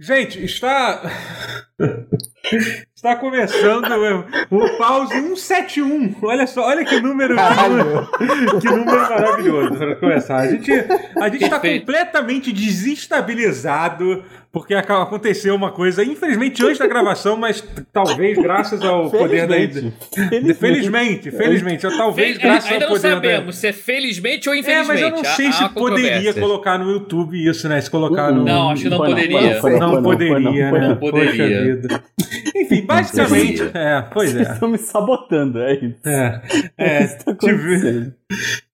Gente, está. está começando o pause 171. Olha só, olha que número. que número maravilhoso para começar. A gente a está completamente desestabilizado porque aconteceu uma coisa, infelizmente antes da gravação, mas talvez graças ao poder da. Felizmente, felizmente, felizmente talvez Fel... graças Ainda ao poder não sabemos da... se é felizmente ou infelizmente. É, mas eu não sei se poderia colocar no YouTube isso, né? Se colocar no. Não, acho que não, poderia. Não, não poderia, né? Não poderia. Enfim, basicamente. É, pois é. estão me sabotando, é isso. É. é, é tive...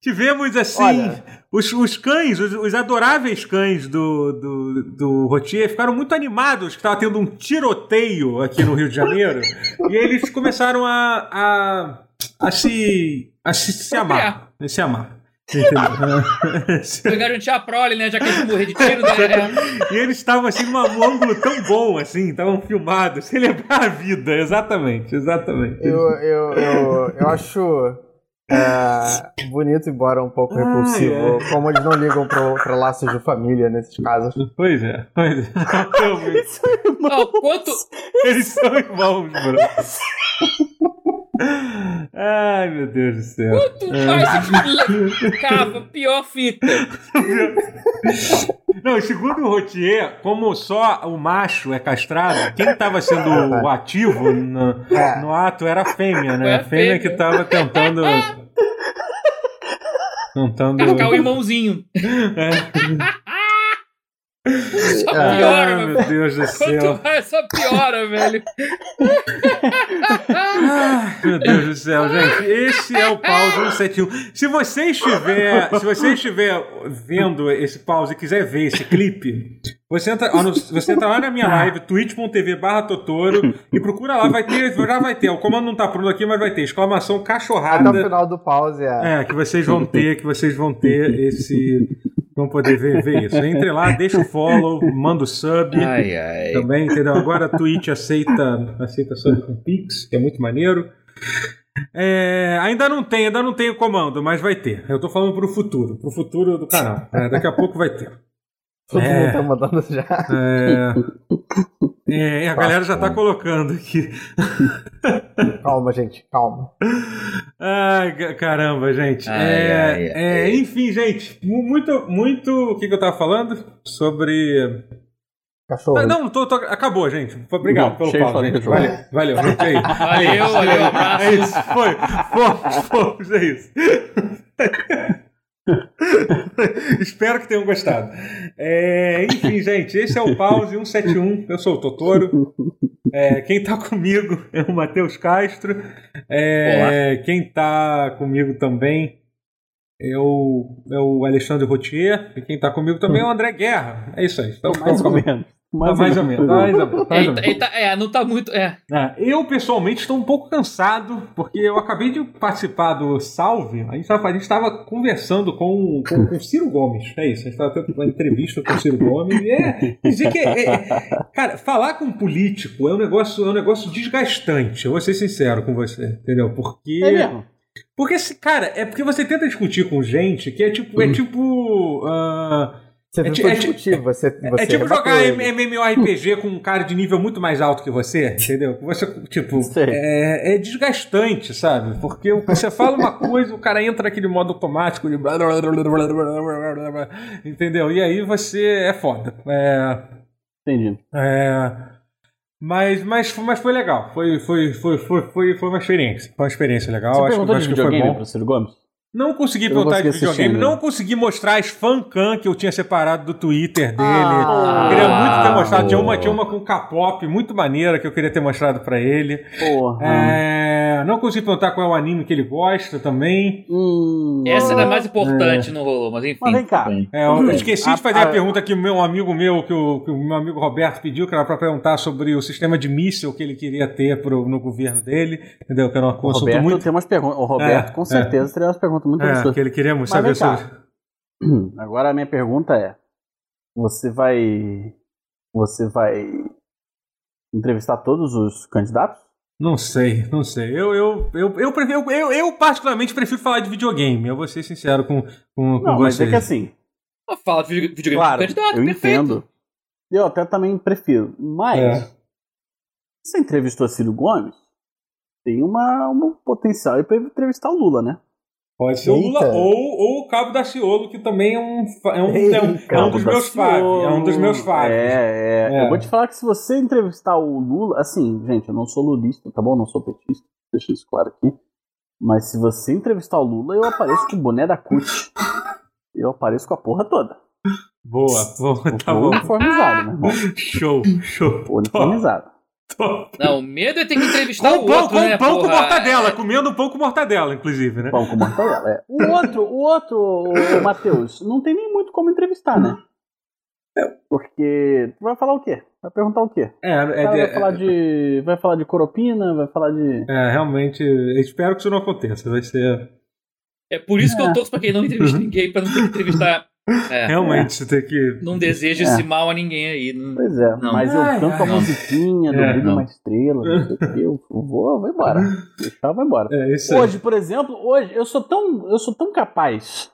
Tivemos assim. Olha, os, os cães, os, os, adoráveis cães do, do, do Rotier ficaram muito animados que estava tendo um tiroteio aqui no Rio de Janeiro. e eles começaram a, a, a se. a se, se amar. A se amar. Foi garantir a prole, né? Já que eles morrer de tiro, né? E eles estavam assim num ângulo tão bom, assim, estavam filmados, celebrar a vida, exatamente, exatamente. Eu, eu, eu, eu acho é, bonito, embora um pouco repulsivo, ah, é. como eles não ligam pro, pra laços de família nesses casos. Pois é, pois é. Eles são irmãos. Oh, quanto... Eles são irmãos, bro. Ai, meu Deus do céu. Quanto mais cava, pior fita. Não, segundo o Rotier, como só o macho é castrado, quem estava sendo o ativo no, é. no, ato era a fêmea, né? A, a fêmea, que estava tentando. tentando. Carregar o irmãozinho. É. Só piora, ah, meu Deus do céu. Quanto mais, só piora, velho. ah, meu Deus do céu, gente. Esse é o pause 171. Se você estiver, se você estiver vendo esse pause e quiser ver esse clipe, você entra, você entra lá na minha live, twitch.tv barra Totoro, e procura lá, vai ter, já vai ter. O comando não tá pronto aqui, mas vai ter. Exclamação cachorrada. Até o final do pause, é. É, que vocês vão ter, que vocês vão ter esse vão poder ver, ver isso. Entre lá, deixa o follow, manda o sub. Ai, ai. Também, entendeu? Agora a Twitch aceita, aceita sub com Pix, que é muito maneiro. É, ainda não tem, ainda não tem o comando, mas vai ter. Eu tô falando pro futuro, pro futuro do canal. É, daqui a pouco vai ter. Todo é, mundo tá mandando já. É, é a galera já tá colocando aqui. Calma, gente, calma. Ai, caramba, gente. Ai, é, ai, é, enfim, gente, muito, muito. O que, que eu tava falando? Sobre. Cachorro. Não, tô, tô, acabou, gente. Obrigado Não, pelo gente. Valeu, valeu, gente. Aí. Valeu, valeu, abraço. É isso, foi. Fomos, é isso. Espero que tenham gostado. É, enfim, gente, esse é o Pause 171. Eu sou o Totoro. É, quem está comigo é o Matheus Castro. É, quem está comigo também é o, é o Alexandre Rotier. E quem está comigo também é o André Guerra. É isso aí. Então, mais ou menos. Mais, mais, ou menos. Mais ou menos. Mais ou menos. É, não tá muito. É. é. eu, pessoalmente, estou um pouco cansado, porque eu acabei de participar do Salve. A gente estava conversando com, com, com Ciro Gomes. É isso. A gente estava tendo uma entrevista com o Ciro Gomes. E é. Dizer que. É, é, cara, falar com um político é um negócio, é um negócio desgastante. Eu vou ser sincero com você. Entendeu? Porque. É mesmo. Porque, cara, é porque você tenta discutir com gente que é tipo. É tipo. Uh, você é, é, discutir, você, você é tipo jogar ele. MMORPG com um cara de nível muito mais alto que você, entendeu? Você, tipo, é, é, desgastante, sabe? Porque você fala uma coisa, o cara entra naquele modo automático de blá, blá, blá, entendeu? E aí você é foda. É, Entendi. É, mas, mas, mas foi legal. Foi, foi, foi, foi, foi, foi uma experiência. Foi uma experiência legal. Você acho, perguntou acho de que foi bom. pro Ciro Gomes? Não consegui perguntar de videogame, não consegui mostrar as fancam que eu tinha separado do Twitter dele. Ah, queria muito ter mostrado. Tinha uma, tinha uma com K-pop muito maneira que eu queria ter mostrado para ele. Porra. É, não consegui perguntar qual é o anime que ele gosta também. Hum, Essa era mais importante, é. não rolou, mas enfim. Mas vem cá. É, eu esqueci de fazer a, a, pergunta que o meu amigo meu, que o, que o, meu amigo Roberto pediu, que era para perguntar sobre o sistema de míssil que ele queria ter pro, no governo dele. Entendeu? Que era uma consulta Roberto muito. Tem umas perguntas. O Roberto, é, com certeza, teria umas perguntas muito é, que ele queria muito saber sobre. Agora a minha pergunta é: você vai. Você vai entrevistar todos os candidatos? Não sei, não sei. Eu, eu, eu, eu, prefiro, eu, eu, particularmente prefiro falar de videogame. Eu vou ser sincero com, com, com não, vocês. Mas é que assim. Fala de videogame claro, candidato, eu perfeito. entendo. Eu até também prefiro. Mas, É. você entrevistou Ciro Gomes, tem uma, um potencial aí pra entrevistar o Lula, né? Pode ser o Lula ou, ou o Cabo Daciolo, que também é um, é um, é um, é um dos meus faves. É um dos meus faves. É, é, É. Eu vou te falar que se você entrevistar o Lula, assim, gente, eu não sou lulista, tá bom? Não sou petista, deixa isso claro aqui. Mas se você entrevistar o Lula, eu apareço com o boné da CUT. Eu apareço com a porra toda. Boa, boa, tá bom. uniformizado, meu irmão. Show, show. Uniformizado. Top. Não, o medo é ter que entrevistar Com o pão, outro, com né, pão com porra? mortadela, comendo um pão com mortadela, inclusive, né? Pão com mortadela. É. O outro, o outro, o Matheus, não tem nem muito como entrevistar, né? Porque. Tu vai falar o quê? Vai perguntar o quê? É, O é, vai é, falar de. Vai falar de coropina, vai falar de. é, realmente, eu espero que isso não aconteça. Vai ser. É por isso que eu torço pra quem não entrevista ninguém, pra não ter que entrevistar. É, Realmente, você tem que. não desejo É. esse mal a ninguém aí. Não... Pois é, Não. mas eu canto a musiquinha do É, Brilho não. uma Estrela, não sei o quê, eu vou, vou embora. Deixar, vou embora. É. Hoje, por exemplo, hoje eu sou tão, eu sou tão capaz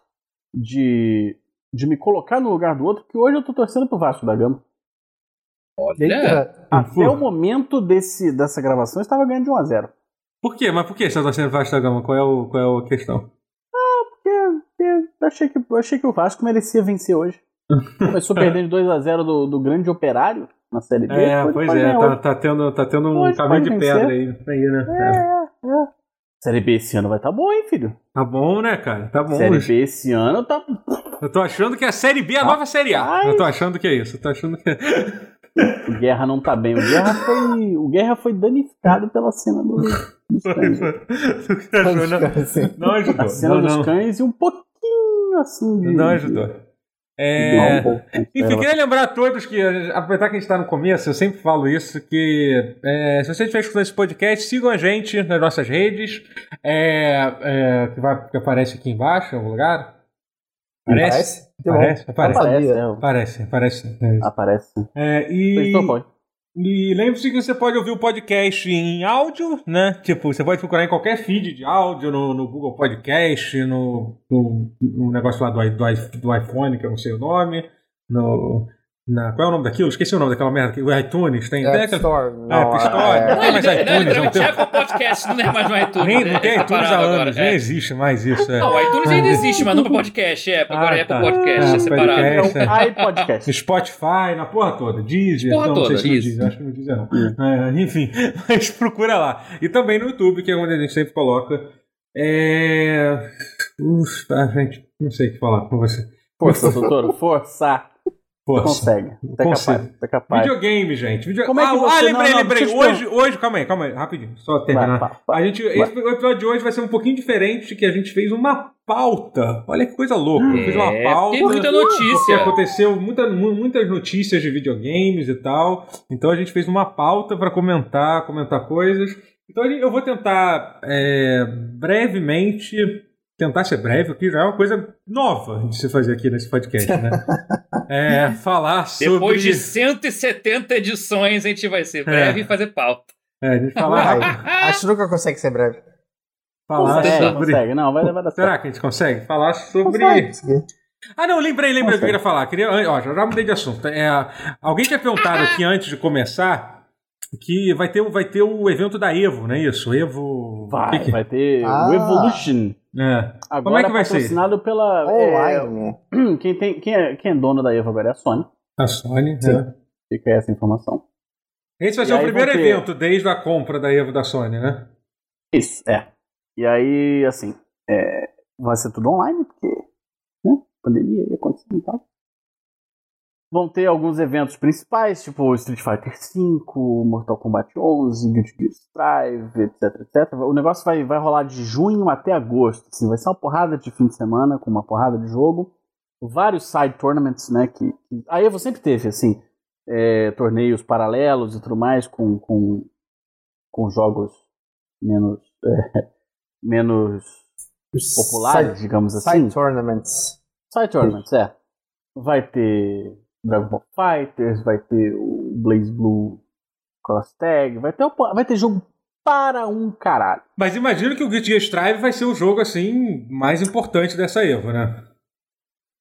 de, de me colocar no lugar do outro que hoje eu tô torcendo pro Vasco da Gama. Olha, Eita. Até o momento desse, dessa gravação eu estava ganhando de 1 a 0 Por quê? Mas por que você tá torcendo Vasco da Gama? Qual é, o, qual é a questão? Achei que, eu achei que o Vasco merecia vencer hoje. Começou perdendo de 2 a 0 do, do grande operário na Série B. É, hoje pois pode é, tá, hoje. tá tendo, tá tendo um Hoje caminho de pode pedra vencer. aí, aí né? É. É, é. Série B esse ano vai tá boa, hein, filho? Tá bom, né, cara? Tá bom. Série B esse ano tá. Eu tô achando que a Série B é a nova Série A. Eu tô achando que é isso. Eu tô achando que. O Guerra não tá bem. O Guerra foi, o Guerra foi danificado pela cena do, dos cães. Pode assim. Não ajudou. A cena Não, dos não, cães e um pouquinho assim de. não ajudou. de- É... um pouco. Enfim, queria lembrar a todos que, aproveitar que a gente está no começo, eu sempre falo isso, que é, se você estiver escutando esse podcast, sigam a gente nas nossas redes, é, é, que, vai, que aparece aqui embaixo, em algum lugar. Aparece? Parece? Que bom. Aparece, aparece. Aparece, Sabia. é, Aparece, aparece. É, isso. aparece. E, lembre-se que você pode ouvir o podcast em áudio, né? Tipo, você pode procurar em qualquer feed de áudio, no, no Google Podcast, no, no, no negócio lá do, do, do iPhone, que eu não sei o nome, no. Na, qual é o nome daquilo? Esqueci o nome daquela merda. O iTunes tem. tem App aquela- Store. App Não, Store. é- Não tem mais Não, iTunes, não realmente tem- é com podcast, não é mais no iTunes. Nem, não é, tem iTunes há anos, agora, nem é. existe mais isso. É. Não, o iTunes ainda existe, mas não pra podcast. É, agora Ah, é tá. podcast, Ah, é separado. podcast. É iPodcast. Spotify, na porra toda. Deezer. Porra não, toda, não sei se. Deezer, acho que no Deezer não. É, enfim, mas procura lá. E também no YouTube, que é onde a gente sempre coloca. É. Uf, ah, gente, não sei o que falar com você. Força, doutor. Força. Força. consegue. É Consigo. capaz. É capaz. Videogame, gente. Video... Como é que ah, você- ah, lembrei, não, não, lembrei. eu Hoje, hoje, calma aí, calma aí, rapidinho. Só terminar. Vai, vai, A gente, esse, o episódio de hoje vai ser um pouquinho diferente, que a gente fez uma pauta. Olha que coisa louca. Eu fiz uma É, pauta. tem muita Porque notícia. aconteceu muita, mu- muitas notícias de videogames e tal. Então a gente fez uma pauta para comentar, comentar coisas. Então eu vou tentar é, brevemente. Tentar ser breve, o que já é uma coisa nova de se fazer aqui nesse podcast, né? É, falar sobre. Depois de 170 edições, a gente vai ser breve e fazer pauta. É, a gente falar, que nunca consegue ser breve. falar Consegue, sobre. consegue. Não, vai, vai dar certo. Será que a gente consegue? Falar sobre. Consegue. Ah, não, lembrei, lembrei o que eu queria falar. Queria, ó, já, já mudei de assunto. É, alguém tinha perguntado aqui antes de começar que vai ter, o- vai ter o evento da Evo, não é isso? Evo. Vai, que que- vai ter Ah. o Evolution. É. Agora Como é que vai ser? patrocinado pela. Online. é, quem, tem, quem, é, quem é dono da Evo agora é a Sony. A Sony. Sim. né? Fica essa informação. Esse vai E ser o primeiro ter- evento desde a compra da Evo da Sony, né? Isso, é. E aí, assim, é, vai ser tudo online, porque, né, pandemia ia acontecendo e tal. Vão ter alguns eventos principais, tipo Street Fighter V, Mortal Kombat 11, Guilty Gear Strive, etc, etc. O negócio vai, vai rolar de junho até agosto, assim, vai ser uma porrada de fim de semana, com uma porrada de jogo. Vários side tournaments, né, que, que a Evo sempre teve, assim, é, torneios paralelos e tudo mais, com, com, com jogos menos, é, menos Os populares, Side, digamos assim. side tournaments. Side tournaments, é. Vai ter Dragon Ball Fighters, vai ter o Blaze Blue Cross Tag, vai ter, vai ter jogo para um caralho. Mas imagino que o Guilty Gear Strive vai ser o jogo assim mais importante dessa Evo, né?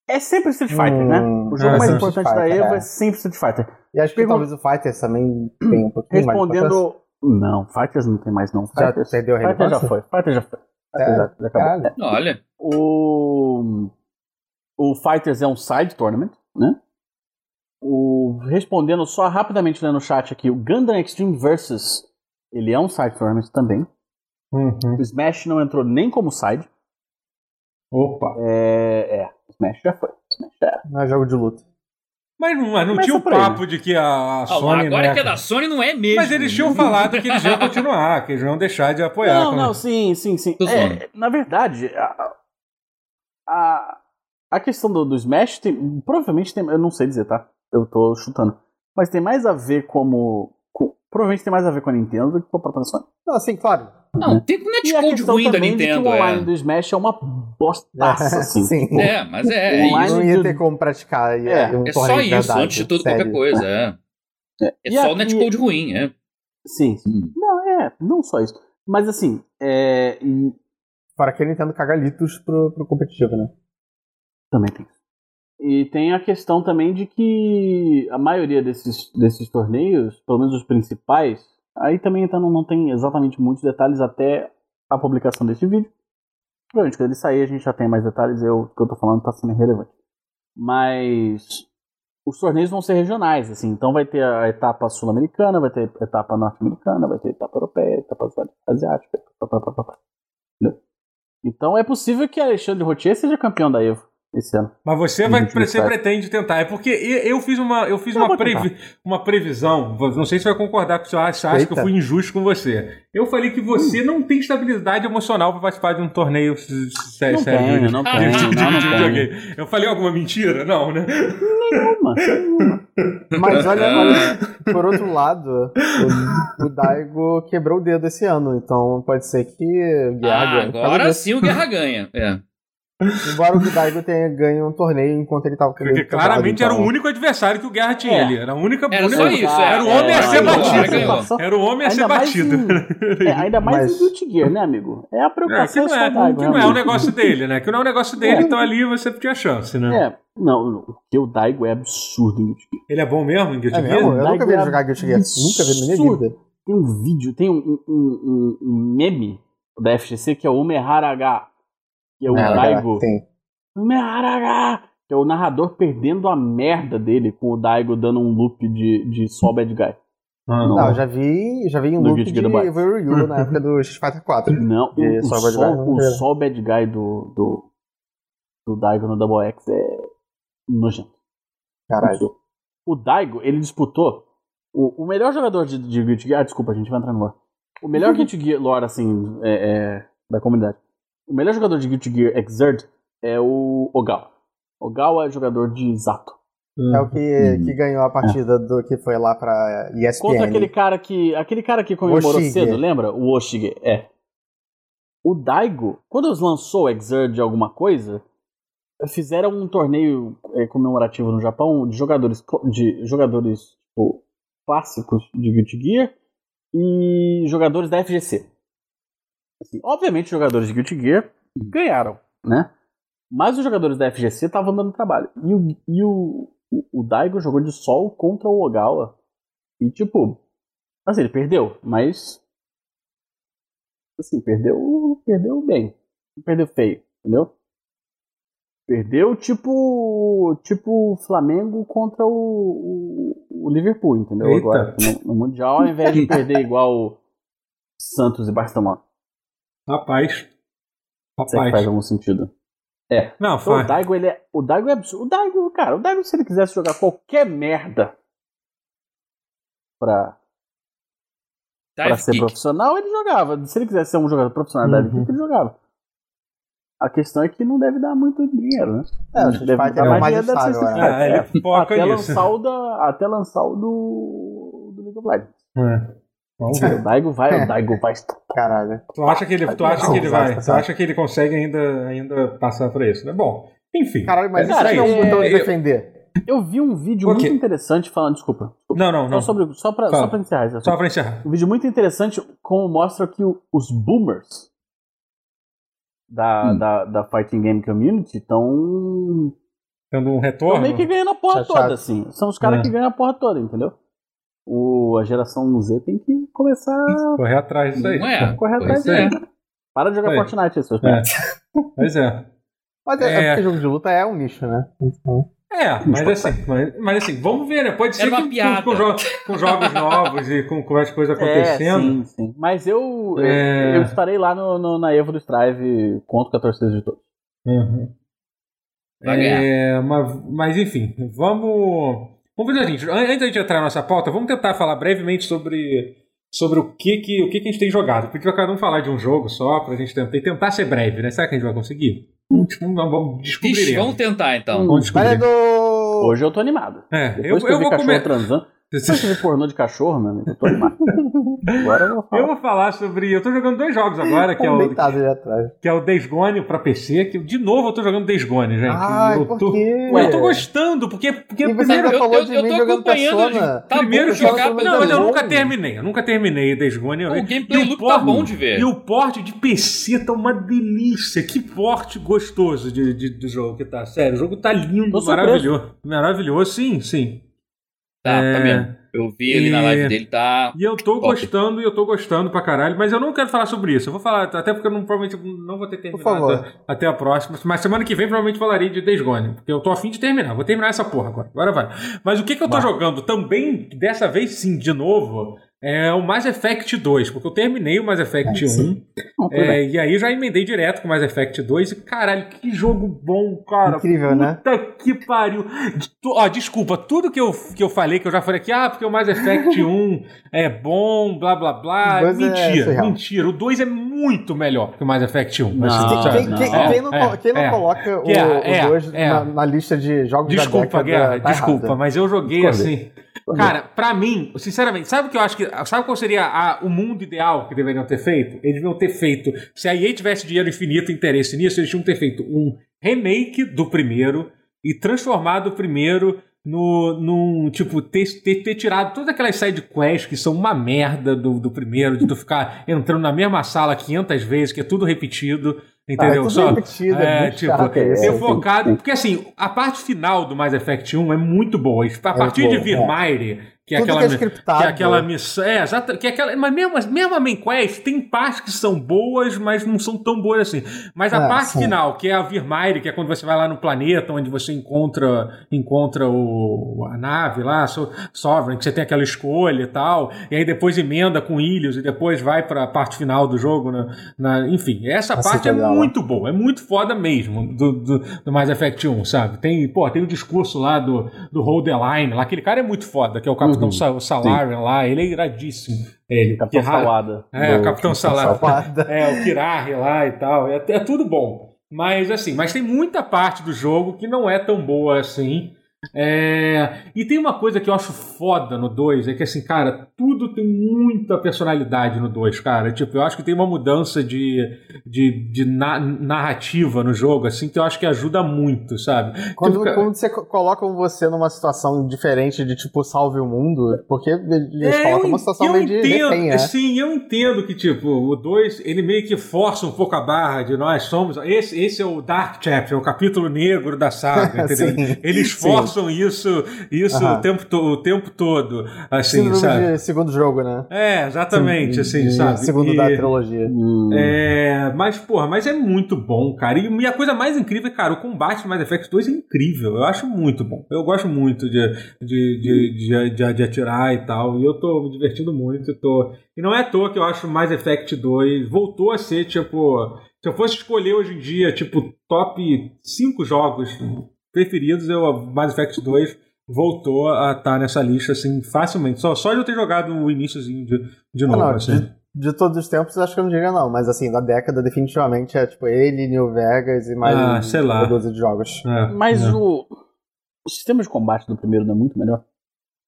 É sempre Street Fighter, né? Hum, O jogo é mais importante Street da Fighter, EVO é. é. sempre Street Fighter. E acho que Pergun- talvez o Fighters também tenha um pouquinho mais. Respondendo. Não, Fighters não tem mais, não. Já Fighters, perdeu a Fighter já relevância? foi. Fighter já foi. Fighter É, já, já acabou. Caralho. Olha. O, o Fighters é um side tournament, né? O, respondendo só rapidamente lendo no chat aqui, o Gundam Extreme Versus, ele é um side tournament também. Uhum. O Smash não entrou nem como side. Opa. É, é Smash já foi. Smash já era. Não é jogo de luta. Mas não, mas não tinha o por aí, papo de que a, a Ah, Sony. agora né, que é da Sony não é mesmo. Mas eles tinham falado que eles iam continuar, que eles iam deixar de apoiar. Não, não, sim, sim, sim. Zoando. É, na verdade, a, a, a questão do, do Smash tem, provavelmente tem, eu não sei dizer, tá? Eu tô chutando. Mas tem mais a ver como. com- provavelmente tem mais a ver com a Nintendo do que com a própria Sony. Não, assim, claro. Não, tem um E a netcode ruim da Nintendo. que o online É. do Smash é uma bostaça, assim. Sim. é, mas é, é Online isso. Não ia do- ter como praticar É, um É só isso, verdade, antes de tudo, sério. qualquer coisa. É, é E só o netcode ruim, é. Sim. Hum. Não, é, não só isso. Mas assim, é, e Fora que a Nintendo caga litros pro, pro competitivo, né? também tem isso. E tem a questão também de que a maioria desses, desses torneios, pelo menos os principais, aí também então, não, tem exatamente muitos detalhes até a publicação deste vídeo. Provavelmente quando ele sair a gente já tem mais detalhes, eu, o que eu tô falando tá sendo irrelevante. Mas os torneios vão ser regionais, assim, então vai ter a etapa sul-americana, vai ter a etapa norte-americana, vai ter a etapa europeia, a etapa asiática, pá, pá, pá, pá, pá. Entendeu? Então é possível que Alexandre Rotier seja campeão da Evo esse ano. Mas você vai, você pretende tentar. É porque eu fiz uma, eu fiz Eu uma, previ- uma previsão. Não sei se você vai concordar com isso. Você acha que eu fui injusto com você. Eu falei que você não tem estabilidade emocional para participar de um torneio sério. Não sério tenho, de- não tenho, não, não tenho. Eu falei alguma mentira? Não, né? Nenhuma, nenhuma. Mas olha, olha, por outro lado, o, o Daigo quebrou o dedo esse ano, então pode ser que o Guerra Ah, ganhe. agora sim o Guerra ganha. É. Embora o Daigo tenha ganho um torneio enquanto ele tava o Porque claramente era o único adversário que o Guerra tinha É. ali. Era a única. Era única- só isso, é. Era o homem a É, ser batido. Era o homem a ser batido. em- é, ainda mais Mas- em Guilty Gear, né, amigo? É a É, que preocupação não é, é, só que Daigo, não é o realmente. negócio dele, né? Que não é o negócio dele, então ali você tinha chance, né? É, não, porque o Daigo é absurdo em Guilty Gear. Ele é bom mesmo em Guilty É Gear? mesmo? Eu Daigo nunca vi ele é jogar Guilty Gear. Nunca vi na minha absurdo. vida. Tem um vídeo, tem um, um, um- um meme da FGC que é o Umeharaga, que é o É, Daigo. Sim. Umeharaga! Que é o narrador perdendo a merda dele com o Daigo dando um loop de, de só bad guy. Ah, Não. Não, eu já vi, já vi No loop de Ryu na época do Street Fighter 4. Não, E o, só o, bad guy o só bad guy do, do, do Daigo no Double X é nojento. Caralho. O Daigo, ele disputou o, o melhor jogador de, de Guilty Gear. Ah, desculpa, a gente vai entrar no lore. O melhor Guilty Gear lore, assim, é, é, da comunidade. O melhor jogador de Guilty Gear Exert é o Ogawa. Ogawa é jogador de Zato. É o que, Hum. que ganhou a partida do que foi lá pra ESPN. Contra aquele cara que. Aquele cara que comemorou Oshige. cedo, lembra? O Oshige, é. O Daigo, quando lançou o Exert de alguma coisa, fizeram um torneio é, comemorativo no Japão de jogadores, de jogadores tipo, clássicos de Guilty Gear e jogadores da FGC. Assim, obviamente, os jogadores de Guilty Gear ganharam, né? Mas os jogadores da FGC estavam dando trabalho. E o, e o, o, Daigo jogou de sol contra o Ogawa. E tipo, assim, ele perdeu, mas. Assim, perdeu. Perdeu bem. Perdeu feio, entendeu? Perdeu tipo. Tipo Flamengo contra o, o, o Liverpool, entendeu? Eita. Agora, no, no Mundial, ao invés de perder igual Santos e Barcelona. Rapaz. Se é que Rapaz. faz algum sentido. Não, Então, o faz. Daigo, ele é. O Daigo é absurdo. O Daigo, cara, o Daigo, se ele quisesse jogar qualquer merda pra, pra Dive ser kick. profissional, ele jogava. Se ele quisesse ser um jogador profissional da Uhum. equipe, ele jogava. A questão é que não deve dar muito dinheiro, né? É, o Street Deve dar é mais dinheiro, deve ser né? É, foca até, lançar o da, até lançar o do, do League of Legends. É. Vamos ver. O Daigo vai, o Daigo vai. Caralho. Tu acha que ele, tu acha que ele vai? Tu acha que ele consegue ainda, ainda passar por isso, né? Bom, enfim. Caralho, mas Cara, isso não é um é- botão de eu- defender. Eu vi um vídeo quê? muito interessante falando. Desculpa. Não, não, não. Só, sobre, só, pra, Fala. só pra encerrar Só assunto. pra encerrar. Um vídeo muito interessante como mostra que o- os boomers da, Hum. da, da fighting game community estão tendo um retorno. meio que ganhando a porra toda, assim. São os caras É. que ganham a porra toda, entendeu? O, a geração Z tem que começar a Correr atrás disso aí. Não é? correr atrás Pois é. disso. Para de jogar É. Fortnite, aí, seus É. Pois é. Mas é, É. é porque jogo de luta é um nicho, né? Então, É, mas assim, mas, mas assim, vamos ver, né? Pode ser Era uma que com- com, jo- com jogos novos e com, com as coisas É, acontecendo. sim, sim. Mas eu, eu, É. eu estarei lá no, no- na Evo do Strive conto com a torcida de todos. Uhum. É, mas, mas enfim, vamos. Vamos fazer o seguinte, an- antes da gente entrar na nossa pauta, vamos tentar falar brevemente sobre, sobre o, que, que, o que, que a gente tem jogado. Porque cada um falar de um jogo só, pra gente tentar, tentar ser breve, né? Será que a gente vai conseguir? Vamos, vamos descobrir. Vamos tentar então. Vamos Mas é descobrir. Hoje eu tô animado. É, eu, Depois que eu, eu vi vou cachorro comer. transando. Eu vi pornô de cachorro, meu amigo, eu tô animado. Agora eu vou falar. Eu vou falar sobre. Eu tô jogando dois jogos agora, que é o, deitado ali atrás. que é o Days Gone pra PC, que de novo eu tô jogando Days Gone, gente. Ai, eu, por tô, quê? eu tô gostando, porque, porque E você primeiro, eu- falou eu- de eu mim tô acompanhando, Persona. tá primeiro jogar, Não, mas eu nunca terminei. Eu nunca terminei Days Gone. Eu- O gameplay tá bom de ver. E o porte de PC tá uma delícia. Que porte gostoso de, de- do jogo que tá. Sério, o jogo tá lindo, maravilhoso. Maravilhoso, sim, sim. Tá, É. tá mesmo. Eu vi ali na E- live dele, tá. E eu tô Top. gostando, e eu tô gostando pra caralho, mas eu não quero falar sobre isso. Eu vou falar, até porque eu não, provavelmente não vou ter terminado até a próxima. Mas semana que vem provavelmente falarei de Days Gone, porque eu tô afim de terminar. Vou terminar essa porra agora. Agora vai. Mas o que que eu tô jogando também, dessa vez sim, de novo, é o Mass Effect 2, porque eu terminei o Mass Effect Aí 1. sim. Não, tudo É, e aí já emendei direto com Mass Effect 2 e caralho, que jogo bom, cara. Incrível, né? Puta que pariu. Ó, desculpa, tudo que eu, que eu falei, que eu já falei aqui, ah, porque o Mass Effect 1 é bom, blá blá blá. O dois é mentira, mentira. O 2 é muito melhor que o Mass Effect 1. Não, assim, Ah, sabe? Quem, quem- não. quem não, É, quem não é. coloca o, é, é, o dois é. na, na lista de jogos Desculpa, da década Guerra, tá desculpa, errada. mas eu joguei Discordei. assim. Cara, pra mim, sinceramente, sabe o que eu acho que. Sabe qual seria a- o mundo ideal que deveriam ter feito? Eles deviam ter feito. Se a EA tivesse dinheiro infinito e interesse nisso, eles tinham ter feito um remake do primeiro e transformado o primeiro no, num. Tipo, ter, ter, ter tirado todas aquelas side quests que são uma merda do, do primeiro, de tu ficar entrando na mesma sala 500 vezes, que é tudo repetido. Ah, é Entendeu? tudo Só, é, é, tipo, é, ter focado. Porque assim, a parte final do Mass Effect 1 é muito boa. A partir boa, de é. Virmire, que é aquela. que é que é aquela missão. É, exato. Que é aquela, mas mesmo, mesmo a main quest tem partes que são boas, mas não são tão boas assim. Mas a É, parte sim. final, que é a Virmire, que é quando você vai lá no planeta, onde você encontra, encontra o, a nave lá, so, Sovereign, que você tem aquela escolha e tal. E aí depois emenda com ilhos e depois vai pra parte final do jogo. Na, na- enfim, essa Nossa, parte é legal, muito boa. É muito foda mesmo do, do, do Mass Effect 1, sabe? Tem, pô, tem o discurso lá do, do Hold the Line, lá. Aquele cara é muito foda, que é o Capitão Uhum, Sa- Salarian lá. Ele é iradíssimo. Ele, Capitão que ra- Salada. É, o Capitão Salada. Salvada. É, o Kirari lá e tal. É, é tudo bom. Mas assim, mas tem muita parte do jogo que não é tão boa assim. É, E tem uma coisa que eu acho foda no 2, é que assim, cara, tudo tem muita personalidade no 2, cara. Tipo, eu acho que tem uma mudança de, de, de na- narrativa no jogo, assim, que eu acho que ajuda muito, sabe? Quando, Tipo, quando você co- colocam você numa situação diferente de tipo salve o mundo, porque eles É, colocam uma situação meio eu de entendo, refém, né? Sim, eu entendo que, tipo, o 2, ele meio que força um pouco a barra de nós somos. Esse, esse é o Dark Chapter, o capítulo negro da saga, entendeu? Sim, Eles. Forçam isso, isso Aham. o, tempo to- o tempo todo, assim, Síndrome sabe? de segundo jogo, né? É, exatamente, Sim, assim, de sabe? Segundo E- da trilogia. Hum, é, mas, porra, mas é muito bom, cara. E, e a coisa mais incrível é, cara, o combate do Mass Effect 2 é incrível. Eu acho muito bom. Eu gosto muito de, de, de, de, de- de atirar e tal. E eu tô me divertindo muito. Tô... E não é à toa que eu acho o Mass Effect 2 voltou a ser, tipo. Se eu fosse escolher hoje em dia, tipo, top 5 jogos preferidos, eu, o Mass Effect 2 voltou a estar nessa lista, assim, facilmente. Só, só de eu ter jogado o iníciozinho de, de Ah, novo, não, assim. de, de todos os tempos, acho que eu não diria não, mas assim, da década, definitivamente é tipo ele, New Vegas e mais Ah, sei lá. uma dúzia de jogos. É, Mas é. o, o sistema de combate do primeiro não é muito melhor?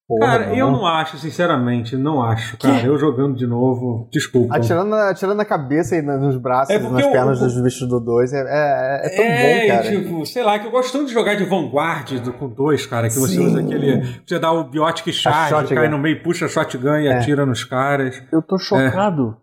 Porra, Cara, eu não acho, sinceramente, não acho, cara. Eu jogando de novo, desculpa. Atirando, na- atirando na cabeça e nos braços É e nas eu- pernas eu- dos bichos do 2 é, é, é tão é, bom, cara. e, tipo, sei lá, que eu gosto tanto de jogar de Vanguard do, com dois, cara, que você Sim. usa aquele. Você dá o Biotic Charge, cai no meio, puxa a shotgun e É. atira nos caras. Eu tô chocado.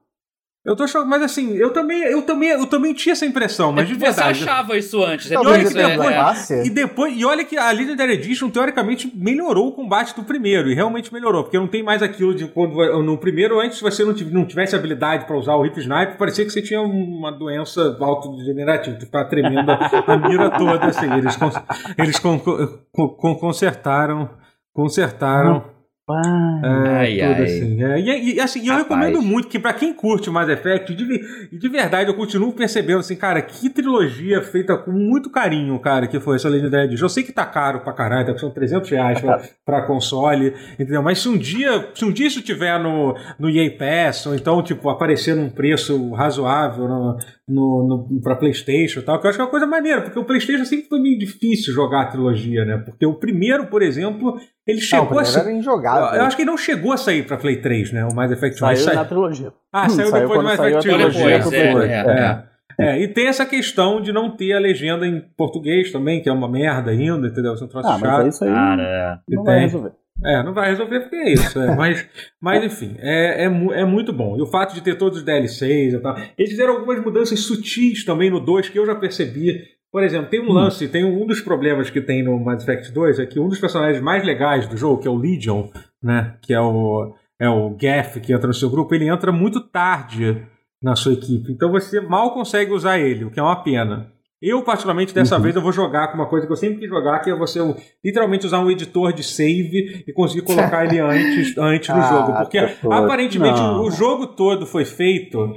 Eu tô chocado, mas assim, eu também, eu também, eu também tinha essa impressão, mas de Você verdade. achava isso antes. é Não, por olha isso, que é, depois- é. Classe. E depois, e olha que a Legendary Edition teoricamente melhorou o combate do primeiro, e realmente melhorou, porque não tem mais aquilo de quando no primeiro antes se você não tive- não tivesse habilidade pra usar o Hip Sniper, parecia que você tinha uma doença autodegenerativa, tu ficava tremendo a, mira toda assim. Eles cons- eles con- con- con- consertaram consertaram Pá. é, Ai, tudo ai. assim. É, e, e, assim, eu Rapaz. recomendo muito que pra quem curte o Mass Effect, de, de verdade eu continuo percebendo assim, cara, que trilogia feita com muito carinho, cara, que foi essa Legendary Edition. Eu sei que tá caro pra caralho, tá custando 300 reais pra, pra console, entendeu? Mas se um dia, se um dia isso tiver no, no EA Pass, ou então, tipo, aparecer num preço razoável no, no, no, pra Playstation e tal, que eu acho que é uma coisa maneira, porque o Playstation sempre foi meio difícil jogar a trilogia, né? Porque o primeiro, por exemplo, ele Não, chegou o a Eu, injogável. eu acho que ele não chegou a sair pra Play 3, né? O Mass Effect 1. Saiu Sai- na trilogia. Ah, Hum, saiu, saiu depois do Mass Effect 1. trilogia Depois, é, Play. é, É. É, e tem essa questão de não ter a legenda em português também, que é uma merda ainda, entendeu? Você não trouxe Ah, mas chato. é isso aí. Cara, não E vai resolver. É, não vai resolver porque é isso. é. mas, mas enfim, é, é, é muito bom. E o fato de ter todos os DLCs e tal. Eles fizeram algumas mudanças sutis também no 2 que eu já percebi. Por exemplo, tem um lance, tem um, um dos problemas que tem no Mass Effect 2 é que um dos personagens mais legais do jogo, que é o Legion, né? Que é o, é o Gaff que entra no seu grupo, ele entra muito tarde na sua equipe. Então você mal consegue usar ele, o que é uma pena. Eu, particularmente, dessa Uhum. vez eu vou jogar com uma coisa que eu sempre quis jogar, que é você literalmente usar um editor de save e conseguir colocar ele antes, antes Ah, jogo. Porque aparentemente não. o, jogo todo foi feito,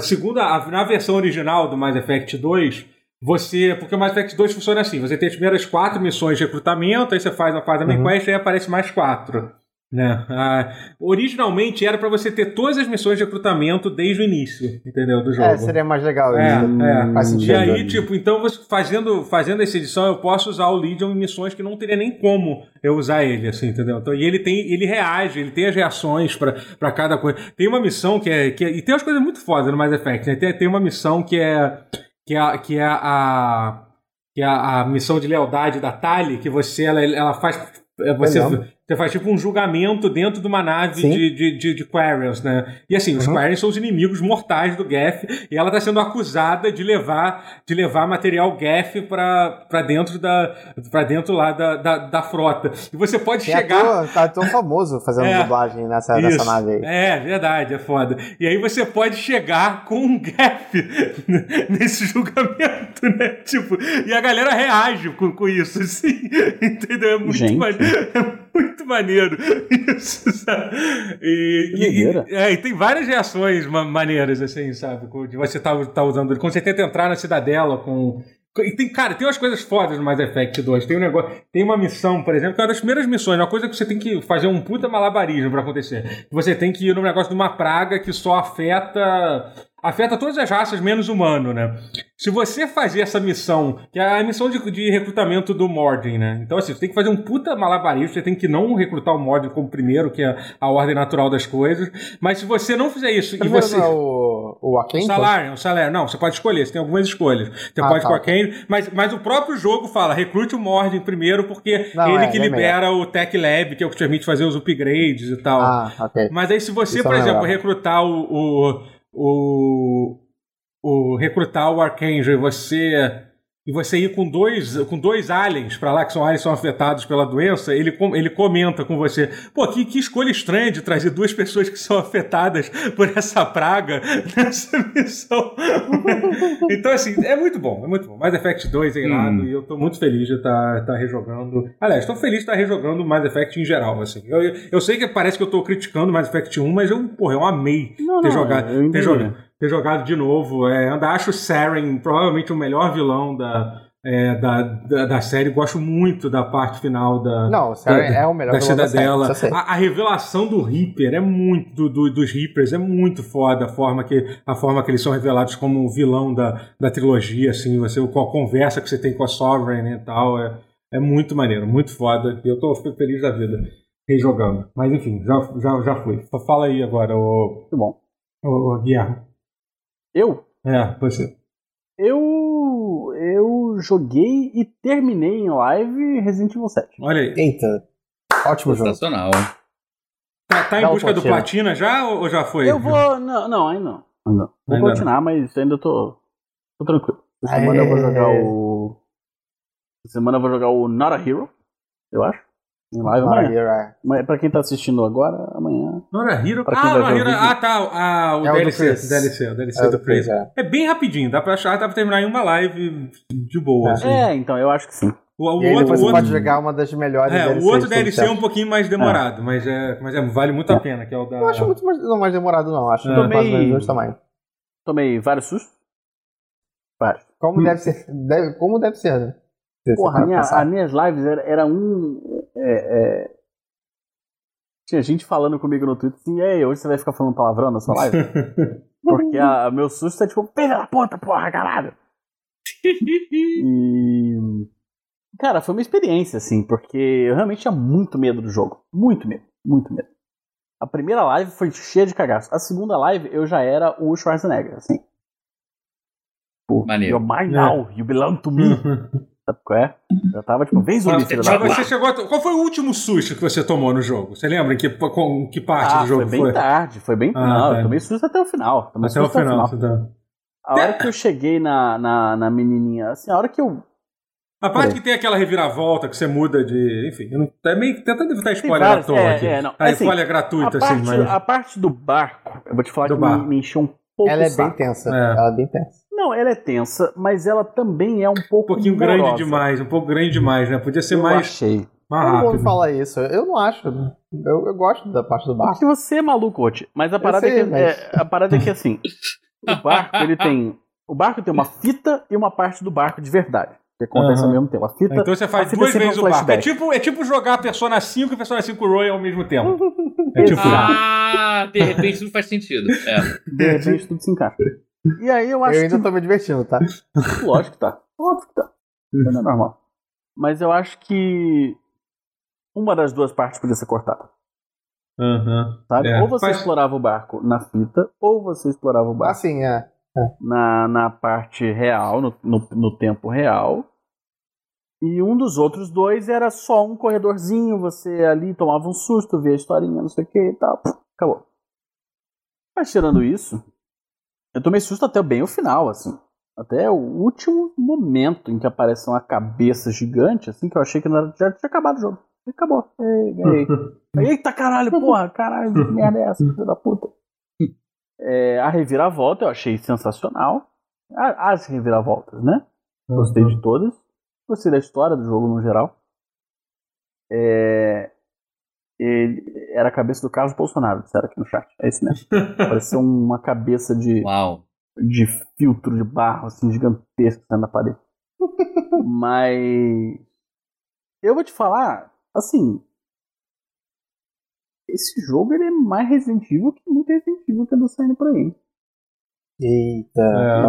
segundo a, na versão original do Mass Effect 2, você. Porque o Mass Effect 2 funciona assim: você tem as primeiras quatro missões de recrutamento, aí você faz a faz a main Uhum. quest e aí aparece mais quatro. Né? Ah, originalmente era pra você ter todas as missões de recrutamento desde o início, entendeu? Do jogo. É, seria mais legal É, isso. é. Faz E sentido. aí, tipo, então fazendo, fazendo essa edição, eu posso usar o Legion em missões que não teria nem como eu usar ele, assim, entendeu? Então, e ele tem, ele reage, ele tem as reações pra cada coisa. Tem uma missão que é, que é- E tem umas coisas muito fodas no Mass Effect, né? Tem, tem uma missão que é. Que é, a- que é a. Que é a, a missão de lealdade da Tali, que você ela, ela faz. é, Você. Você faz tipo um julgamento dentro de uma nave Sim. de, de, de, de Quarians, né? E assim, os Uhum. Quarians são os inimigos mortais do Gaff, e ela tá sendo acusada de levar, de levar material Gaff pra, pra dentro da. para dentro lá da, da, da frota. E você pode Tem chegar. ator, tá tão famoso fazendo É. dublagem nessa, nessa nave aí. É, verdade, é foda. E aí você pode chegar com um gap nesse julgamento, né? Tipo, e a galera reage com, com isso, assim. Entendeu? É muito, Gente. Muito maneiro isso, sabe? E, e- é, e tem várias reações ma- maneiras, assim, sabe? De você tá, tá usando ele. Quando você tenta entrar na cidadela com. E tem, cara, tem umas coisas fodas no Mass Effect 2. Tem um negócio. Tem uma missão, por exemplo, que é uma das primeiras missões, uma coisa que você tem que fazer um puta malabarismo pra acontecer. Você tem que ir num negócio de uma praga que só afeta. Afeta todas as raças, menos humano, né? Se você fazer essa missão, que é a missão de, de recrutamento do Mordin, né? Então, assim, você tem que fazer um puta malabarismo, você tem que não recrutar o Mordin como primeiro, que é a ordem natural das coisas. Mas se você não fizer isso e você. não é o, o O Aken? salário, o salário. Não, você pode escolher, você tem algumas escolhas. Você Ah, pode tá. com a Kane, mas, mas o próprio jogo fala, recrute o Mordin primeiro, porque Não, ele é, que é libera o Tech Lab, que é o que te permite fazer os upgrades e tal. Ah, ok. Mas aí se você, Isso por eu não exemplo, lembrava. recrutar o, o, o, o recrutar o Archangel e você e você ir com dois, com dois aliens pra lá, que são aliens que são afetados pela doença, ele, com- ele comenta com você: pô, que, que escolha estranha de trazer duas pessoas que são afetadas por essa praga nessa missão. então, assim, é muito bom, é muito bom. Mass Effect 2 é irado Hum. e eu tô muito feliz de estar tá, rejogando. Aliás, tô feliz de estar rejogando Mass Effect em geral, assim. Eu, eu sei que parece que eu tô criticando Mass Effect 1, mas eu, porra, eu amei Não, ter não, jogado. Ter jogado ter jogado de novo. É, ainda acho o Saren provavelmente o melhor vilão da, é, da, da, da série. Gosto muito da parte final da, Não, o Saren da- é o melhor da cidadela. a, a revelação do Reaper é muito do, do- dos Reapers é muito foda a forma que a forma que eles são revelados como o vilão da, da trilogia assim você com a conversa que você tem com a Sovereign e tal é, é muito maneiro muito foda e eu tô feliz da vida rejogando mas enfim já já, já fui fala aí agora o, Muito bom. o, o Guilherme Eu? é você Eu. Eu joguei e terminei em live Resident Evil 7. olha aí Eita. Ótimo jogo. sensacional. tá, tá em busca do platina já ou já foi Eu vou. Não, não, aí não. Ainda. Vou Ainda platinar, mas ainda tô, tô tranquilo. Essa semana eu vou jogar o. Essa semana eu vou jogar o Not a Hero, eu acho. Em live amanhã. Aí, é. Mas pra quem tá assistindo agora, amanhã. Nora Hero. Ah, Nora Hero. vídeo. Ah, tá. Ah, o É DLC. O DLC, o DLC É do. Chris, é. É bem rapidinho, dá pra achar, dá pra terminar em uma live de boa. É. assim. É, então, eu acho que sim. O, o E aí outro, você outro, pode jogar uma das melhores é, DLCs o outro DLC é um pouquinho mais demorado, mas, é, mas é, vale muito a pena, que é o da. Eu acho muito mais, não mais demorado, não. Acho É. é mais Tomei- do mesmo tamanho. Tomei vários sustos. Vários. Como deve ser. Deve, como deve ser, né? Porra, a minha, as minhas lives era, era um. é, é, Tinha gente falando comigo no Twitter assim, ei, hoje você vai ficar falando palavrão na sua live? Porque a, meu susto é tipo, pega na ponta, porra, caralho! E. Cara, foi uma experiência, assim, porque eu realmente tinha muito medo do jogo. Muito medo, muito medo. A primeira live foi cheia de cagaço. A segunda live eu já era o Schwarzenegger, assim. Pô, Maneiro. You're mine now, you belong to me. Sabe qual é? Eu tava tipo, vem zumbi, filho da você chegou a... Qual foi o último susto que você tomou no jogo? Você lembra em que, com, que parte Ah, do jogo foi bem foi? tarde, foi bem. Ah, não, tá. eu tomei susto até o final. Tomei Até o susto final. Tá. A hora que eu cheguei na, na, na menininha, assim, a hora que eu. A parte que tem aquela reviravolta que você muda de. Enfim, eu não, é meio tentando evitar spoiler à toa é, aqui. é, não, a assim, spoiler A gratuita, parte, assim, mas. a parte do barco, eu vou te falar Do que me, me encheu um pouco Ela é bem tensa. É. Ela é bem tensa. Não, ela é tensa, mas ela também é um Um pouco. pouquinho grande demais, um pouco grande demais, né? Podia ser Eu mais, achei. mais Todo mundo fala isso. Eu não acho. Eu, eu gosto da parte do barco. Porque você é maluco, Oti. Mas a parada, sei, é que, mas- é, a parada é que assim, o barco ele tem. O barco tem uma fita e uma parte do barco de verdade. Que acontece Aham. ao mesmo tempo. A fita. Então você faz duas é vezes um o barco. É tipo, é tipo jogar Persona 5 e Persona 5 Royal ao mesmo tempo. É tipo. Ah, de repente tudo faz sentido. É. De repente tudo se encaixa. E aí eu acho Eu ainda que tô me divertindo, tá? Lógico que tá. Óbvio que tá. Não é normal. Mas eu acho que uma das duas partes podia ser cortada. Aham. Sabe? É. Ou você Faz- explorava o barco na fita, ou você explorava o barco Assim, é. na, na parte real, no, no, no tempo real. E um dos outros dois era só um corredorzinho, você ali tomava um susto, via a historinha, não sei o que e tal. Acabou. Mas tirando isso, eu tomei susto até bem o final, assim. Até o último momento em que aparece uma cabeça gigante, assim, que eu achei que não era, já tinha acabado o jogo. E acabou. Ei, ganhei. Eita caralho, porra, caralho, que merda é essa, filho da puta? É, a reviravolta eu achei sensacional. As reviravoltas, né? Gostei de todas. Gostei da história do jogo no geral. É, ele- era a cabeça do Carlos Bolsonaro, disseram aqui no chat. É isso mesmo. Pareceu uma cabeça de, Uau. de filtro de barro, assim, gigantesco saindo da parede. Mas. Eu vou te falar, assim. Esse jogo ele é mais Resident Evil que muito Resident Evil que anda saindo por aí. Eita.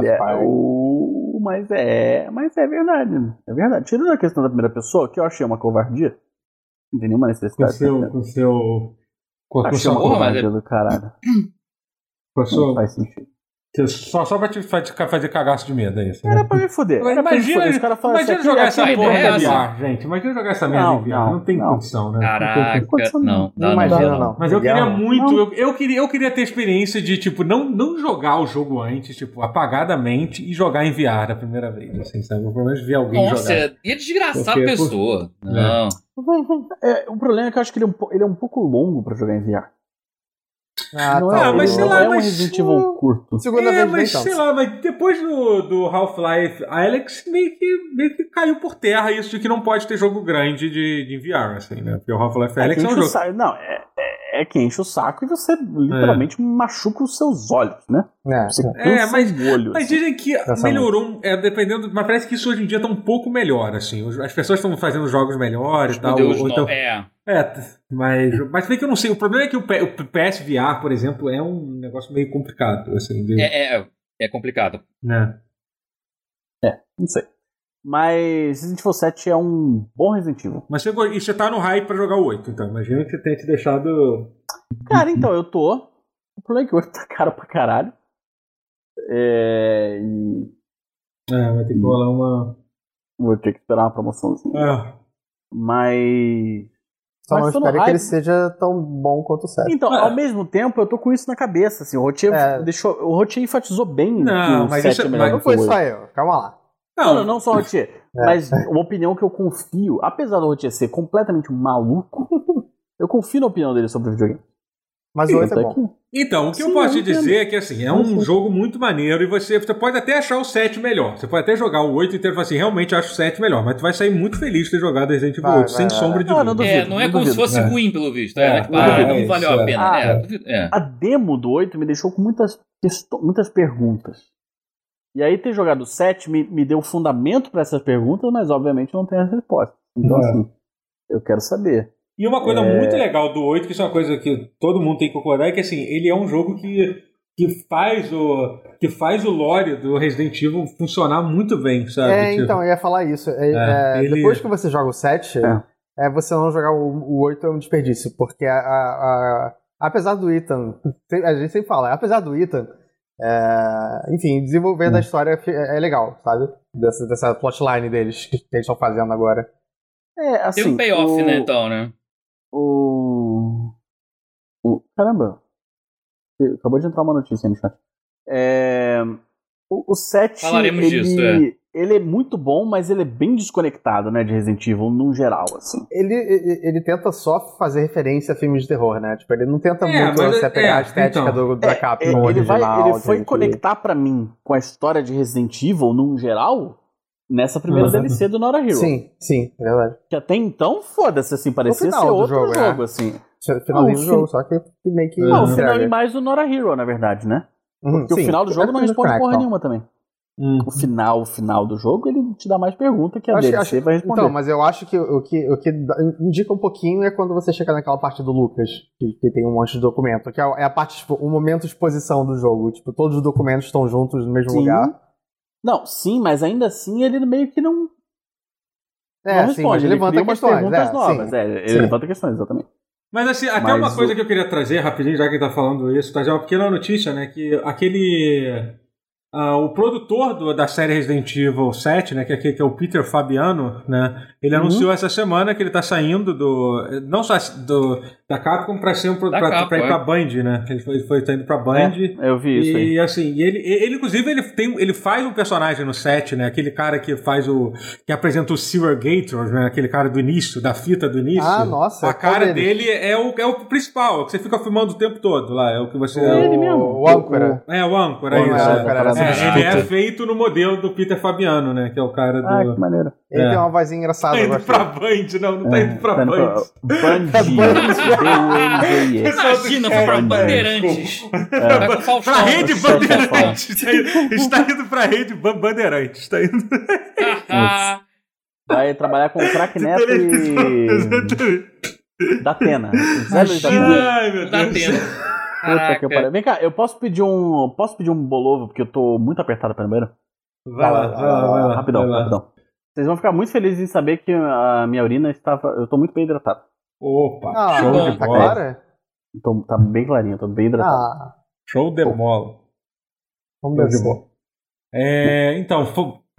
É. É rapaz. o- mas é. Mas é verdade. É verdade. Tirando a questão da primeira pessoa, que eu achei uma covardia. Não tem nenhuma Com necessidade. seu. né? Com seu. Com, com seu uma Porra, mas do caralho. com a Não sua- faz sentido. Só, só pra te fazer, fazer cagaço de medo, é isso. né? Era pra me foder. Era pra me Imagina, foder. Imagina assim, jogar aqui- essa é porra em é. VR, gente. Imagina jogar essa merda Não, em VR. não, Não, tem não. condição, né? Caraca, não. Não, Não não, imagina, não. não. Mas eu queria muito, eu, eu queria, eu queria ter a experiência de, tipo, não, não jogar o jogo antes, tipo, apagadamente e jogar em VR a primeira vez, assim, sabe? Pelo menos ver alguém Nossa, jogar. ia desgraçar Porque, a pessoa. Não. É, o problema é que eu acho que ele é um, ele é um pouco longo pra jogar em VR. Ah, não tá. é, Ah, mas sei não lá, é um mas- Resident Evil curto. Segunda é, vez mas nem sei lá, mas depois do, do Half-Life Alex, meio que, meio que caiu por terra isso de que não pode ter jogo grande de, de VR, assim, né? Porque o Half-Life É Alex é um o jogo. saco. Não, é, é, é que enche o saco e você literalmente machuca os seus olhos, né? É, Você é. É, mas- o olho. Mas assim. dizem que melhorou, um- é, dependendo, mas parece que isso hoje em dia tá um pouco melhor, assim. As pessoas estão fazendo jogos melhores e tal. Deus, ou não. então- É. É, mas, mas bem que eu não sei. O problema é que o, P- o PS VR, por exemplo, é um negócio meio complicado, assim, de, É, é, é complicado. né? Não sei. Mas Resident Evil 7 é um bom Resident Evil. Mas você, e você tá no hype pra jogar o 8, então. Imagina que você tenha te deixado. Cara, então, eu tô. O problema é que o 8 tá caro pra caralho. É, e É, vai ter que rolar uma. vou ter que esperar uma promoçãozinha. É. Mas. Só Mas não espero que ele seja tão bom quanto o 7. Então, É. ao mesmo tempo, eu tô com isso na cabeça, assim, o Rotier É. deixou, o Rotier enfatizou bem Não, que o mas 7 isso é- é melhor Não foi o 8. só eu, calma lá. Não, não, não só o Rotier. É. Mas uma opinião que eu confio, apesar do Rotier ser completamente maluco, eu confio na opinião dele sobre o videogame. Mas o 8 é bom. que- Então, o que Sim, eu posso eu te dizer é que assim, é um jogo muito maneiro e você, você pode até achar o 7 melhor. Você pode até jogar o 8 inteiro e falar assim, realmente acho o 7 melhor, mas tu vai sair muito feliz de ter jogado Resident Evil Vai, 8, sem vai, sombra de vai. Ah, não dúvida. É, não é não como se duvido. fosse É. ruim, pelo visto. É, É, é, ah, é não isso, valeu a é. pena. Ah, É, é. A demo do 8 me deixou com muitas, questões, muitas perguntas. E aí ter jogado o 7 me, me deu fundamento para essas perguntas, mas obviamente não tem as respostas. Então, É. assim, eu quero saber. E uma coisa É. muito legal do 8, que isso é uma coisa que todo mundo tem que concordar, é que assim, ele é um jogo que, que, faz, o, que faz o lore do Resident Evil funcionar muito bem, sabe? É, Tipo, então, eu ia falar isso. É, É, é, ele- Depois que você joga o 7, É. é. você não jogar o, o 8 é um desperdício, porque a, a- a- apesar do Ethan, a gente sempre fala, apesar do Ethan, é, enfim, desenvolver Hum. da história é, é legal, sabe? Dessa, dessa plotline deles que eles estão fazendo agora. É, assim, Tem um payoff, o, né, então, né? O... o- Caramba. Acabou de entrar uma notícia aí no chat. É... O, o 7, Falaremos ele, disso, é. ele é muito bom, mas ele é bem desconectado, né, de Resident Evil, num geral, assim. Ele, ele, ele tenta só fazer referência a filmes de terror, né? Tipo, ele não tenta É, muito se é- apegar à é, estética então. do, da É, Capcom é, ele, vai, original. ele foi conectar pra mim com a história de Resident Evil, num geral, nessa primeira Uhum. DLC do Nora Hero. Sim, sim, é verdade. Que até então, foda-se, assim, parecia final ser outro jogo, jogo, é. assim. Finalzinho Ah, o do jogo, só que meio que. Não, o final é mais do Nora Hero, na verdade, né? Uhum, Porque sim. o final do jogo não É coisa responde porra nenhuma também. hum. O final, o final do jogo, ele te dá mais pergunta que a Acho- DLC acho- vai responder. Então, mas eu acho que o que, o que indica um pouquinho é quando você chega naquela parte do Lucas, que, que tem um monte de documento, que é, é a parte, tipo, o momento de exposição do jogo. Tipo, todos os documentos estão juntos no mesmo Sim. lugar. Não, sim, mas ainda assim ele meio que não, É, não sim, responde. mas ele levanta umas questões. perguntas é, novas. sim. É, ele Sim. levanta questões, exatamente. Mas assim, até Mas uma o- coisa que eu queria trazer rapidinho, já que ele tá falando isso, trazer uma pequena notícia, né? Que aquele. ah, o produtor do- da série Resident Evil 7, né, que é, que é o Peter Fabiano, né, ele Uhum. anunciou essa semana que ele tá saindo do não só do, da Capcom para ser um pra, Capcom, pra ir é. pra Band, né? Ele foi, foi tá indo pra Band. É, eu vi isso aí. E assim, e ele, ele inclusive ele tem, ele faz um personagem no set, né? Aquele cara que faz o que apresenta o Sewer Gator, né? Aquele cara do início, da fita do início. Ah, nossa, A qual cara dele é o, é o principal, é o que você fica filmando o tempo todo lá, é o que você É ele mesmo. O âncora. é o âncora, O é isso. âncora, é. o É, ele é feito no modelo do Peter Fabiano, né? Que é o cara do. Ah, que maneiro. Ele É. tem uma vozinha engraçada, tá eu indo gosto pra dele. Band, não, não tá indo pra Tá indo Band. pra- Band. B-U-N-D-E. Imagina, foi pra É, Bandeirantes. É. Com Faustão. Pra rede. Bandeirantes. Está indo- indo pra rede Ban- Bandeirantes. Está indo. Vai trabalhar com o craque Neto e. da Atena. Zé Luiz da Atena. Ai, meu da Deus. Atena. Puta que pariu. Vem cá, eu posso pedir um. Posso pedir um bolovo, porque eu tô muito apertado pra ir no banheiro? Vai lá, vai lá, vai lá. rapidão, rapidão. Vocês vão ficar muito felizes em saber que a minha urina estava. Eu tô muito bem hidratado. Opa, Ah, show de tá bola. clara? Tô, tá bem clarinho, eu tô bem hidratado. Ah, Show de bola. vamos Show ver. de bola. É, então,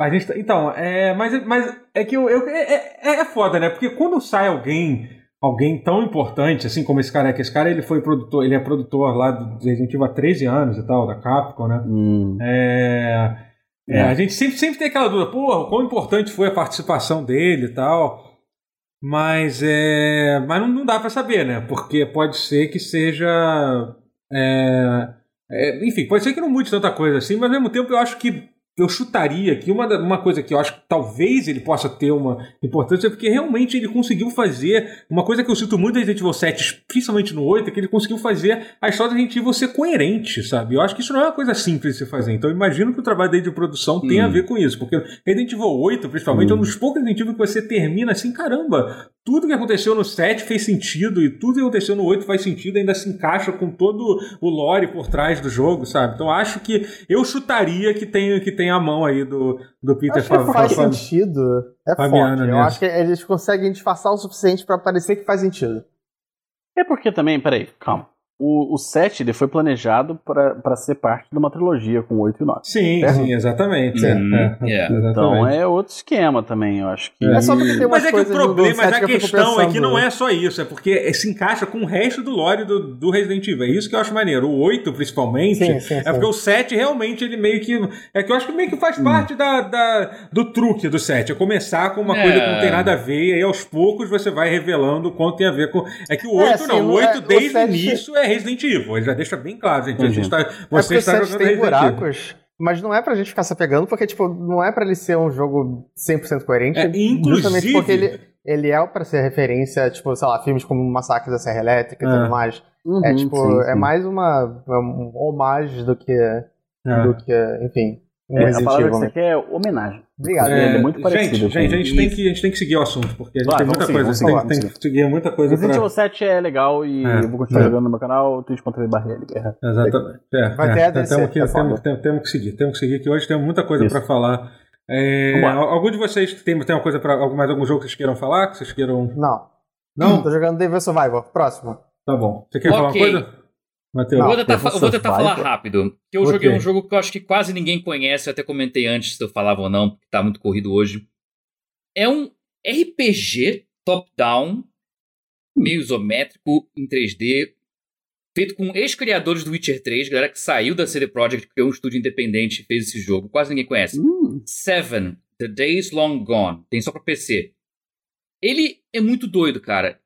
a gente, tá- então, é, mas, mas é que eu, eu- é, é, é foda, né? Porque quando sai alguém, alguém tão importante, assim como esse cara é, que esse cara ele foi produtor, ele é produtor lá do Resident Evil há 13 anos e tal, da Capcom, né? Hum, É, é, É. a gente sempre, sempre tem aquela dúvida, porra, quão importante foi a participação dele e tal. Mas, é, mas não, não dá pra saber, né? Porque pode ser que seja. é, é, enfim, pode ser que não mude tanta coisa assim, mas ao mesmo tempo eu acho que eu chutaria que uma, uma coisa que eu acho que talvez ele possa ter uma importância é porque realmente ele conseguiu fazer uma coisa que eu sinto muito da Resident Evil 7, principalmente no 8, é que ele conseguiu fazer a história da Resident Evil ser coerente, sabe? Eu acho que isso não é uma coisa simples de se fazer. Então eu imagino que o trabalho dele de produção tem a Hum. ver com isso, porque Resident Evil 8, principalmente, é um dos poucos Resident Evil que você termina assim, caramba, tudo que aconteceu no 7 fez sentido e tudo que aconteceu no 8 faz sentido, ainda se encaixa com todo o lore por trás do jogo, sabe? Então acho que eu chutaria que tem, que tem a mão aí do, do Peter Acho que Fa- faz Fa- sentido. É Fabiano forte. Eu mesmo. acho que eles conseguem disfarçar o suficiente pra parecer que faz sentido. É porque também, peraí, calma. O, o 7 ele foi planejado pra pra ser parte de uma trilogia com 8 e 9. Sim, É. sim, exatamente. é, Uhum, é, é. exatamente. Então é outro esquema também, eu acho que. É só porque tem umas Mas é que o problema, mas a que questão é que não é só isso, é porque se encaixa com o resto do lore do, do Resident Evil. É isso que eu acho maneiro. O 8, principalmente, Sim, sim, é sim. porque o 7 realmente ele meio que. É que eu acho que meio que Hum. faz parte da, da- do truque do 7. É começar com uma É. coisa que não tem nada a ver, e aí aos poucos você vai revelando o quanto tem a ver com. É que o É, 8 sim, não. O o- 8 é, o desde o 7 início é Resident Evil. Ele já deixa bem claro, gente. A Uhum. gente tá, É você o está 7 jogando tem Resident Evil. buracos, mas não é pra gente ficar se apegando, porque, tipo, não é pra ele ser um jogo 100% coerente. É, inclusive- Justamente porque ele, ele é pra ser referência, tipo, sei lá, filmes como Massacre da Serra Elétrica e É. tudo mais. Uhum, É, tipo, sim, é sim. mais uma, um homagem do que, É. do que enfim, um É, a palavra que Evil. você quer é homenagem. Obrigado. É, ele é muito parecido Gente, gente, a gente, tem que, a gente tem que seguir o assunto, porque a gente tem muita seguir, coisa. Tem, seguir, tem vamos que seguir muita coisa Resident pra... Evil 7 é legal e É, eu vou continuar é. jogando no meu canal, twitch.tv barra Guerra. Exatamente. É, Vai ter a temos, que, foda. temos, temos, temos que seguir. Temos que seguir, que hoje temos muita coisa para falar. É, algum de vocês tem, tem uma coisa para mais algum jogo que vocês queiram falar? Que vocês queiram. Não. Não? Tô jogando Devil Survivor. Próximo. Tá bom. Você quer falar uma coisa? Matheus? Eu vou tentar, eu vou tentar falar rápido. Que eu Ok. joguei um jogo que eu acho que quase ninguém conhece. Eu até comentei antes se eu falava ou não, porque tá muito corrido hoje. É um RPG top-down, meio isométrico, em 3D, feito com ex-criadores do Witcher 3, galera que saiu da CD Projekt, que criou um estúdio independente e fez esse jogo. Quase ninguém conhece. Hum, Seven, The Days Long Gone. Tem só pra PC. Ele é muito doido, cara.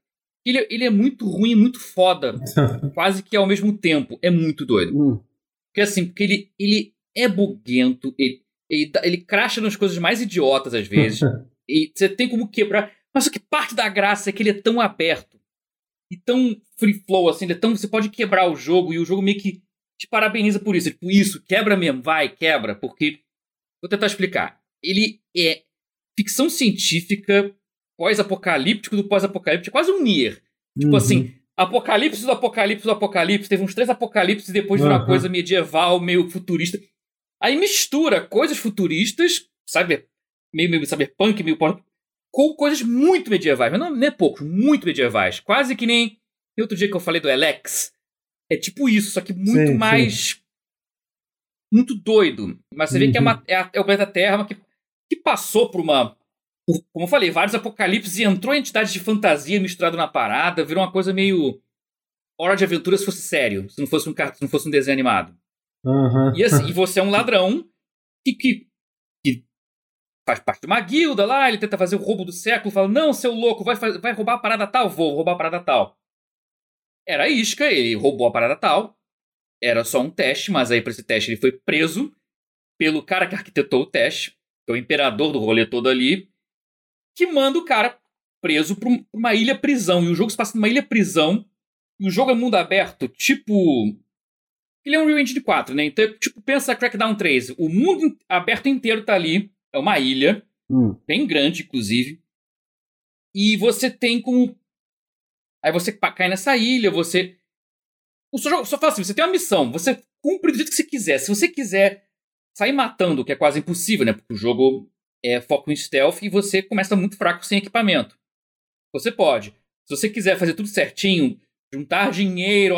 Ele, é- ele é muito ruim, muito foda. quase que ao mesmo tempo. É muito doido. hum. Porque assim, porque ele, ele é buguento, ele, ele, ele cracha nas coisas mais idiotas às vezes. e você tem como quebrar. Mas o que parte da graça é que ele é tão aberto e tão free flow, assim, ele é tão. Você pode quebrar o jogo e o jogo meio que te parabeniza por isso. Tipo, isso, quebra mesmo, vai, quebra, porque. Vou tentar explicar. Ele é ficção científica pós-apocalíptico do pós-apocalíptico, quase um Nier. Tipo Uhum. assim, apocalipse do apocalipse do apocalipse, teve uns três apocalipses e depois virou uma Uhum. coisa medieval, meio futurista. Aí mistura coisas futuristas, sabe? Meio, meio cyberpunk, meio com coisas muito medievais, mas não, não é pouco, muito medievais. Quase que nem outro dia que eu falei do Alex. É tipo isso, só que muito Sim, mais. Muito doido. Mas você vê que é, Uhum. uma- é a- é o planeta Terra que, que passou por uma. Por- como eu falei, vários apocalipses e entrou entidades de fantasia misturado na parada, virou uma coisa meio. Hora de aventura se fosse sério, se não fosse um, se não fosse um desenho animado. Uhum. E, assim, e você é um ladrão que, que, que faz parte de uma guilda lá, ele tenta fazer o roubo do século, fala, não, seu louco, vai, vai roubar a parada tal? Vou roubar a parada tal. Era isca, ele roubou a parada tal. Era só um teste, mas aí pra esse teste ele foi preso pelo cara que arquitetou o teste, que é o imperador do rolê todo ali, que manda o cara preso pra um- uma ilha prisão. E o jogo se passa numa ilha prisão, e o jogo é mundo aberto, tipo ele é um Real Engine 4, né? Então, tipo, pensa Crackdown 3. O mundo aberto inteiro tá ali. É uma ilha, Hum. bem grande, inclusive. E você tem como. Aí você cai nessa ilha, você. O seu jogo só fala assim: você tem uma missão, você cumpre do jeito que você quiser. Se você quiser sair matando, que é quase impossível, né? Porque o jogo é foco em stealth e você começa muito fraco sem equipamento. Você pode. Se você quiser fazer tudo certinho, juntar dinheiro,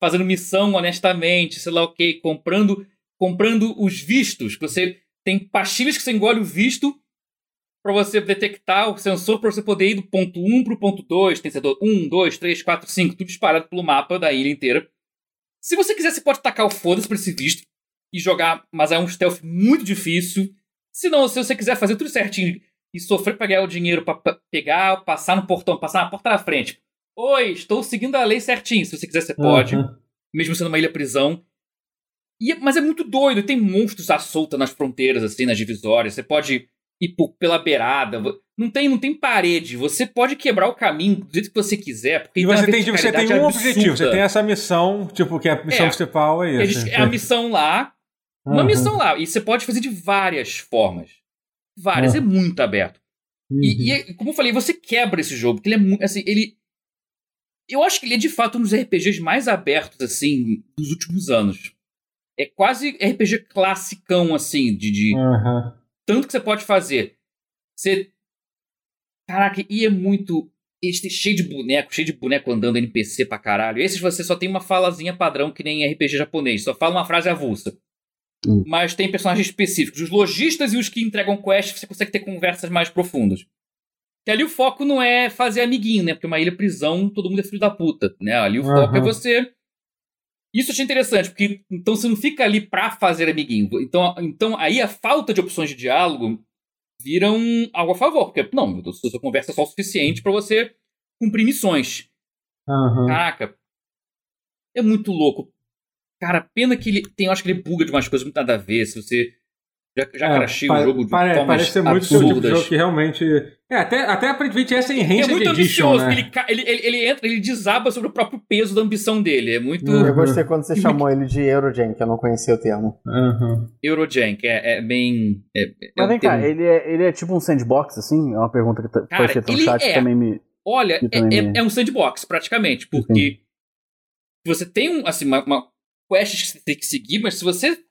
fazendo missão honestamente, sei lá o que, comprando, comprando os vistos, que você tem pastilhas que você engole o visto para você detectar o sensor para você poder ir do ponto 1 pro ponto 2, tem setor 1, 2, 3, 4, 5, tudo espalhado pelo mapa da ilha inteira. Se você quiser, você pode tacar o foda-se pra esse visto e jogar, mas é um stealth muito difícil. Se não, se você quiser fazer tudo certinho e sofrer pra ganhar o dinheiro pra pa- pegar, passar no portão, passar na porta da frente. Oi, estou seguindo a lei certinho. Se você quiser, você pode. Uhum. Mesmo sendo uma ilha prisão. E, mas é muito doido. Tem monstros à solta nas fronteiras, assim, nas divisórias. Você pode ir por- pela beirada. Não tem, não tem parede. Você pode quebrar o caminho do jeito que você quiser. Porque E você tem, você tem um absurda. objetivo, você tem essa missão, tipo, que é a missão É. principal, é isso. É a missão lá. Uma Uhum. missão lá. E você pode fazer de várias formas. Várias. Uhum. É muito aberto. E, Uhum. e é- como eu falei, você quebra esse jogo, porque ele é muito. Assim, ele. Eu acho que ele é de fato um dos RPGs mais abertos, assim, dos últimos anos. É quase RPG classicão, assim, de. de Uhum. Tanto que você pode fazer. Você. Caraca, e é muito. Esse cheio de boneco, cheio de boneco andando NPC pra caralho. Esses você só tem uma falazinha padrão que nem RPG japonês, só fala uma frase avulsa. Hum. Mas tem personagens específicos. Os lojistas e os que entregam quest, você consegue ter conversas mais profundas. Que ali o foco não é fazer amiguinho, né? Porque uma ilha prisão, todo mundo é filho da puta, né? Ali o foco é você. Isso eu achei interessante, porque então você não fica ali pra fazer amiguinho. Então, então aí a falta de opções de diálogo viram algo a favor. Porque, não, sua conversa é só o suficiente pra você cumprir missões. Aham. Caraca. É muito louco. Cara, pena que ele tem, eu acho que ele buga de umas coisas muito nada a ver. Se você já, já É, o jogo de pare- formas Parece ser muito tipo de absurdas. jogo que realmente. É, até, até aparentemente essa é É Enhanced muito Edition, ambicioso. né? Ele, ele, ele, ele entra, ele desaba sobre o próprio peso da ambição dele. É muito Uhum. Eu gostei quando você chamou ele de Eurogen, que eu não conhecia o termo. Aham. Eurojank. É, é bem. É, é Mas um vem cá, termo- ele é, ele é tipo um sandbox, assim? É uma pergunta que tá- Cara, foi feita no chat é. que também me. Olha, é, também é- me- é um sandbox, praticamente. Porque você tem um, assim, uma, uma quest que você tem que seguir, mas se você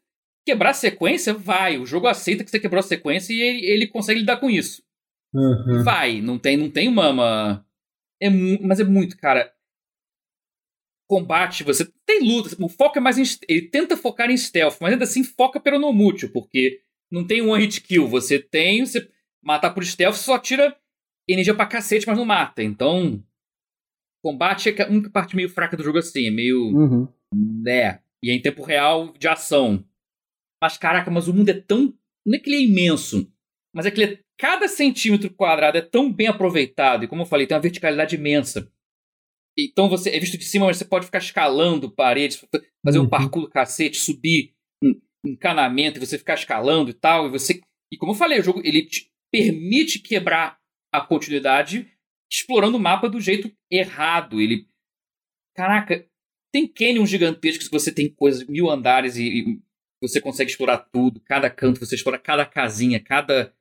quebrar a sequência, vai. O jogo aceita que você quebrou a sequência e ele, ele consegue lidar com isso. Aham. Vai, não tem, não tem uma. uma- É, mas é muito, cara. Combate, você tem luta, o foco é mais em. Ele tenta focar em stealth, mas ainda assim foca peronomútil, porque não tem one hit kill. Você tem. Você matar por stealth só tira energia pra cacete, mas não mata. Então. Combate é a única parte meio fraca do jogo assim, é meio. Uhum. né? E é em tempo real de ação. Mas caraca, mas o mundo é tão. Não é que ele é imenso, mas é que ele é- cada centímetro quadrado é tão bem aproveitado, e como eu falei, tem uma verticalidade imensa. Então você é visto de cima, mas você pode ficar escalando paredes, fazer um Uhum. parkour do cacete, subir um encanamento e você ficar escalando e tal. E você. E como eu falei, o jogo ele te permite quebrar a continuidade explorando o mapa do jeito errado. Ele. Caraca, tem canyons gigantescos que você tem coisas, mil andares e, e você consegue explorar tudo. Cada canto, você explora cada casinha, cada,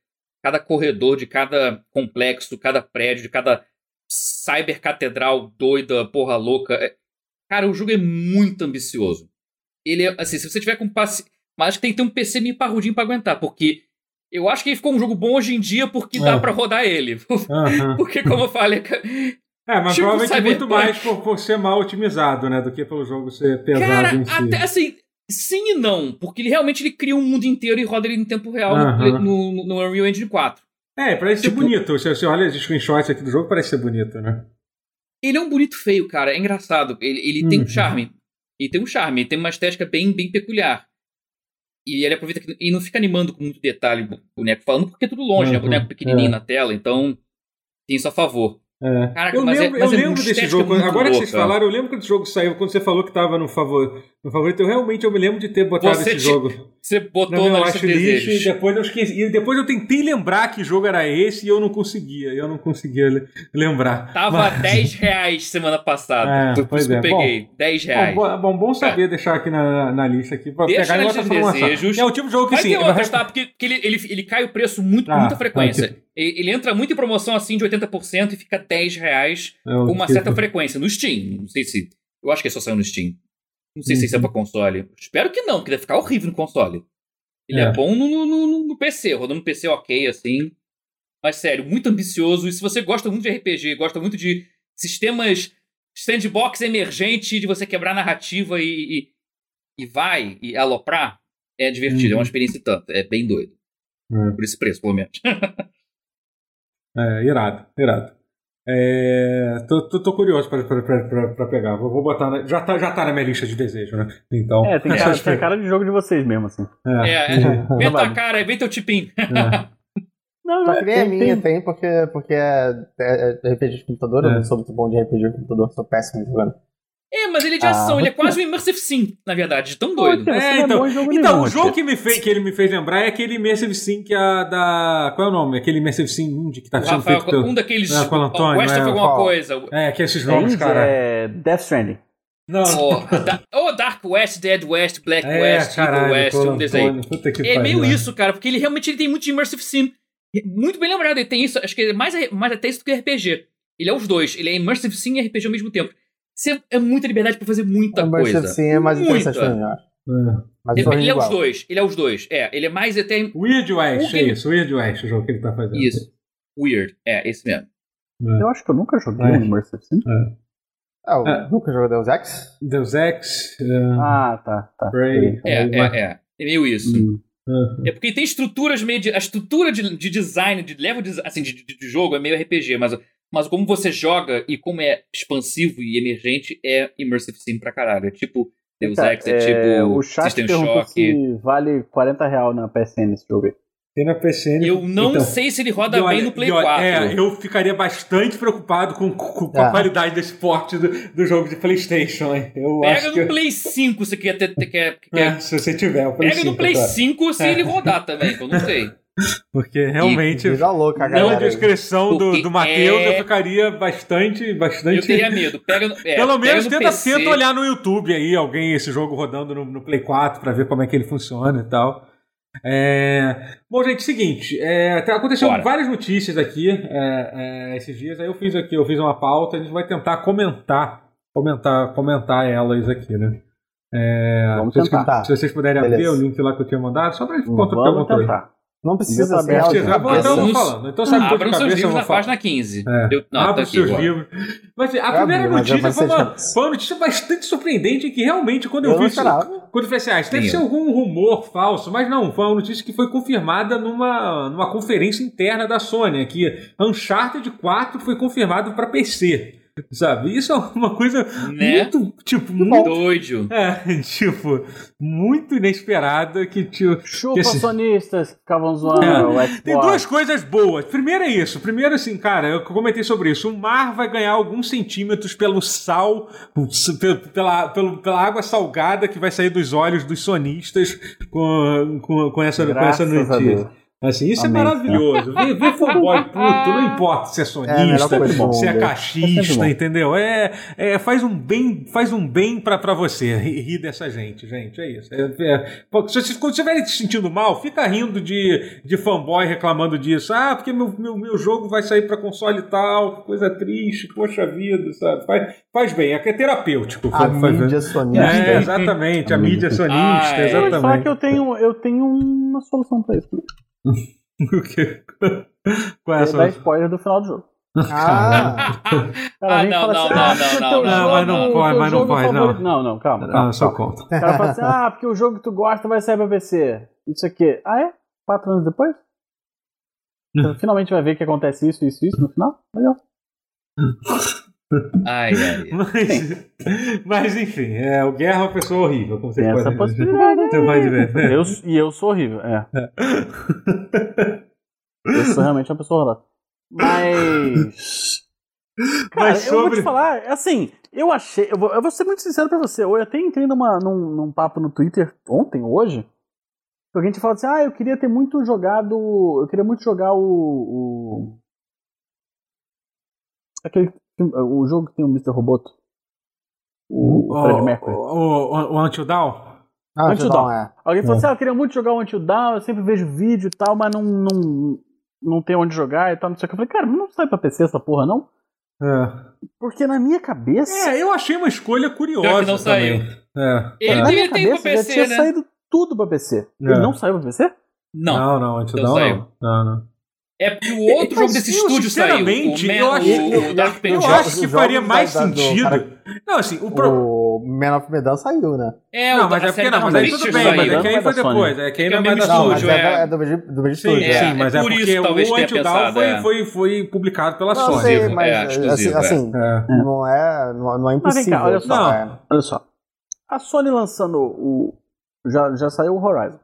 cada corredor de cada complexo, cada prédio, de cada cybercatedral doida, porra louca. É- Cara, o jogo é muito ambicioso. Ele é, assim, se você tiver com paci... Mas acho que tem que ter um PC meio parrudinho pra aguentar, porque eu acho que ele ficou um jogo bom hoje em dia porque dá É. pra rodar ele. Aham. porque, como eu falei, É, mas Tipo provavelmente Cyberpunk. muito mais por, por ser mal otimizado, né? Do que pelo jogo ser pesado Cara, em si. até assim, sim e não, porque ele realmente ele cria um mundo inteiro e roda ele em tempo real no- Aham. no, no Unreal Engine 4. É, parece ser Tipo- bonito. Se você olha os screenshots aqui do jogo, parece ser bonito, né? Ele é um bonito feio, cara, é engraçado. Ele, ele tem um Uhum. charme. Ele tem um charme, ele tem uma estética bem, bem peculiar. E ele aproveita que, e não fica animando com muito detalhe o boneco falando, porque é tudo longe, né? Uhum, Boneco pequenininho é. na tela, então tem isso a favor. É. Caraca, eu é- lembro, mas eu é lembro desse jogo. Agora que vocês louca. falaram, eu lembro quando esse jogo saiu, quando você falou que tava no, favor, no favorito. Eu realmente eu me lembro de ter botado Você esse jogo Você botou na lista de watchlist e desejos. depois eu esqueci. E depois eu tentei lembrar que jogo era esse e eu não conseguia. Eu não conseguia le- lembrar. Tava Mas- 10 reais semana passada. É, Por pois isso que eu é. peguei. 10 reais. Bom, bom, bom saber deixar aqui na, na lista aqui pra Deixa pegar e lançar. desejos. É o tipo de jogo que Vai sim. ter vai- outras, tá? Porque que ele, ele, ele cai o preço muito, com Ah, muita frequência. vai Ele, ele entra muito em promoção assim de 80% e fica 10 reais é com uma tipo- certa frequência. No Steam. Não sei se. Eu acho que só saiu no Steam. Não sei se isso é Uhum. pra console. Espero que não, porque deve ficar horrível no console. Ele é, É. bom no, no, no- PC, rodando no PC ok, assim. Mas sério, muito ambicioso. E se você gosta muito de RPG, gosta muito de sistemas sandbox emergente, de você quebrar narrativa e, e, e vai e aloprar, é divertido. É Uhum. uma experiência e tanto. É bem doido. É. Por esse preço, pelo menos. É, irado, irado. É, tô, tô, tô curioso pra, pra, pra, pra- pra pegar. Vou, vou botar. na- já, tá, já tá na minha lista de desejo, né? Então. É, tem cara, tem cara de jogo de vocês mesmo, assim. É, É, é. Vem tua cara, vem teu tipinho. é. Não, Só que nem a tem- minha tem- tem, porque, porque é, é- é RPG de computador, eu É. não sou muito bom de RPG de computador, sou péssimo jogando. É, mas ele é de Ah, ação, ele é quase um Immersive Sim, na verdade, de tão doido. Pô, É, é então, em jogo então nenhum, o jogo que, me fez, que ele me fez lembrar é aquele Immersive Sim que a da. Qual é o nome? Aquele Immersive Sim Indie que tá sendo Rafael, feito pelo. um daqueles. É, com o Antônio, West é, of alguma qual? coisa. É, que esses É nomes, indie, cara. é Death Stranding. Não. Oh, da, oh, Dark West, Dead West, Black é, West, caralho, Evil West, um desses aí. Antônio, Puta que É pariu. meio isso, cara, porque ele realmente ele tem muito de Immersive Sim. Muito bem lembrado, ele tem isso, acho que é mais, mais até isso do que RPG. Ele é os dois, ele é Immersive Sim e RPG ao mesmo tempo. Você é muita liberdade pra fazer muita o coisa. Sim é mais Muita. interessante. É. Mas Ele, ele é os dois, ele é os dois. É, ele é mais até Weird West, O que- é isso, Weird West, o jogo que ele tá fazendo. Isso. Weird. É, esse mesmo. Eu acho que eu nunca joguei É. um Immersive Sim. Ah, eu É. nunca joguei Deus Ex? Deus Ex. uh, Ah, tá, tá. Prey. É, é, é. É meio isso. Hum. uh, É porque tem estruturas meio de. A estrutura de, de design, de level de, assim, de, de- de jogo é meio RPG, mas, mas como você joga e como é expansivo e emergente, é Immersive Sim pra caralho. É tipo Deus Tá, Ex, é, tipo o chat System Shock. se vale 40 real na PSN esse jogo aí. Tem na PCN. Eu não Então, sei se ele roda olha- bem no Play olha, 4. É, eu ficaria bastante preocupado com, com- com a É. qualidade desse porte do, do jogo de PlayStation. hein? Eu Pega acho no que. Play 5 se quer ter. Quer, quer, É, se você tiver o Play Pega no 5, Play claro. 5 se É. ele rodar também, que eu não sei. Porque realmente. Vida louca, Pela galera. aí. descrição do, Porque do Matheus, é- eu ficaria bastante. bastante... Eu teria medo. Pega, no- é, Pelo menos no tenta, PC. tenta olhar no YouTube aí, alguém, esse jogo rodando no, no Play 4 pra ver como é que ele funciona e tal. É, Bom, gente, seguinte, é, tá- aconteceu Bora. várias notícias aqui é, é, esses dias, aí eu fiz aqui, eu fiz uma pauta, a gente vai tentar comentar, comentar, comentar elas aqui, né? É, Vamos tentar. se vocês puderem abrir Beleza. o link lá que eu tinha mandado, só pra conta do Vamos tentar. Não precisa ser tá áudio. Então eu falando. Então sabe de Abram seus livros na falar. página 15. É, Eu, não, abra tá os seus livros. Mas a Eu primeira abri, mas notícia foi uma, foi uma notícia bastante surpreendente que realmente, quando eu, Eu vi isso, quando eu falei assim, ah, isso deve ser algum rumor falso, mas não, foi uma notícia que foi confirmada numa, numa conferência interna da Sony, que Uncharted 4 foi confirmado para PC. Sabe? Isso é uma coisa Né? muito, tipo, muito. Doido. É, tipo, muito inesperada que, tipo, Chupa Esse- sonistas que ficavam zoando É. o Xbox. Tem duas coisas boas. Primeiro é isso. Primeiro, assim, cara, eu comentei sobre isso. O mar vai ganhar alguns centímetros pelo sal, pela, pela, pela água salgada que vai sair dos olhos dos sonistas com, com, com, essa, com essa notícia. Assim, isso Amém, é maravilhoso. Ver, ver fanboy puto, não importa se é É sonista, coisa do se é. É cachista, bom. entendeu? É, é, faz um bem, faz um bem pra, pra você rir, dessa gente, gente. É isso. É, é- se vocês, quando vocês estiverem se sentindo mal, fica rindo de, de fanboy reclamando disso. Ah, porque meu, meu, meu jogo vai sair pra console e tal, que coisa triste, poxa vida, sabe? Faz, faz bem, é que é terapêutico. A faz- faz- mídia sonista. é, exatamente, a A mídia mídia. sonista, Ah, é. Eu vou te falar exatamente. que eu tenho, eu tenho uma solução pra isso. O quê? Qual é É essa? dar spoiler do final do jogo. Ah, Cara, Ah, vem e não, fala não, assim, não, ah, não, não, não. jogo- Não, mas não pode, mas não jogo pode, favorito- Não, não, calma. calma. Ah, só conta. O cara fala assim, ah, porque o jogo que tu gosta vai sair pra PC. Isso aqui. Ah, é? Quatro anos depois? Então, finalmente vai ver que acontece isso, isso, isso no final? Legal. Ai, ai. ai. Mas, mas enfim, é, o Guerra é uma pessoa horrível, como essa podem possibilidade. né? Você pode ver. né? Eu, e eu sou horrível, é. Eu sou realmente uma pessoa horrorosa. Mas. Cara, Mas eu vou sobre- te falar, assim, eu achei. Eu vou, eu vou ser muito sincero pra você. Eu até entrei numa, num, num papo no Twitter ontem, hoje. Que alguém tinha falado assim: ah, eu queria ter muito jogado. Eu queria muito jogar o. o aquele. O jogo que tem o Mr. Roboto. O, o Fred Mercury. O, o, o Until Dawn? ah Until Dawn. é. Alguém falou É. assim: ah, eu queria muito jogar o Until Dawn, eu sempre vejo vídeo e tal, mas não, não, não tem onde jogar e tal, não sei o que. Eu falei, cara, não sai pra PC essa porra, não? É. Porque na minha cabeça. É, eu achei uma escolha curiosa. Que não saiu. É. Ele na tem, minha ele tem pra cabeça já PC, tinha né? saído tudo pra PC. É. Ele não saiu pra PC? Não. Não, não, Until Dawn não. Não, não. É porque o outro Mas jogo desse eu, estúdio saiu. O, Man- eu acho- o, o Dark Eu acho que faria mais da- da- do sentido. cara- Não, assim, o pro... O Man of Medan saiu, né? É, Não, o mas da é porque não, Dark mas aí tudo bem, mas é que aí Não é foi da depois, é que aí É não é da mesmo Não, estúdio, é, é. é do mesmo do mesmo Sim, estúdio. É, sim, mas é é, por porque o Until Dawn pensado, foi, é. foi, publicado pela Não, Sony. sei, Exclusivo, mas é, assim, é. assim, É. não é, não, não é Mas vem cá, impossível. olha só. Não. É. Olha só. A Sony lançando o. Já, já saiu o Horizon.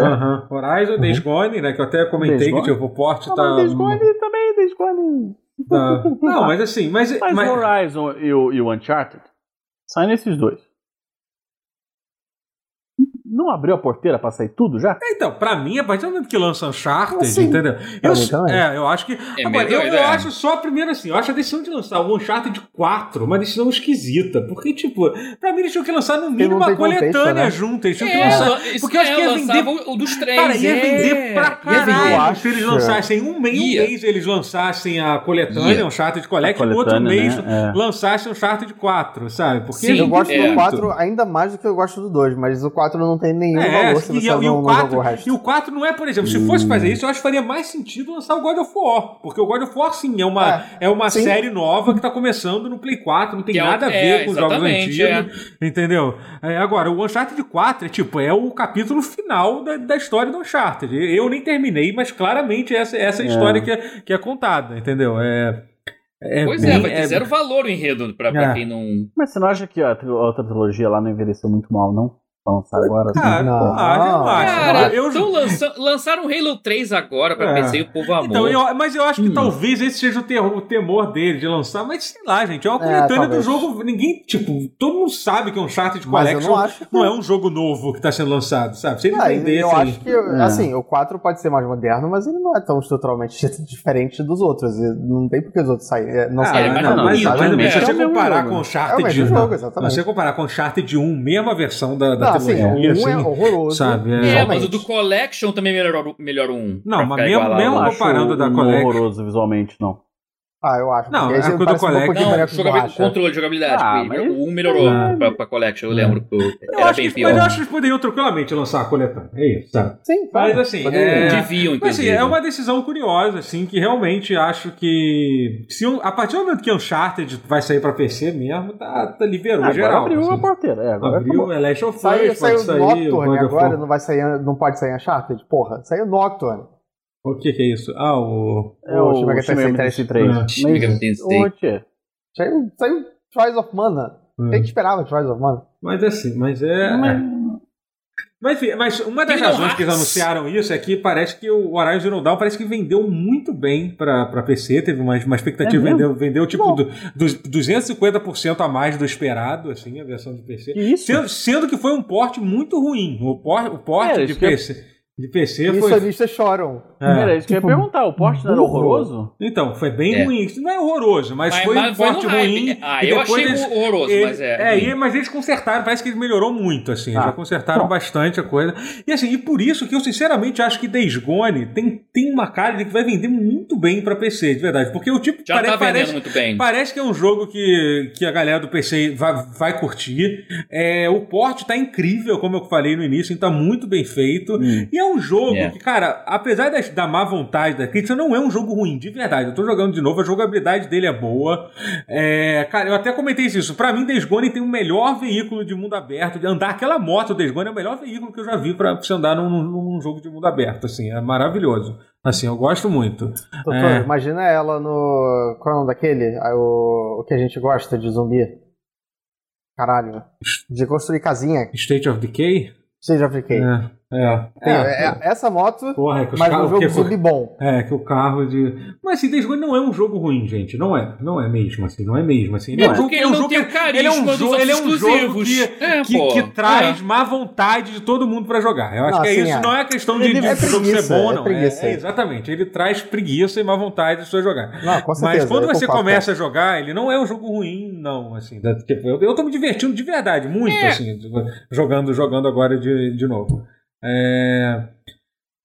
Aham. Horizon, Days Gone, né? Que eu até comentei que tipo, o porte Ah, tá. mas Days Gone também, Days Gone. tá- Não, mas assim, mas. Mas, mas- o Horizon e o, e o Uncharted saem nesses dois. Não abriu a porteira pra sair tudo já? Então, pra mim, a partir do momento que lança Uncharted, Sim. entendeu? Eu, mim também. é, eu acho que. É agora, eu, eu é. acho só, primeiro assim, eu acho a decisão de lançar o Uncharted 4 uma decisão esquisita. Porque, tipo, pra mim eles tinham que lançar no mínimo uma tem contexto, coletânea né? junto. Eles tinham que É, lançar. porque eu acho é, que ia vender- o dos três. Cara, ia é. vender pra vender. caralho acho. se eles lançassem um mês, um mês eles lançassem a coletânea, Ia. Uncharted Collect, A e no outro coletânea, mês né? É. lançassem Uncharted 4, sabe? Porque Sim, Eu gosto é. do 4 ainda mais do que eu gosto do 2, mas o 4 não tem nenhum É, valor se e, você e não, o não 4, jogou o resto. e o 4 não é, por exemplo, se fosse fazer isso, eu acho que faria mais sentido lançar o God of War. Porque o God of War, sim, é uma, é, uma sim. série nova que tá começando no Play 4, não tem Que é nada a ver é, com os jogos antigos. Entendeu? É, agora, o Uncharted 4 é tipo, é o capítulo final da, da história do Uncharted. Eu nem terminei, mas claramente essa, essa é a É. história que é, que é contada, entendeu? É. é Pois bem- é, vai ter zero valor o enredo pra, pra É. quem não. Mas você não acha que a outra trilogia lá não envelheceu muito mal, não? Lançar agora? assim? Cara, Não. não, acho, eu não acho. Cara, eu, então lança- lançaram Halo 3 agora pra É. PC e o povo amou. Então, eu- mas eu acho que Hum. talvez esse seja o, terror- o temor dele de lançar, mas sei lá, gente, é uma É, coletânea do talvez. jogo. Ninguém, tipo, todo mundo sabe que é um Uncharted Mas eu Collection. não acho que- Não é um jogo novo que tá sendo lançado, sabe? Se eles Ah, vendessem. eu acho que, É. assim, o 4 pode ser mais moderno, mas ele não é tão estruturalmente diferente dos outros. E não tem porque os outros saírem. Não Ah, saírem mas não, não, mas, mas É É não, você comparar com o Uncharted 1, mesma versão da, Não, assim, trilogia, um assim, é horroroso. sabe? É. É, realmente. mas o do Collection também melhorou, melhorou um. Não, mas mesmo- mesmo não comparando da um Collect. horroroso visualmente, não. Ah, eu acho. Não, porque é do parece um Não, jogabilidade, controle de jogabilidade. Ah, mas- O 1 melhorou É. pra, pra Collection, eu lembro que Eu era acho, bem que, pior. mas eu acho que eles poderiam tranquilamente lançar a coletânea. É isso, sabe? Sim, Mas assim, é... Deviam, Mas assim, é uma decisão curiosa, assim, que realmente acho que. Se, um- a partir do momento que Uncharted vai sair pra PC mesmo, tá, tá liberou Agora geral. abriu assim. a porteira. É, agora Abriu, é Last of Us, Saiu, pode saiu sair. Nocturne agora, não, vai sair, não pode sair Uncharted? Porra, saiu Nocturne. O que que é isso? Ah, o... É o o Shin Megami Tensei Megami 3. Tensei 3. É. Shin Megami Tensei. Ô, tia, Saiu, saiu Trials of Mana. Hum. Quem que esperava Trials of Mana? Mas assim, mas é... Mas- Mas, enfim, mas uma das Kingdom razões que eles anunciaram isso é que parece que o Horizon Zero Dawn parece que vendeu muito bem pra, pra PC, teve uma, uma expectativa, É vendeu, vendeu tipo do, dos 250% a mais do esperado, assim, a versão de PC. Que isso? Sendo, sendo que foi um porte muito ruim. O, por, o porte É, de, PC, de PC E foi. sonistas choram. é. Era isso que eu ia tipo, perguntar. O porte não era horroroso? Então, foi bem É. ruim. Isso não é horroroso, mas, Mas- foi mas um porte ruim. Ah, e eu depois achei eles- horroroso, ele- mas é É, e- mas eles consertaram, parece que ele melhorou muito, assim. Ah. Já consertaram bastante a coisa. E assim, e por isso que eu sinceramente acho que Days Gone tem, tem uma cara de que vai vender muito bem pra PC, de verdade. Porque o tipo Já pare- tá vendendo parece, muito bem. Parece que é um jogo que, que a galera do PC vai, vai curtir. É, o porte tá incrível, como eu falei no início, então tá muito bem feito. Hum. E é um jogo É. que, cara, apesar das- da má vontade da crítica, não é um jogo ruim, de verdade. Eu tô jogando de novo, a jogabilidade dele é boa. É, cara, eu até comentei isso. Pra mim, Days Gone tem o melhor veículo de mundo aberto. De andar aquela moto, Days Gone é o melhor veículo que eu já vi pra você andar num, num- num jogo de mundo aberto. Assim, é maravilhoso. Assim, eu gosto muito. Doutor, É. imagina ela no. Qual é o nome daquele? Ah, O, o que a gente gosta de zumbi. Caralho. De construir casinha. State of Decay? Seja Decay. É, é. É, é- essa moto, Porra, é que mas um carros- jogo que- zumbi bom. É, que o carro de. Mas assim, Days Gone não é um jogo ruim, gente. Não é. Não é mesmo, assim. Não é mesmo, assim. É um porque ele um não tem o carisma ele é um dos jogo, ele é um jogo que, É, que, que traz É. má vontade de todo mundo pra jogar. Eu acho Não, que é assim, isso. é. Não é a questão de, de é o jogo ser preguiça, bom, é não. É, preguiça. é, exatamente. Ele traz preguiça e má vontade pessoas jogar. Não, com certeza. Mas quando você concordo. começa a jogar, ele não é um jogo ruim, não. Assim, tipo, eu, eu tô me divertindo de verdade, muito, É. assim, jogando, jogando agora de, de novo. É,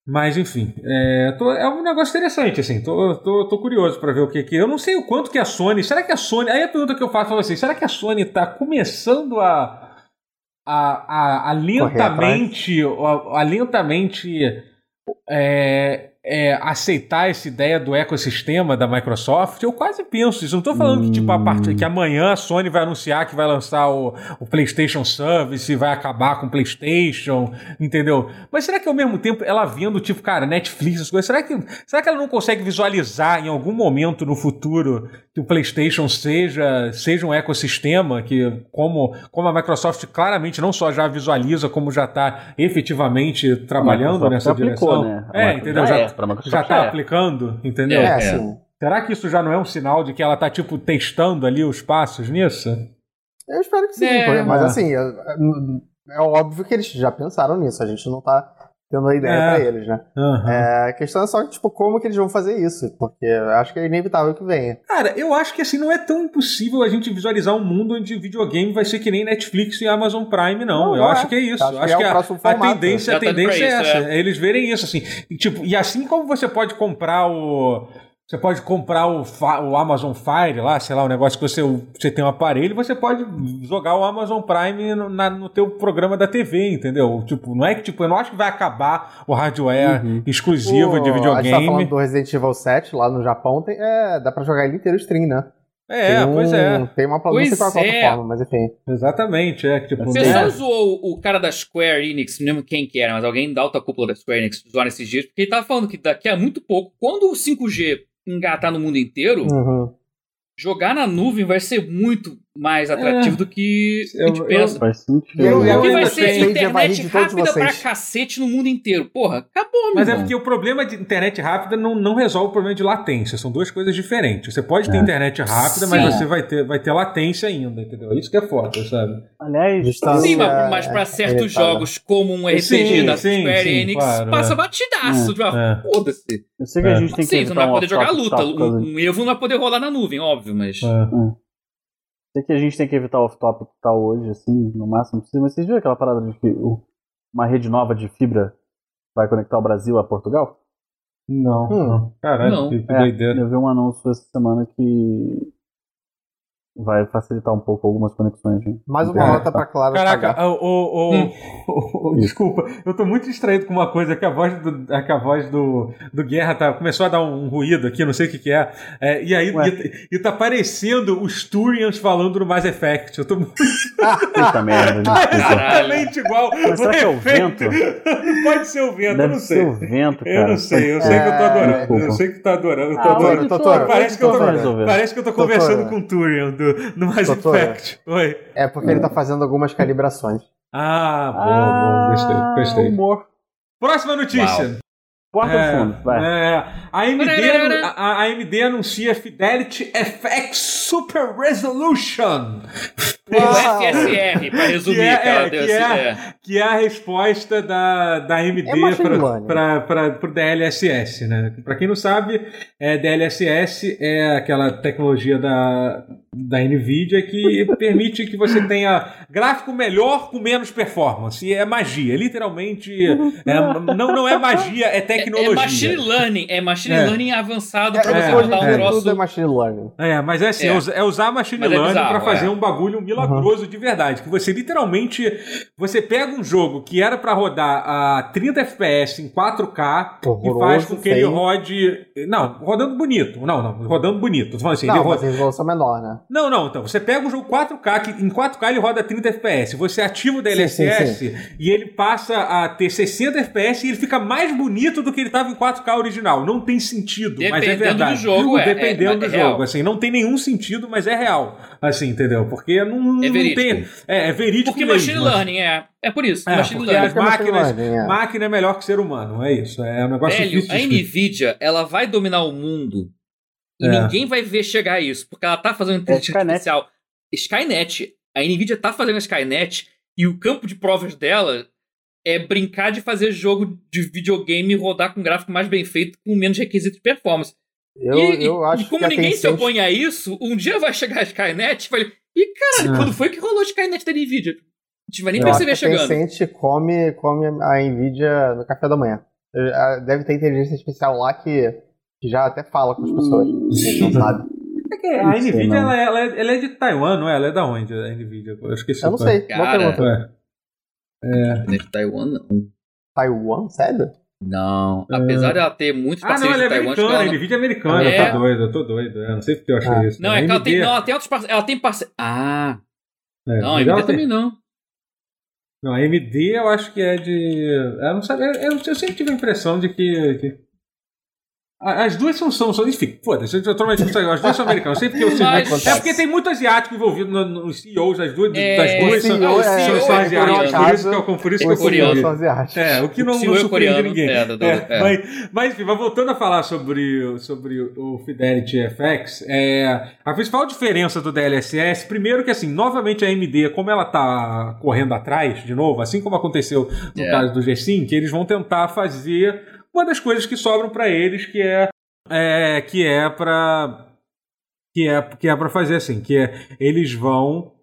Mas, enfim, é, tô- é um negócio interessante, assim. Tô, tô, tô curioso pra ver o que que. Eu não sei o quanto que a Sony. Será que a Sony. Aí a pergunta que eu faço pra vocês: será que a Sony tá começando a. a, a, a lentamente. A, a lentamente. É, é, aceitar essa ideia do ecossistema da Microsoft, eu quase penso isso. Não estou falando que, tipo, a partir, que amanhã a Sony vai anunciar que vai lançar o, o PlayStation Service e vai acabar com o PlayStation, entendeu? Mas será que ao mesmo tempo ela vendo, tipo, cara, Netflix, essas coisas, será que, será que ela não consegue visualizar em algum momento no futuro que o PlayStation seja, seja um ecossistema que, como, como a Microsoft claramente não só já visualiza, como já está efetivamente trabalhando nessa aplicou, direção? né? A É, Microsoft entendeu? já Já, é, já já tá é. aplicando, entendeu? É, É. assim. Será que isso já não é um sinal de que ela tá, tipo, testando ali os passos nisso? Eu espero que sim, É, mas é. assim, é, é óbvio que eles já pensaram nisso, a gente não tá tendo a ideia É. pra eles, né? Aham. É, a questão é só, tipo, como que eles vão fazer isso, porque eu acho que é inevitável que venha. Cara, eu acho que assim não é tão impossível a gente visualizar um mundo onde videogame vai ser que nem Netflix e Amazon Prime, não. Não, eu não acho é. que é isso. Acho Eu que acho é que, o a, a tendência, a tá tendência é isso, essa. É eles verem isso assim. E, tipo, e assim como você pode comprar o Você pode comprar o, o Amazon Fire lá, sei lá, um negócio que você, você tem um aparelho, você pode jogar o Amazon Prime no, na- no teu programa da TV, entendeu? Tipo, não é que tipo, eu não acho que vai acabar o hardware Uhum. exclusivo O- de A gente tá videogame. falando do Resident Evil 7 lá no Japão, tem, é, dá pra jogar ele inteiro stream, né? É, Tem pois um- é. Tem uma não sei qual Pois é. plataforma, mas enfim. Exatamente, é que tipo, O pessoal né? zoou o cara da Square Enix, não lembro quem que era, mas alguém da alta cúpula da Square Enix zoou nesses dias, porque ele tava falando que daqui a muito pouco, quando o 5G engatar no mundo inteiro, Uhum. jogar na nuvem vai ser muito mais atrativo do que a gente eu- pensa. Faz sentido. Eu- eu Porque vai ser internet rápida pra cacete no mundo inteiro. Porra, acabou, meu Mas é porque o problema de internet rápida não, não resolve o problema de latência. São duas coisas diferentes. Você pode ter É. internet rápida, Sim. mas você vai ter, vai ter latência ainda, entendeu? Isso que é foda, sabe? Aliás, Sim, mas, é- mas pra é certos jogos, como um RPG Sim, da sim, Square sim, Enix, claro, passa é. batidaço. tipo, É. Foda-se. eu sei que É. a gente tem que Sim, você não vai um poder jogar luta. Um, um Evo não vai poder rolar na nuvem, óbvio, mas. É. Sei que a gente tem que evitar o off-topic tal hoje, assim, no máximo possível. Mas vocês viram aquela parada de que uma rede nova de fibra vai conectar o Brasil a Portugal? Não, Hum. não. Caralho, Não. que, que É, doideira. eu vi um anúncio essa semana que vai facilitar um pouco algumas conexões. né? Mais uma É. nota pra Clara Caraca, pagar. o, o- o- Hum. o- o- desculpa, eu tô muito distraído com uma coisa que a voz do, é que a voz do, do Guerra tá, começou a dar um ruído aqui, não sei o que, que é. É, e aí e, e tá parecendo os Turians falando no Mass Effect. Eu tô muito Puta merda, tá exatamente igual. Mas será que é o vento? Pode ser o vento, eu Deve não ser sei. o vento, cara. Eu não sei, eu sei que eu tô É, adorando. Eu desculpa. sei que tu tá adorando. Eu tô Ah, adorando. Parece que, eu tô, resolveu. parece que eu tô conversando com o Turian do, no Mass Totoro. Effect. Oi. É porque ele tá fazendo algumas calibrações. Ah, bom, bom, gostei, Ah, gostei. Humor. Próxima notícia. Porta É, do fundo, vai. é, a, AMD, a, AMD anuncia Fidelity FX Super Resolution, O FSR, pra resumir, Que é- que ela é, deu que é- que é a resposta da, da AMD É para o DLSS. Né? Para quem não sabe, é, DLSS é aquela tecnologia da, da NVIDIA que permite que você tenha gráfico melhor com menos performance. E é magia, literalmente. é, não, não é magia, é É, tecnologia. é machine learning, é machine É. learning avançado É, pra você é, rodar um troço. tudo é machine learning. É, mas é assim, É. é, us- é usar machine Mas é learning bizarro, pra fazer é. um bagulho milagroso de verdade. Que você literalmente. Você pega um jogo que era pra rodar a 30 FPS em 4K e Horroroso, faz com que ele rode. Não, rodando bonito. Não, não, rodando bonito. Tô falando assim, ele Não, roda- mas resolução menor, né? não, não, então. Você pega um jogo 4K, que em 4K ele roda 30 FPS. Você ativa o DLSS sim, e ele passa a ter 60 FPS e ele fica mais bonito do que ele estava em 4K original. Não tem sentido, mas é Dependendo verdade. do jogo, é, Dependendo é, do é jogo, assim, não tem nenhum sentido, mas é real. Assim, entendeu? Porque não, não verídico. tem. É, é verídico Porque mesmo. machine learning, é. É por isso. É, machine learning. as é máquinas, learning, é. máquina é melhor que ser humano, é isso. É um negócio Velho, difícil a. Nvidia, ela vai dominar o mundo e É. ninguém vai ver chegar a isso, porque ela tá fazendo inteligência artificial. Skynet. A Nvidia tá fazendo a Skynet e o campo de provas dela é brincar de fazer jogo de videogame rodar com gráfico mais bem feito, com menos requisito de performance. Eu, e, eu e- acho e como que a ninguém se opõe a isso, um dia vai chegar a Skynet e vai. Ih, caralho, É. quando foi que rolou a Skynet da Nvidia? A gente vai nem eu acho perceber que a chegando. Tencent come, come a Nvidia no café da manhã. Ah, Deve ter inteligência artificial lá que, que já até fala com as pessoas. A não sabe. É que a Nvidia ela, é- ela é, ela é de Taiwan, não é? Ela é da onde, a Nvidia? Eu esqueci. Eu não é. sei. Boa Cara. pergunta. É de Taiwan, não. Taiwan? Sério? Não. Apesar dela ter muitos Ah, não, parceiros ela é de Taiwan, acho americana, ela Nvidia é americana, É. eu tô doido, eu tô doido. É, não sei porque eu achei Ah. isso. Não, A é que ela tem, não, ela tem outros parceiros. Ela tem parceiros. Ah, é, não, a Nvidia ela tem- também não. Não, a AMD eu acho que é de. Eu não sei, eu, eu- eu sempre tive a impressão de que. que- As duas são, são, são enfim, foda-se, eu tô mais- as duas são americanas. Eu sei porque eu sei. Mas- É porque tem muito asiático envolvido no- nos CEOs das duas, É, das duas o são, CEO é- são, CEO são é asiáticos. Por isso que eu, por isso que É eu coreano. São. É, o que não, O não é surpreende coreano, ninguém. é, do- do- É, é. Mas, mas, enfim, mas voltando a falar sobre, sobre o Fidelity FX, é, a principal diferença do DLSS, primeiro que assim, novamente a AMD, como ela tá correndo atrás, de novo, assim como aconteceu no É. caso do G5, eles vão tentar fazer uma das coisas que sobram para eles, que é, é que é para que é que é para fazer assim, que é eles vão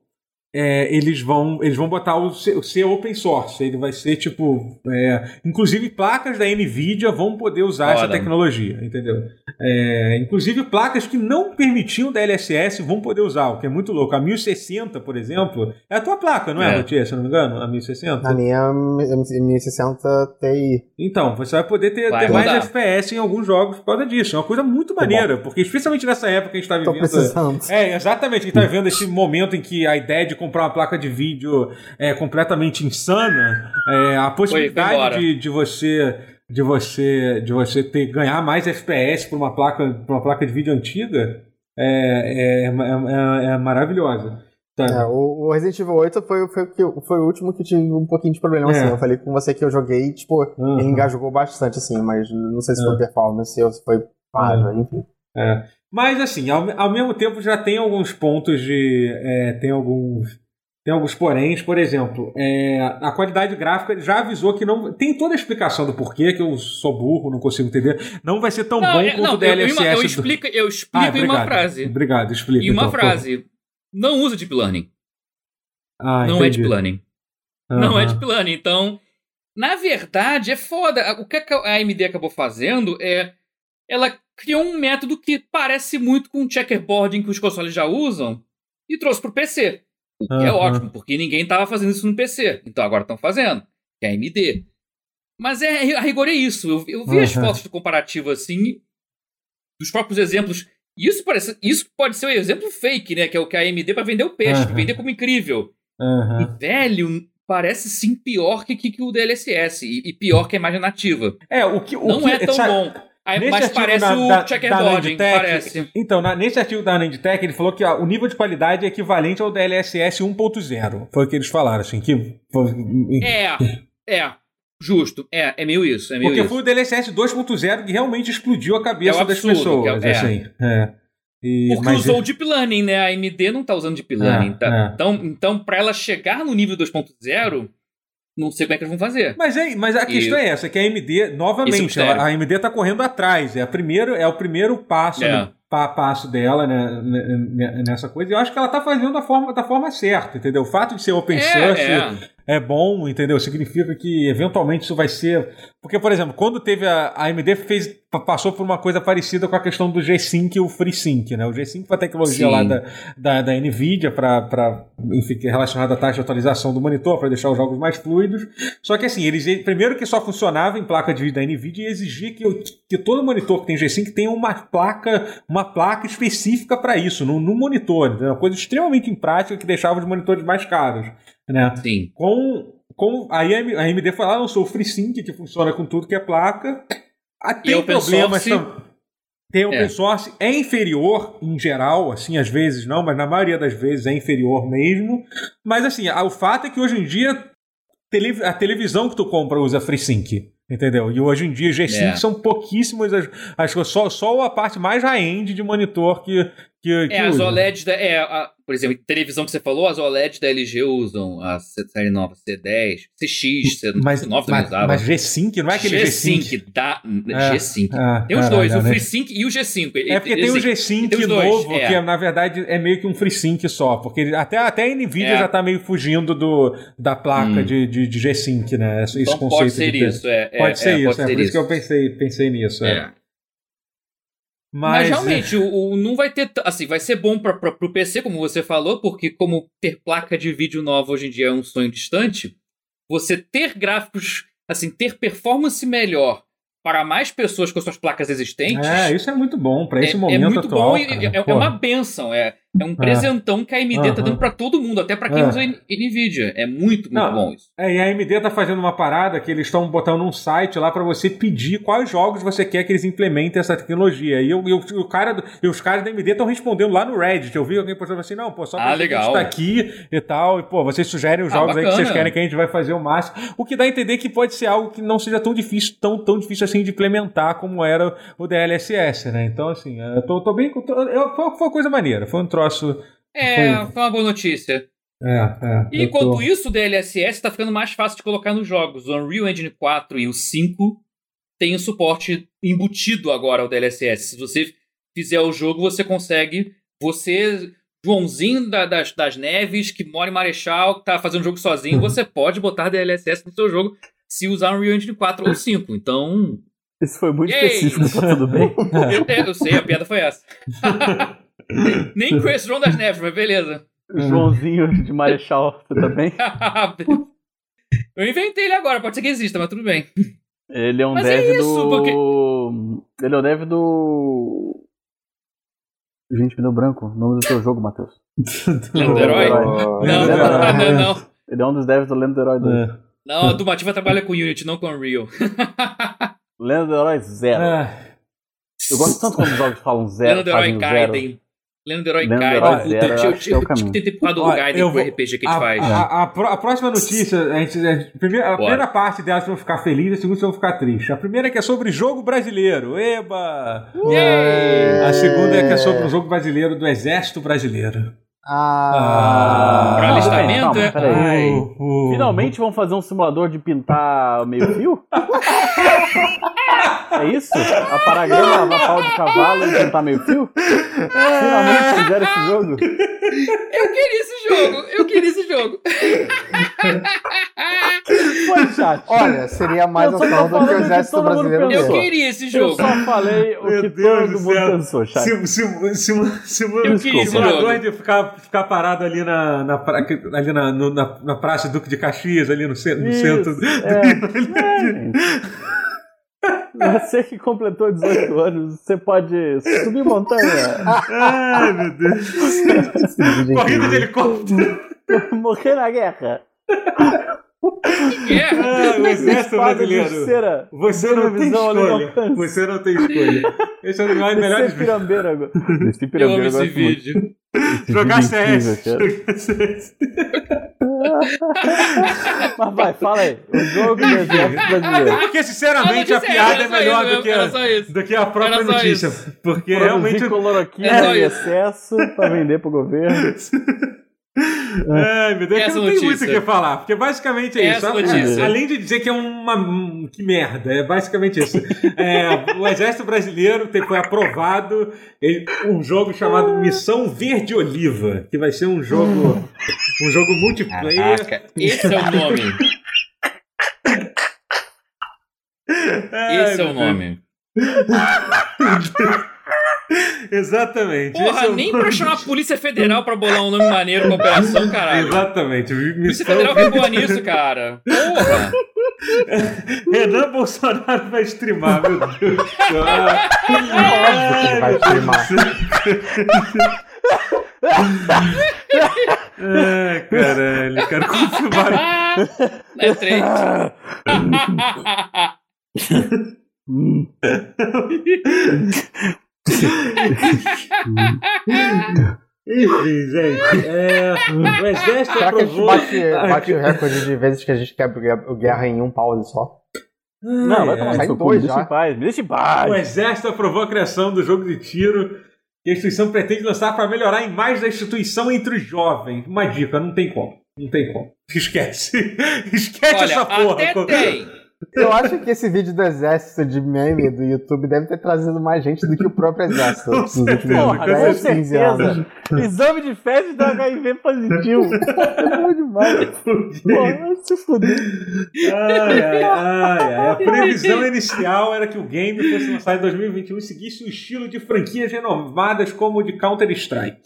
é, eles vão eles vão botar o ser, o ser open source. Ele vai ser tipo, é, inclusive placas da Nvidia vão poder usar essa tecnologia, entendeu? É, inclusive placas que não permitiam DLSS vão poder usar, o que é muito louco. A 1060, por exemplo, é a tua placa, não é, É. Rotier, se eu não me engano, a 1060. A minha 1060 Ti. Então, você vai poder ter, Vai ter mais. FPS em alguns jogos por causa disso. É uma coisa muito maneira, porque especialmente nessa época que a gente está Tô vivendo. precisando. É, exatamente. A gente tá vivendo esse momento em que a ideia de comprar uma placa de vídeo é completamente insana. É, a possibilidade de, de você de você de você ter ganhar mais FPS por uma placa por uma placa de vídeo antiga é, é, é, é- é maravilhosa. Sabe? É, o, o Resident Evil 8 foi, foi, foi o último que tive um pouquinho de problema, É. assim. Eu falei com você que eu joguei, tipo, Uhum. ele engajou bastante, assim, mas não sei se foi É. performance ou se foi página, enfim. É. Mas assim, ao, ao mesmo tempo já tem alguns pontos de. é, tem alguns. Tem alguns poréns, por exemplo, é, a qualidade gráfica já avisou que não. Tem toda a explicação do porquê, que eu sou burro, não consigo entender. Não vai ser tão Não, bom é- quanto não, o eu, DLSS. eu, eu do- explico, eu Ah, explico em uma frase. Obrigado, explica. Em uma então, frase. Não usa Deep Learning. Ah, não é entendi. Deep Learning. Não é. Deep Learning. Então, na verdade, é foda. O que a AMD acabou fazendo é. Ela criou um método que parece muito com o checkerboarding que os consoles já usam e trouxe pro PC. O que é Aham. ótimo, porque ninguém estava fazendo isso no PC. Então agora estão fazendo. Que é a AMD. Mas é, a rigor é isso. Eu, eu vi as Aham. fotos do comparativo assim, dos próprios exemplos. E Isso, parece, isso pode ser um exemplo fake, né? Que é o que a AMD para vender o peixe, Aham. vender como incrível. Aham. E, velho, parece sim pior que, que, que o DLSS. E, e pior que a imagem nativa. É, o que. O Não que, é tão sabe- bom. Aí, Nesse mas parece da- o da- Nandtech, parece. Então, na- nesse artigo da Nandtech, ele falou que ah, o nível de qualidade é equivalente ao DLSS 1.0. Foi o que eles falaram, assim, que... É, é. Justo. É, é meio isso. É meio Porque isso. foi o DLSS 2.0 que realmente explodiu a cabeça É um das absurdo, pessoas, é- é. assim. É. E- Porque usou o Deep Learning, né? A AMD não tá usando Deep Learning. tá? é. Então, então para ela chegar no nível 2.0, não sei como é que eles vão fazer. Mas, é, mas a E- questão é essa, que a AMD, novamente, ela- a AMD tá correndo atrás. É, a primeiro, é o primeiro passo, É. né, pa- passo dela né, né, nessa coisa. E eu acho que ela tá fazendo da forma, da forma certa, entendeu? O fato de ser open source É, é. É bom, entendeu? Significa que eventualmente isso vai ser. Porque, por exemplo, quando teve a, a AMD fez, pa- passou por uma coisa parecida com a questão do G-Sync e o FreeSync, né? O G-Sync foi a tecnologia Sim. lá da, da, da Nvidia para é relacionada à taxa de atualização do monitor, para deixar os jogos mais fluidos. Só que assim, eles primeiro que só funcionava em placa de vídeo da Nvidia e exigia que, que todo monitor que tem G-Sync tenha uma placa, uma placa específica para isso, no, no monitor. entendeu? Uma coisa extremamente imprática que deixava os monitores mais caros. Né? Sim. Com, com aí a AMD foi lá, lançou o FreeSync, que funciona com tudo que é placa. Ah, tem open problemas source- Tem open É. source, é inferior em geral, assim, às vezes não, mas na maioria das vezes é inferior mesmo. Mas assim, a- o fato é que hoje em dia a televisão que tu compra usa FreeSync. Entendeu? E hoje em dia G5 É. são pouquíssimas as, as coisas, só, só a parte mais high-end de monitor que, que, que É, as usa. OLEDs da. É, a- por exemplo, televisão que você falou, as OLEDs da LG usam a série nova C10, CX, C9 Mas, também mas, usava. mas G5 não é aquele G5. G-Sync, da, É, G-Sync. é, tem os caralho, dois, o né? FreeSync e o G5. É porque tem o G-Sync tem os dois, novo, é. que na verdade é meio que um FreeSync só, porque até, até a Nvidia É. já tá meio fugindo do, da placa Hum. de, de, de G-Sync, né? Esse, Então conceito pode ser de isso, é. é, Pode ser é, isso, é por isso que eu pensei, pensei nisso. É. É. Mas, Mas, realmente, o, o- não vai ter. Assim, vai ser bom para o PC, como você falou, porque como ter placa de vídeo nova hoje em dia é um sonho distante, você ter gráficos, assim, ter performance melhor para mais pessoas com suas placas existentes. é, isso é muito bom pra esse é, momento é muito atual. bom e é, é uma benção. É, é um presentão que a AMD tá Aham. dando para todo mundo, até para quem É. usa Nvidia. É muito, muito Não, bom isso. É, e a AMD tá fazendo uma parada que eles estão botando um site lá pra você pedir quais jogos você quer que eles implementem essa tecnologia. E, eu, e o, cara, e os caras da AMD estão respondendo lá no Reddit. Eu vi alguém postando assim, não, pô, só Ah, pra gente legal. tá aqui e tal. E, pô, vocês sugerem os Ah, jogos aí que vocês querem que a gente vai fazer o máximo. O que dá a entender que pode ser algo que não seja tão difícil, tão, tão difícil assim de implementar como era o DLSS, né? Então, assim, eu tô, tô bem. tô- eu- foi, foi uma coisa maneira. Foi um troço. É, Foi- foi uma boa notícia. É, é. E enquanto tô- isso, o DLSS está ficando mais fácil de colocar nos jogos. O Unreal Engine 4 e o 5 têm o suporte embutido agora ao DLSS. Se você fizer o jogo, você consegue. Você Joãozinho da- das, das Neves, que mora em Marechal, que tá fazendo jogo sozinho, você pode botar DLSS no seu jogo se usar um Unreal Engine 4 ou 5. Então, Isso foi muito Yay! específico, tá tudo bem? eu, é, eu sei, a piada foi essa. Nem conheço o João das Neves, mas beleza. Joãozinho de Marechal, você também? eu inventei ele agora, pode ser que exista, mas tudo bem. Ele é um Mas é dev isso, do. porque- Ele é o dev do. Gente, me deu branco. O nome do seu jogo, Matheus. Lenda Herói? Herói. Não, não, não. Ele é um dos devs do Lenda do Herói 2. É. Não, a Dumativa trabalha com Unity, não com Unreal. Lenda do Herói Zero. Ah, Eu gosto tanto quando os jogos falam zero. Lenda do Herói o. Gaiden. Lenda do Herói Gaiden. Puta, Zero, eu, eu eu, acho que é o eu caminho. tentei empurrar do Olha, Gaiden o vou- RPG que a a, gente faz. a- a pró- a próxima notícia, a, gente, a, gente- a primeira, a primeira parte delas vão ficar felizes, a segunda vão ficar tristes. A primeira é que é sobre jogo brasileiro. Eba! Yay! A segunda é que é sobre o jogo brasileiro do Exército Brasileiro. Ah. Pra alistamento, calma, é? peraí. Ai. O- o- Finalmente vão fazer um simulador de pintar meio fio? é isso? A paragrama, lavar pau de cavalo e pintar meio fio? Finalmente fizeram esse jogo? Eu queria esse jogo! Eu queria esse jogo! Foi chat. Olha, seria mais Eu opção do que o exército brasileiro Eu queria esse Eu jogo! só falei o Meu que Deus todo do mundo céu. pensou, chat. Sim- sim- sim- sim- Eu queria esse simulador jogo. de ficar, ficar parado ali na, na, ali na, no- na, na Praça Duque de Caxias, ali no, centro no Isso, centro. é. É. Você que completou 18 anos, você pode subir montanha, Ai, meu Deus. Corrida de helicóptero. morrer na guerra, É. O Exército Brasileiro. Você não tem escolha. Você não tem escolha. Esse é um dos mais melhores vídeos. agora. Descer Eu amo esse muito. vídeo. Esse Jogar é CS. Jogar CS. Mas vai, fala aí. O jogo do exército brasileiro. Porque, sinceramente, a piada é melhor do que, isso. do que a própria notícia. Porque Produzir realmente. cloroquina É em excesso pra vender pro governo. Ai, meu Deus, que Essa não tem muito o que falar. Porque basicamente é Essa isso. notícia. Além de dizer que é uma. Que merda, é basicamente isso. É, o Exército Brasileiro tem- foi aprovado um jogo chamado Missão Verde Oliva, que vai ser um jogo. Um jogo multiplayer. Caraca, esse é o nome. Ai, Esse é o nome. Exatamente. é Porra, o nem nome. pra chamar a Polícia Federal pra bolar um nome maneiro pra operação, caralho. Exatamente. Polícia Missão Federal vai boa nisso, cara. Porra! Renan Bolsonaro vai streamar, meu Deus do céu. Ele vai streamar. Ai, caralho, quero confirmar. É três. Enfim, gente. É, o exército Será que a gente aprovou. bate, bate o recorde de vezes que a gente quebra o guerra em um pause só? Não, vai Ai, tomar cu. dois Me deixa já. em paz. Me deixa em O paz. exército aprovou a criação do jogo de tiro que a instituição pretende lançar para melhorar a imagem da instituição entre os jovens. Uma dica, não tem como. Não tem como. Esquece. Esquece Olha, essa porra. até tem. Eu acho que esse vídeo do exército de meme do YouTube deve ter trazido mais gente do que o próprio exército Com certeza, Porra, com 10, com 15 anos. certeza. Exame de fezes do HIV positivo. É bom demais. Porra, vai se fuder. Ai, ai, ai, ai. A previsão inicial era que o game fosse lançado em 2021 e seguisse o estilo de franquias renovadas como o de Counter-Strike.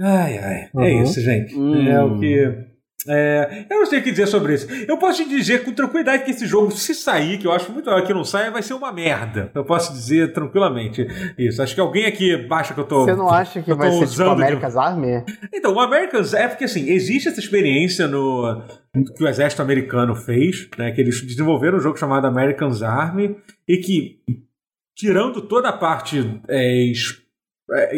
Ai, ai. É Uhum. isso, gente. Hum. É o que. É, eu não sei o que dizer sobre isso. Eu posso te dizer com tranquilidade que esse jogo, se sair, que eu acho muito melhor que não saia, vai ser uma merda. Eu posso dizer tranquilamente isso. Acho que alguém aqui acha que eu tô. Você não acha que vai ser tipo usando de- America's Army? então, o Americans é porque assim, existe essa experiência no que o exército americano fez, né, que eles desenvolveram um jogo chamado Americans Army e que tirando toda a parte é,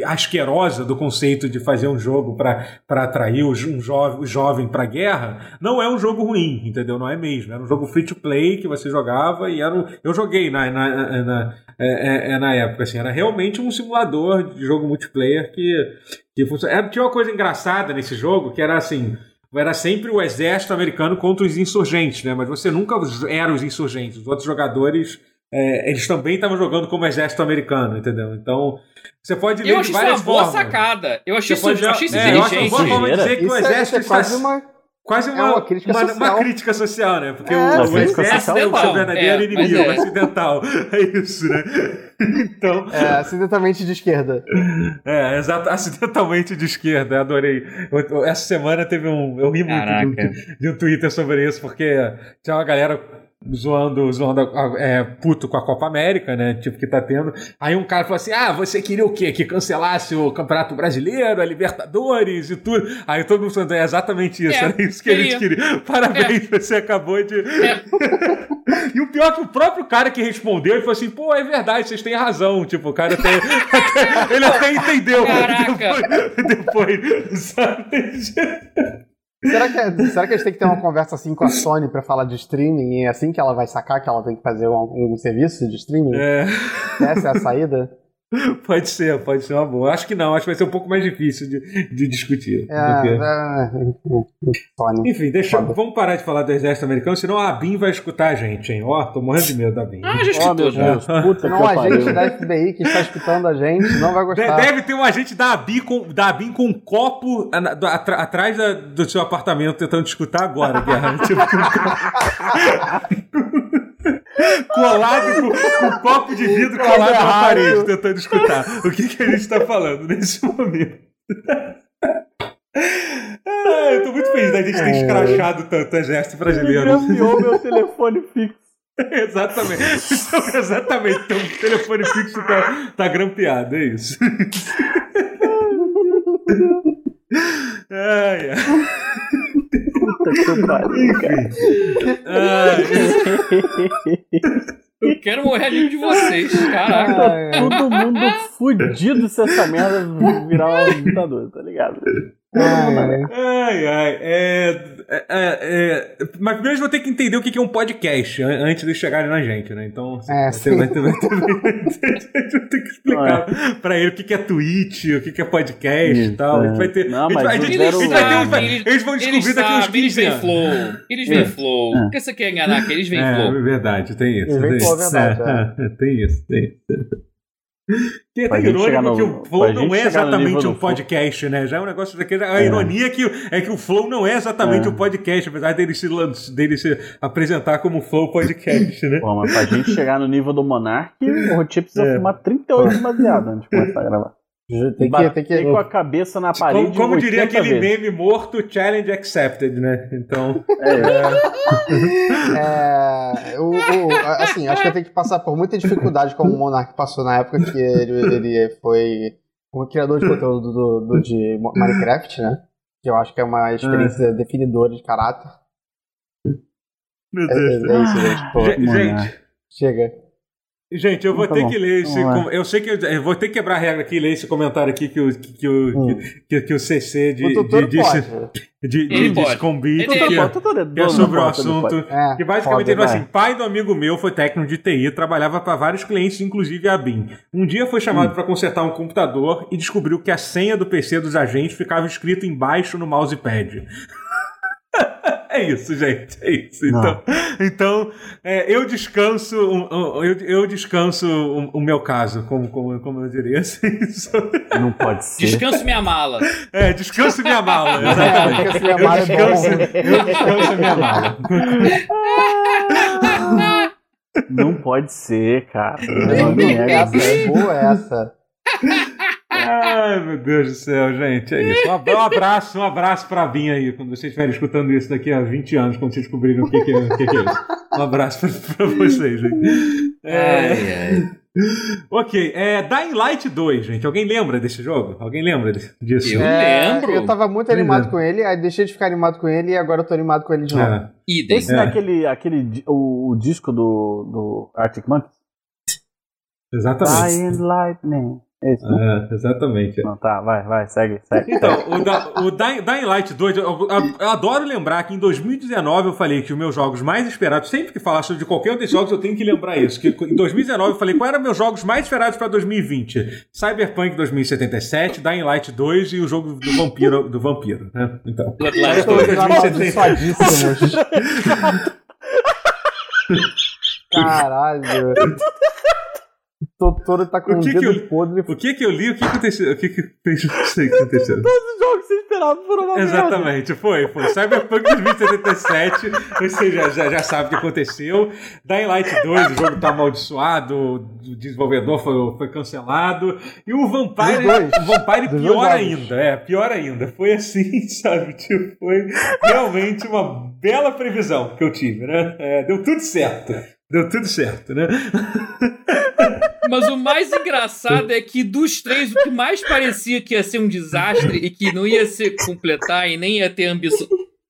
asquerosa do conceito de fazer um jogo para atrair o, um jovem, jovem para guerra, não é um jogo ruim, entendeu? Não é mesmo. Era um jogo free to play que você jogava e era um, eu joguei na, na, na, é, é, é, na época, assim, era realmente um simulador de jogo multiplayer que, que funciona. Era, tinha uma coisa engraçada nesse jogo que era assim. Era sempre o exército americano contra os insurgentes, né? Mas você nunca era os insurgentes. Os outros jogadores é, eles também estavam jogando como exército americano, entendeu? Então, você pode ler Eu de achei isso uma várias boa formas. sacada. Eu achei Você isso, pode eu achei isso é, eu acho uma inteligente. boa forma de dizer que o Isso é, isso exército é quase está uma. quase é uma, uma crítica uma- social. uma crítica social, né? Porque É, o, o exército é o seu verdadeiro É, inimigo, é. acidental. É isso, né? Então, É, acidentalmente de esquerda. é, exato, acidentalmente de esquerda, adorei. Eu- eu- Essa semana teve um. Eu ri muito de um, de um Twitter sobre isso, porque tinha uma galera zoando, zoando é, puto com a Copa América, né? Tipo, que tá tendo. Aí um cara falou assim: ah, você queria o quê? Que cancelasse o Campeonato Brasileiro, a Libertadores e tudo. Aí todo mundo falando, é exatamente isso, É, era isso que a gente queria. Parabéns, você acabou de. É. E o pior é que o próprio cara que respondeu, ele falou assim: pô, é verdade, vocês têm razão. Tipo, o cara tem. ele até entendeu. Caraca. Depois, depois sabe? Será que, é- será que a gente tem que ter uma conversa assim com a Sony pra falar de streaming e é assim que ela vai sacar que ela tem que fazer um, um serviço de streaming? É. Essa é a saída? Pode ser, pode ser uma boa. Acho que não, acho que vai ser um pouco mais difícil de, de discutir. É, Porque- é, Sony. Enfim, deixa, Foda. vamos parar de falar do exército americano, senão a BIM vai escutar a gente, hein? Ó, tô morrendo de medo da BIM. Ah, já Oh, meu escutou já. Deus, puta Não, que a pariu. gente da FBI que está escutando a gente não vai gostar. Deve ter um agente da ABIN com, da ABIN com um copo atrás da- do seu apartamento tentando te escutar agora, Guerra. tipo, colado com, com um copo de vidro colado na errado. parede, tentando escutar o que, que a gente tá falando nesse momento. Ah, eu tô muito feliz da gente ter escrachado tanto o exército Ele brasileiro. grampeou meu telefone fixo. exatamente. Então, exatamente. Então, o telefone fixo tá, tá grampeado, é isso. Ai, ai. Puta que pariu, cara. Eu quero morrer amigo de vocês. Caraca. É. Todo mundo fudido se essa merda virar um ditador, tá ligado? Ai, ai. É, é, é, mas primeiro vou ter que entender o que que é um podcast an- antes de chegarem na gente, né? Então, É, vai, ter, sim. vai, ter, vai, ter, vai ter- que explicar pra ele o que que é Twitch, o que que é podcast e tal. A gente é. vai ter. Não, a gente vai- o vai Eles vai- Eles vão Eles descobrir daqui uns sabem, eles 15 veem anos. flow. Eles É. veem flow. Por que você quer enganar? Que eles veem É, flow. é verdade, tem isso. Eles tem flow, isso. é verdade, É, é, tem isso, tem isso. É Pra até irônico no- que o Flow não é exatamente um podcast, né? Já é um negócio daquele. A ironia é que, é que o Flow não é exatamente É. um podcast, apesar dele se, lan- dele se apresentar como Flow Podcast, né? Pô, mas pra gente chegar no nível do Monark, o Rotier precisa É. fumar 38 baseado antes de começar a gravar. Tem que, tem que, com a cabeça na parede. Como, como diria 80 aquele vezes. meme morto, challenge accepted, né? Então. É, o, o- assim, acho que eu tenho que passar por muita dificuldade como o Monark passou na época que ele, ele foi um criador de conteúdo do, do- de Minecraft, né? Que eu acho que é uma experiência definidora de caráter. Meu É, é- é isso, gente. Pô, gente, chega. Gente, eu vou Tá ter bom. que ler esse. Lá. com- Eu sei que eu, eu vou ter que quebrar a regra aqui e ler esse comentário aqui que o, que, que o, Hum. que, que, que o CC de, o de, pode. de, de, de Ele- que, é, que é sobre o assunto. pode. É, Que basicamente foda, ele falou assim: pai do amigo meu foi técnico de TI, trabalhava para vários clientes, inclusive a BIM. Um dia foi chamado para consertar um computador e descobriu que a senha do PC dos agentes ficava escrito embaixo no mousepad. É isso, gente. É isso. Não. Então, então é, eu descanso, um- um- eu, eu descanso o, o meu caso, como, como, como eu diria assim. sobre- Não pode ser. Descanso minha mala. É, descanso minha mala. É, Exatamente. porque se amar é descanso, eu descanso minha mala. Não pode ser, cara. Não é, essa, é boa essa. Ai, meu Deus do céu, gente, é isso. Um ab- abraço, um abraço pra Binha aí, quando vocês estiverem escutando isso daqui a 20 anos, quando vocês descobrirem o que, que, é, o que, que é isso. Um abraço pra, pra vocês, gente. É, Ai, ai. ok, é Dying Light 2, gente. Alguém lembra desse jogo? Alguém lembra desse- disso? Eu É, lembro. Eu tava muito Pois animado é. com ele, aí deixei de ficar animado com ele e agora eu tô animado com ele de novo. É. Idem. Esse É. daquele aquele, o, o disco do, do Arctic Monkeys? Exatamente. Dying Lightning. Esse, né? É, exatamente. Não, tá, vai, vai, segue, segue. Então, o, da, o Dying, Light 2, eu, eu- eu adoro lembrar que em 2019 eu falei que os meus jogos mais esperados, sempre que falar sobre qualquer um desses jogos, eu tenho que lembrar isso. Que em 2019 eu falei quais eram meus jogos mais esperados para 2020. Cyberpunk 2077, Dying Light 2 e o jogo do vampiro. Do vampiro né? Então. Bloodlines Todos 2. 2070. Amaldiçoadíssimos. Caralho. O Totoro tá com O o que que dedo eu- podre. O que que eu li? O que aconteceu? O que que não sei o que aconteceu? Todos os jogos que você esperava foram uma merda. Exatamente, foi, foi. Cyberpunk 2077, você já, já, já sabe o que aconteceu. Dying Light 2, o jogo tá amaldiçoado, o desenvolvedor foi, foi cancelado. E o Vampire, o Vampire Dos pior ainda, é, pior ainda. Foi assim, sabe? Tipo, foi realmente uma bela previsão que eu tive, né? É, deu tudo certo. Deu tudo certo, né? Mas o mais engraçado é que dos três, o que mais parecia que ia ser um desastre e que não ia se completar e nem ia ter ambição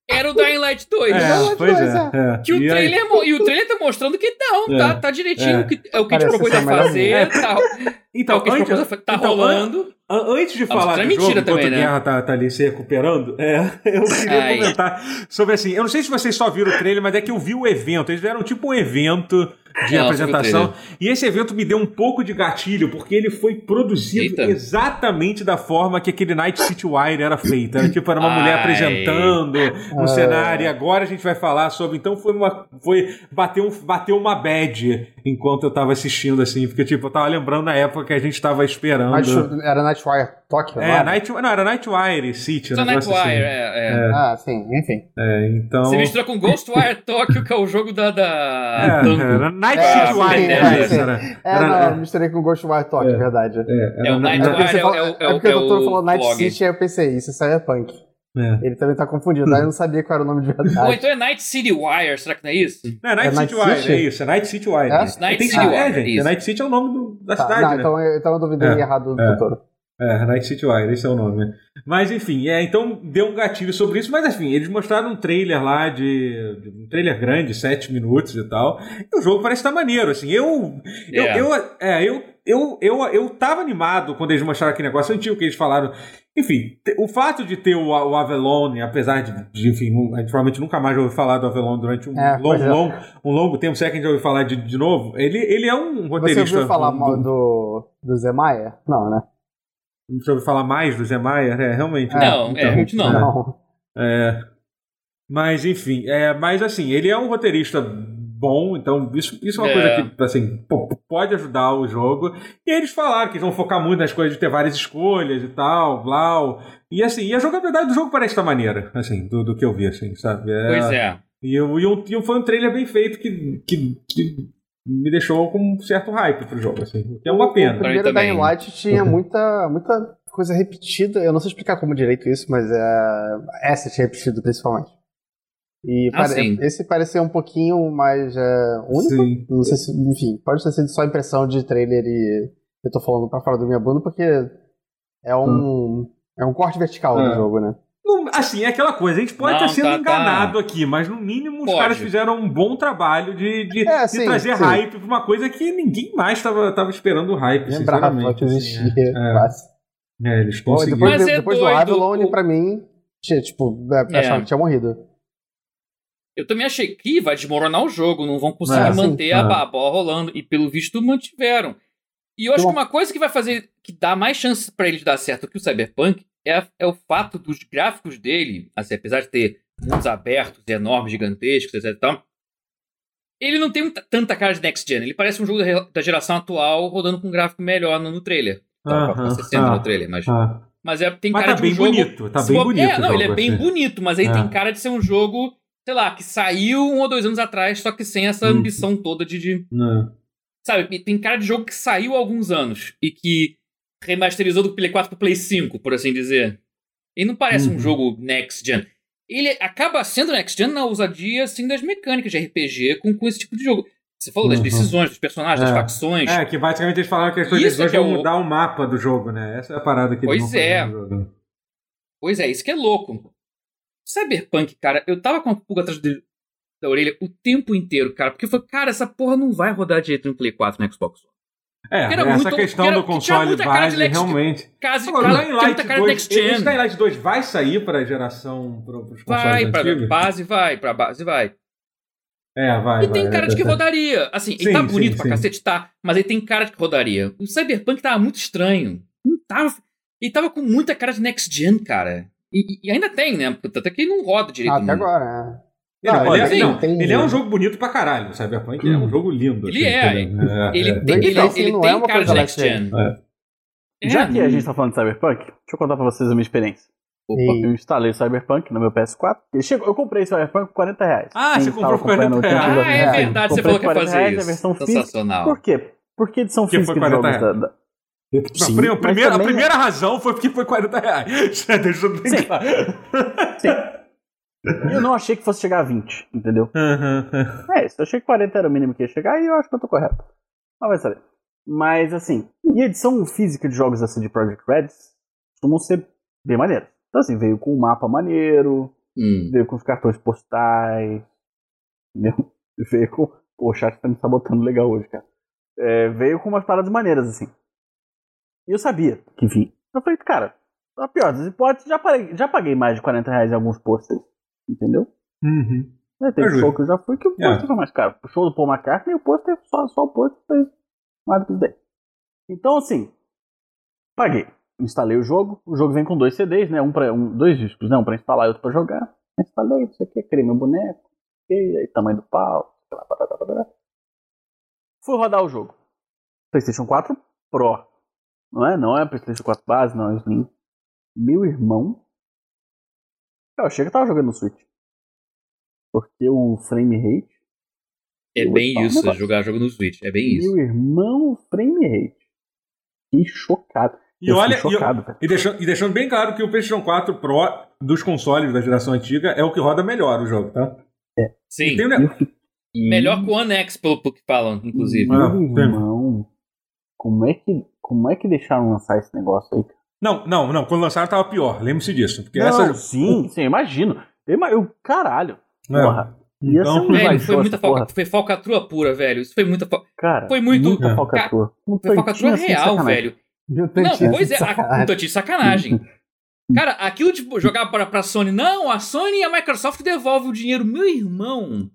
era o Dying Light 2. É, pois 2, é. é. Que o E aí- trailer, mo- e o trailer tá mostrando que não, É. tá, tá direitinho É. o que, é o que a gente propôs a fazer, tá, tá Então, o que a gente antes, tá então, rolando. An- Antes de Ah, falar isso do é mentira jogo, também, enquanto né? a Guerra tá, tá ali se recuperando, é, eu queria Ai. comentar sobre assim, eu não sei se vocês só viram o trailer, mas é que eu vi o evento, eles fizeram tipo um evento de É, apresentação, e esse evento me deu um pouco de gatilho, porque ele foi produzido Eita. exatamente da forma que aquele Night City Wire era feito, era tipo, era uma mulher Ai. apresentando um Ah. cenário, e agora a gente vai falar sobre, então foi uma, foi, bateu, um, bateu uma bad enquanto eu tava assistindo, assim, porque tipo, eu tava lembrando na época que a gente tava esperando... Night- Era Nightwire Tokyo, É, não era? Night, não, era Nightwire City. negócio Nightwire, assim. é, é. Ah, sim, enfim. É, então. Você mistura com Ghostwire Tokyo, que é o jogo da. da É, era Night É, City sim, Wire. é, era É, era- não, eu misturei com Ghostwire Tokyo, É. verdade. é, era É o na- Night na- Wire. Porque, você é- é o- é porque é o doutor o falou Night. City, aí eu pensei, isso é Cyberpunk. É. Ele também tá confundido, aí eu não sabia qual era o nome de Ou verdade. então é Night City Wire, será que não é isso? Não, é Night É City Night Wire, City? é isso, é Night City Wire. É? Isso. Night City é, Wire, gente. isso. Night City é o nome do- da Tá, cidade, não, né? então, eu, então eu duvidei É. errado do É. doutor. É, Night City Wire, esse é o nome. Mas enfim, é, então deu um gatilho sobre isso, mas enfim, eles mostraram um trailer lá de. de- um trailer grande, sete minutos e tal. E o jogo parece estar maneiro, assim. Eu. Eu, É. eu, é, eu, eu, eu, eu tava animado quando eles mostraram aquele negócio antigo que eles falaram. Enfim, o fato de ter o, o Avalon, apesar de, de, enfim, a gente provavelmente nunca mais ouviu falar do Avalon durante um, É, longo, é. longo, um longo tempo, se é que a gente ouviu falar de, de novo, ele, ele é um Você roteirista. ouviu falar do- mal do, do Zé Maia? Não, né? Você ouviu falar mais do Zé Maier? É, realmente. É, né? Não, é, realmente não. Não. É, mas enfim, é, mas assim, ele é um roteirista bom, então isso, isso é uma É. coisa que assim, pode ajudar o jogo. E eles falaram que eles vão focar muito nas coisas de ter várias escolhas e tal, blau. E assim, e a jogabilidade do jogo parece estar maneira, assim, do, do que eu vi, assim, sabe? Pois é. E, eu, e, um, e foi um trailer bem feito que, que, que me deixou com um certo hype pro jogo, assim, o que é uma O pena. Mim primeiro. Dying Light tinha muita, muita coisa repetida. Eu não sei explicar como direito isso, mas é, essa tinha repetido principalmente. E Ah, pare- sim. esse parecia um pouquinho mais é, único. Sim. Não sei se, enfim, pode ter sido só impressão de trailer e eu tô falando pra fora da minha bunda porque é um, é um corte vertical É. do jogo, né? Não, assim, é aquela coisa, a gente pode estar sendo tá- tá. enganado aqui, mas no mínimo os Pode. caras fizeram um bom trabalho de, de, É, de sim, trazer sim. hype pra uma coisa que ninguém mais estava esperando o hype, Lembrava sinceramente. que assim, existia. é. quase. É, eles conseguiram. depois Mas é depois do Avalon, o- pra mim, tinha, tipo, é, achava que tinha morrido. Eu também achei que vai desmoronar o jogo, não vão conseguir É, sim. manter a, É. a bola rolando. E pelo visto mantiveram. E eu acho Bom. que uma coisa que vai fazer, que dá mais chance pra eles dar certo que o Cyberpunk é, a- é o fato dos gráficos dele, assim, apesar de ter mundos abertos, enormes, gigantescos, etc e tal, ele não tem muita- tanta cara de next gen. Ele parece um jogo da, da geração atual rodando com um gráfico melhor no, no trailer. Tá, com Aham, 60 ah, no trailer, mas, Ah, mas é, tem Mas cara tá de bem um jogo... bonito, tá bem bonito. É, não, ele é bem assim. bonito, mas aí É. tem cara de ser um jogo, sei lá, que saiu um ou dois anos atrás, só que sem essa Hum. ambição toda de, de- Não. Sabe, tem cara de jogo que saiu há alguns anos e que remasterizou do Play 4 pro Play 5, por assim dizer. Ele não parece um Uhum. jogo next gen. Ele acaba sendo next gen na ousadia assim, das mecânicas de RPG com, com esse tipo de jogo. Você falou das Uhum. decisões, dos personagens, das É. facções. É, que basicamente eles falaram que as suas Isso decisões é vão o- mudar o mapa do jogo, né? Essa é a parada que eles Pois vão fazer é. no jogo. Pois é, isso que é louco. Cyberpunk, cara, eu tava com a pulga atrás de- da orelha o tempo inteiro, cara, porque eu falei, cara, essa porra não vai rodar direito no Play 4 no Xbox One. É, era essa muito- questão que era- do tinha console de base, realmente. Caso, o cara, tem muita de 2, next gen. esse Dying Light 2 vai sair pra geração, pro, pros consoles Vai, antigos? base vai, pra base vai. É, vai, E tem vai, cara é, de que rodaria. Assim, Sim, ele tá sim, bonito pra sim. cacete, tá. Mas ele tem cara de que rodaria. O Cyberpunk tava muito estranho. Não tava. Ele tava com muita cara de next gen, cara. E, e ainda tem, né? Tanto é que ele não roda direito. Ah, até agora, Ele, Não, ele é, assim, não, tem- ele é um jogo bonito pra caralho. O Cyberpunk é um jogo lindo. Ele assim, é. entendeu? é. Ele, é. tem, ele, Então, ele assim, não é tem uma cara de next gen. É. É. Já que a gente tá falando de Cyberpunk, deixa eu contar pra vocês a minha experiência. Opa. Eu instalei o Cyberpunk no meu PS4. Ele chegou, eu comprei o Cyberpunk por 40 reais. Ah, Quem você comprou por 40 acompanhando o reais. Ah, é É, verdade, você falou que ia 40 fazer reais, a isso. versão física. Sensacional. Por quê? Porque edição Porque física de 40 jogos da, da- A Sim, a primeira, a também- primeira razão foi porque foi 40 reais. Já deixou bem Sim. claro. Eu não achei que fosse chegar a 20, entendeu? Aham. É isso, eu achei que 40 era o mínimo que ia chegar e eu acho que eu tô correto. Mas vai saber. Mas assim, e edição física de jogos assim de Project Red costumam ser bem maneiras. Então assim, veio com um mapa maneiro, Hum. veio com os cartões postais, entendeu? Veio com. Pô, o chat tá me sabotando legal hoje, cara. É, veio com umas paradas maneiras, assim. E eu sabia que vinha. Eu falei, cara, a pior das hipóteses, já, parei, já paguei mais de 40 reais em alguns posters, entendeu? Uhum. É, tem É justo. show que eu já fui que o É. pôster foi mais caro. O show do Paul McCartney, o pôster, só, só o pôster foi mais do que isso daí. Então, assim, paguei. Instalei o jogo. O jogo vem com dois CDs, né? Um pra, um, dois discos, né? Um pra instalar e outro pra jogar. Instalei, isso aqui, criei meu boneco. E aí, tamanho do pau. sei lá, parará, parará. Fui rodar o jogo. PlayStation 4 Pro. Não é? Não é PlayStation 4 base, não é Slim. Meu irmão. Eu achei que eu tava jogando no Switch. Porque o frame rate. É Eu bem isso, negócio. jogar jogo no Switch. É bem isso. Meu irmão, o frame rate. Que chocado. E Eu olha, fiquei e, chocado, velho. e deixando, e deixando bem claro que o PlayStation 4 Pro dos consoles da geração antiga é o que roda melhor o jogo, tá? Sim. Tem um Eu Melhor que o One X, pelo que falam, inclusive. Ah, Meu tem. irmão. Como é que, como é que deixaram lançar esse negócio aí? cara? Não, não, não. Quando lançaram tava pior. Lembre-se disso. Porque Não, essa. sim, sim, imagino. Eu, eu- caralho. É. Porra. Ia Então- ser um Velho, foi muita falca, foi falcatrua pura, velho. Isso foi muita falca. Cara, Foi muito- Muita É. falcatrua. Um Foi falcatrua assim real, sacanagem. velho. Não, pois é, a- sacanagem. um tantinho de sacanagem. Cara, aquilo tipo, jogar pra, pra Sony, não, a Sony e a Microsoft devolvem o dinheiro. Meu irmão.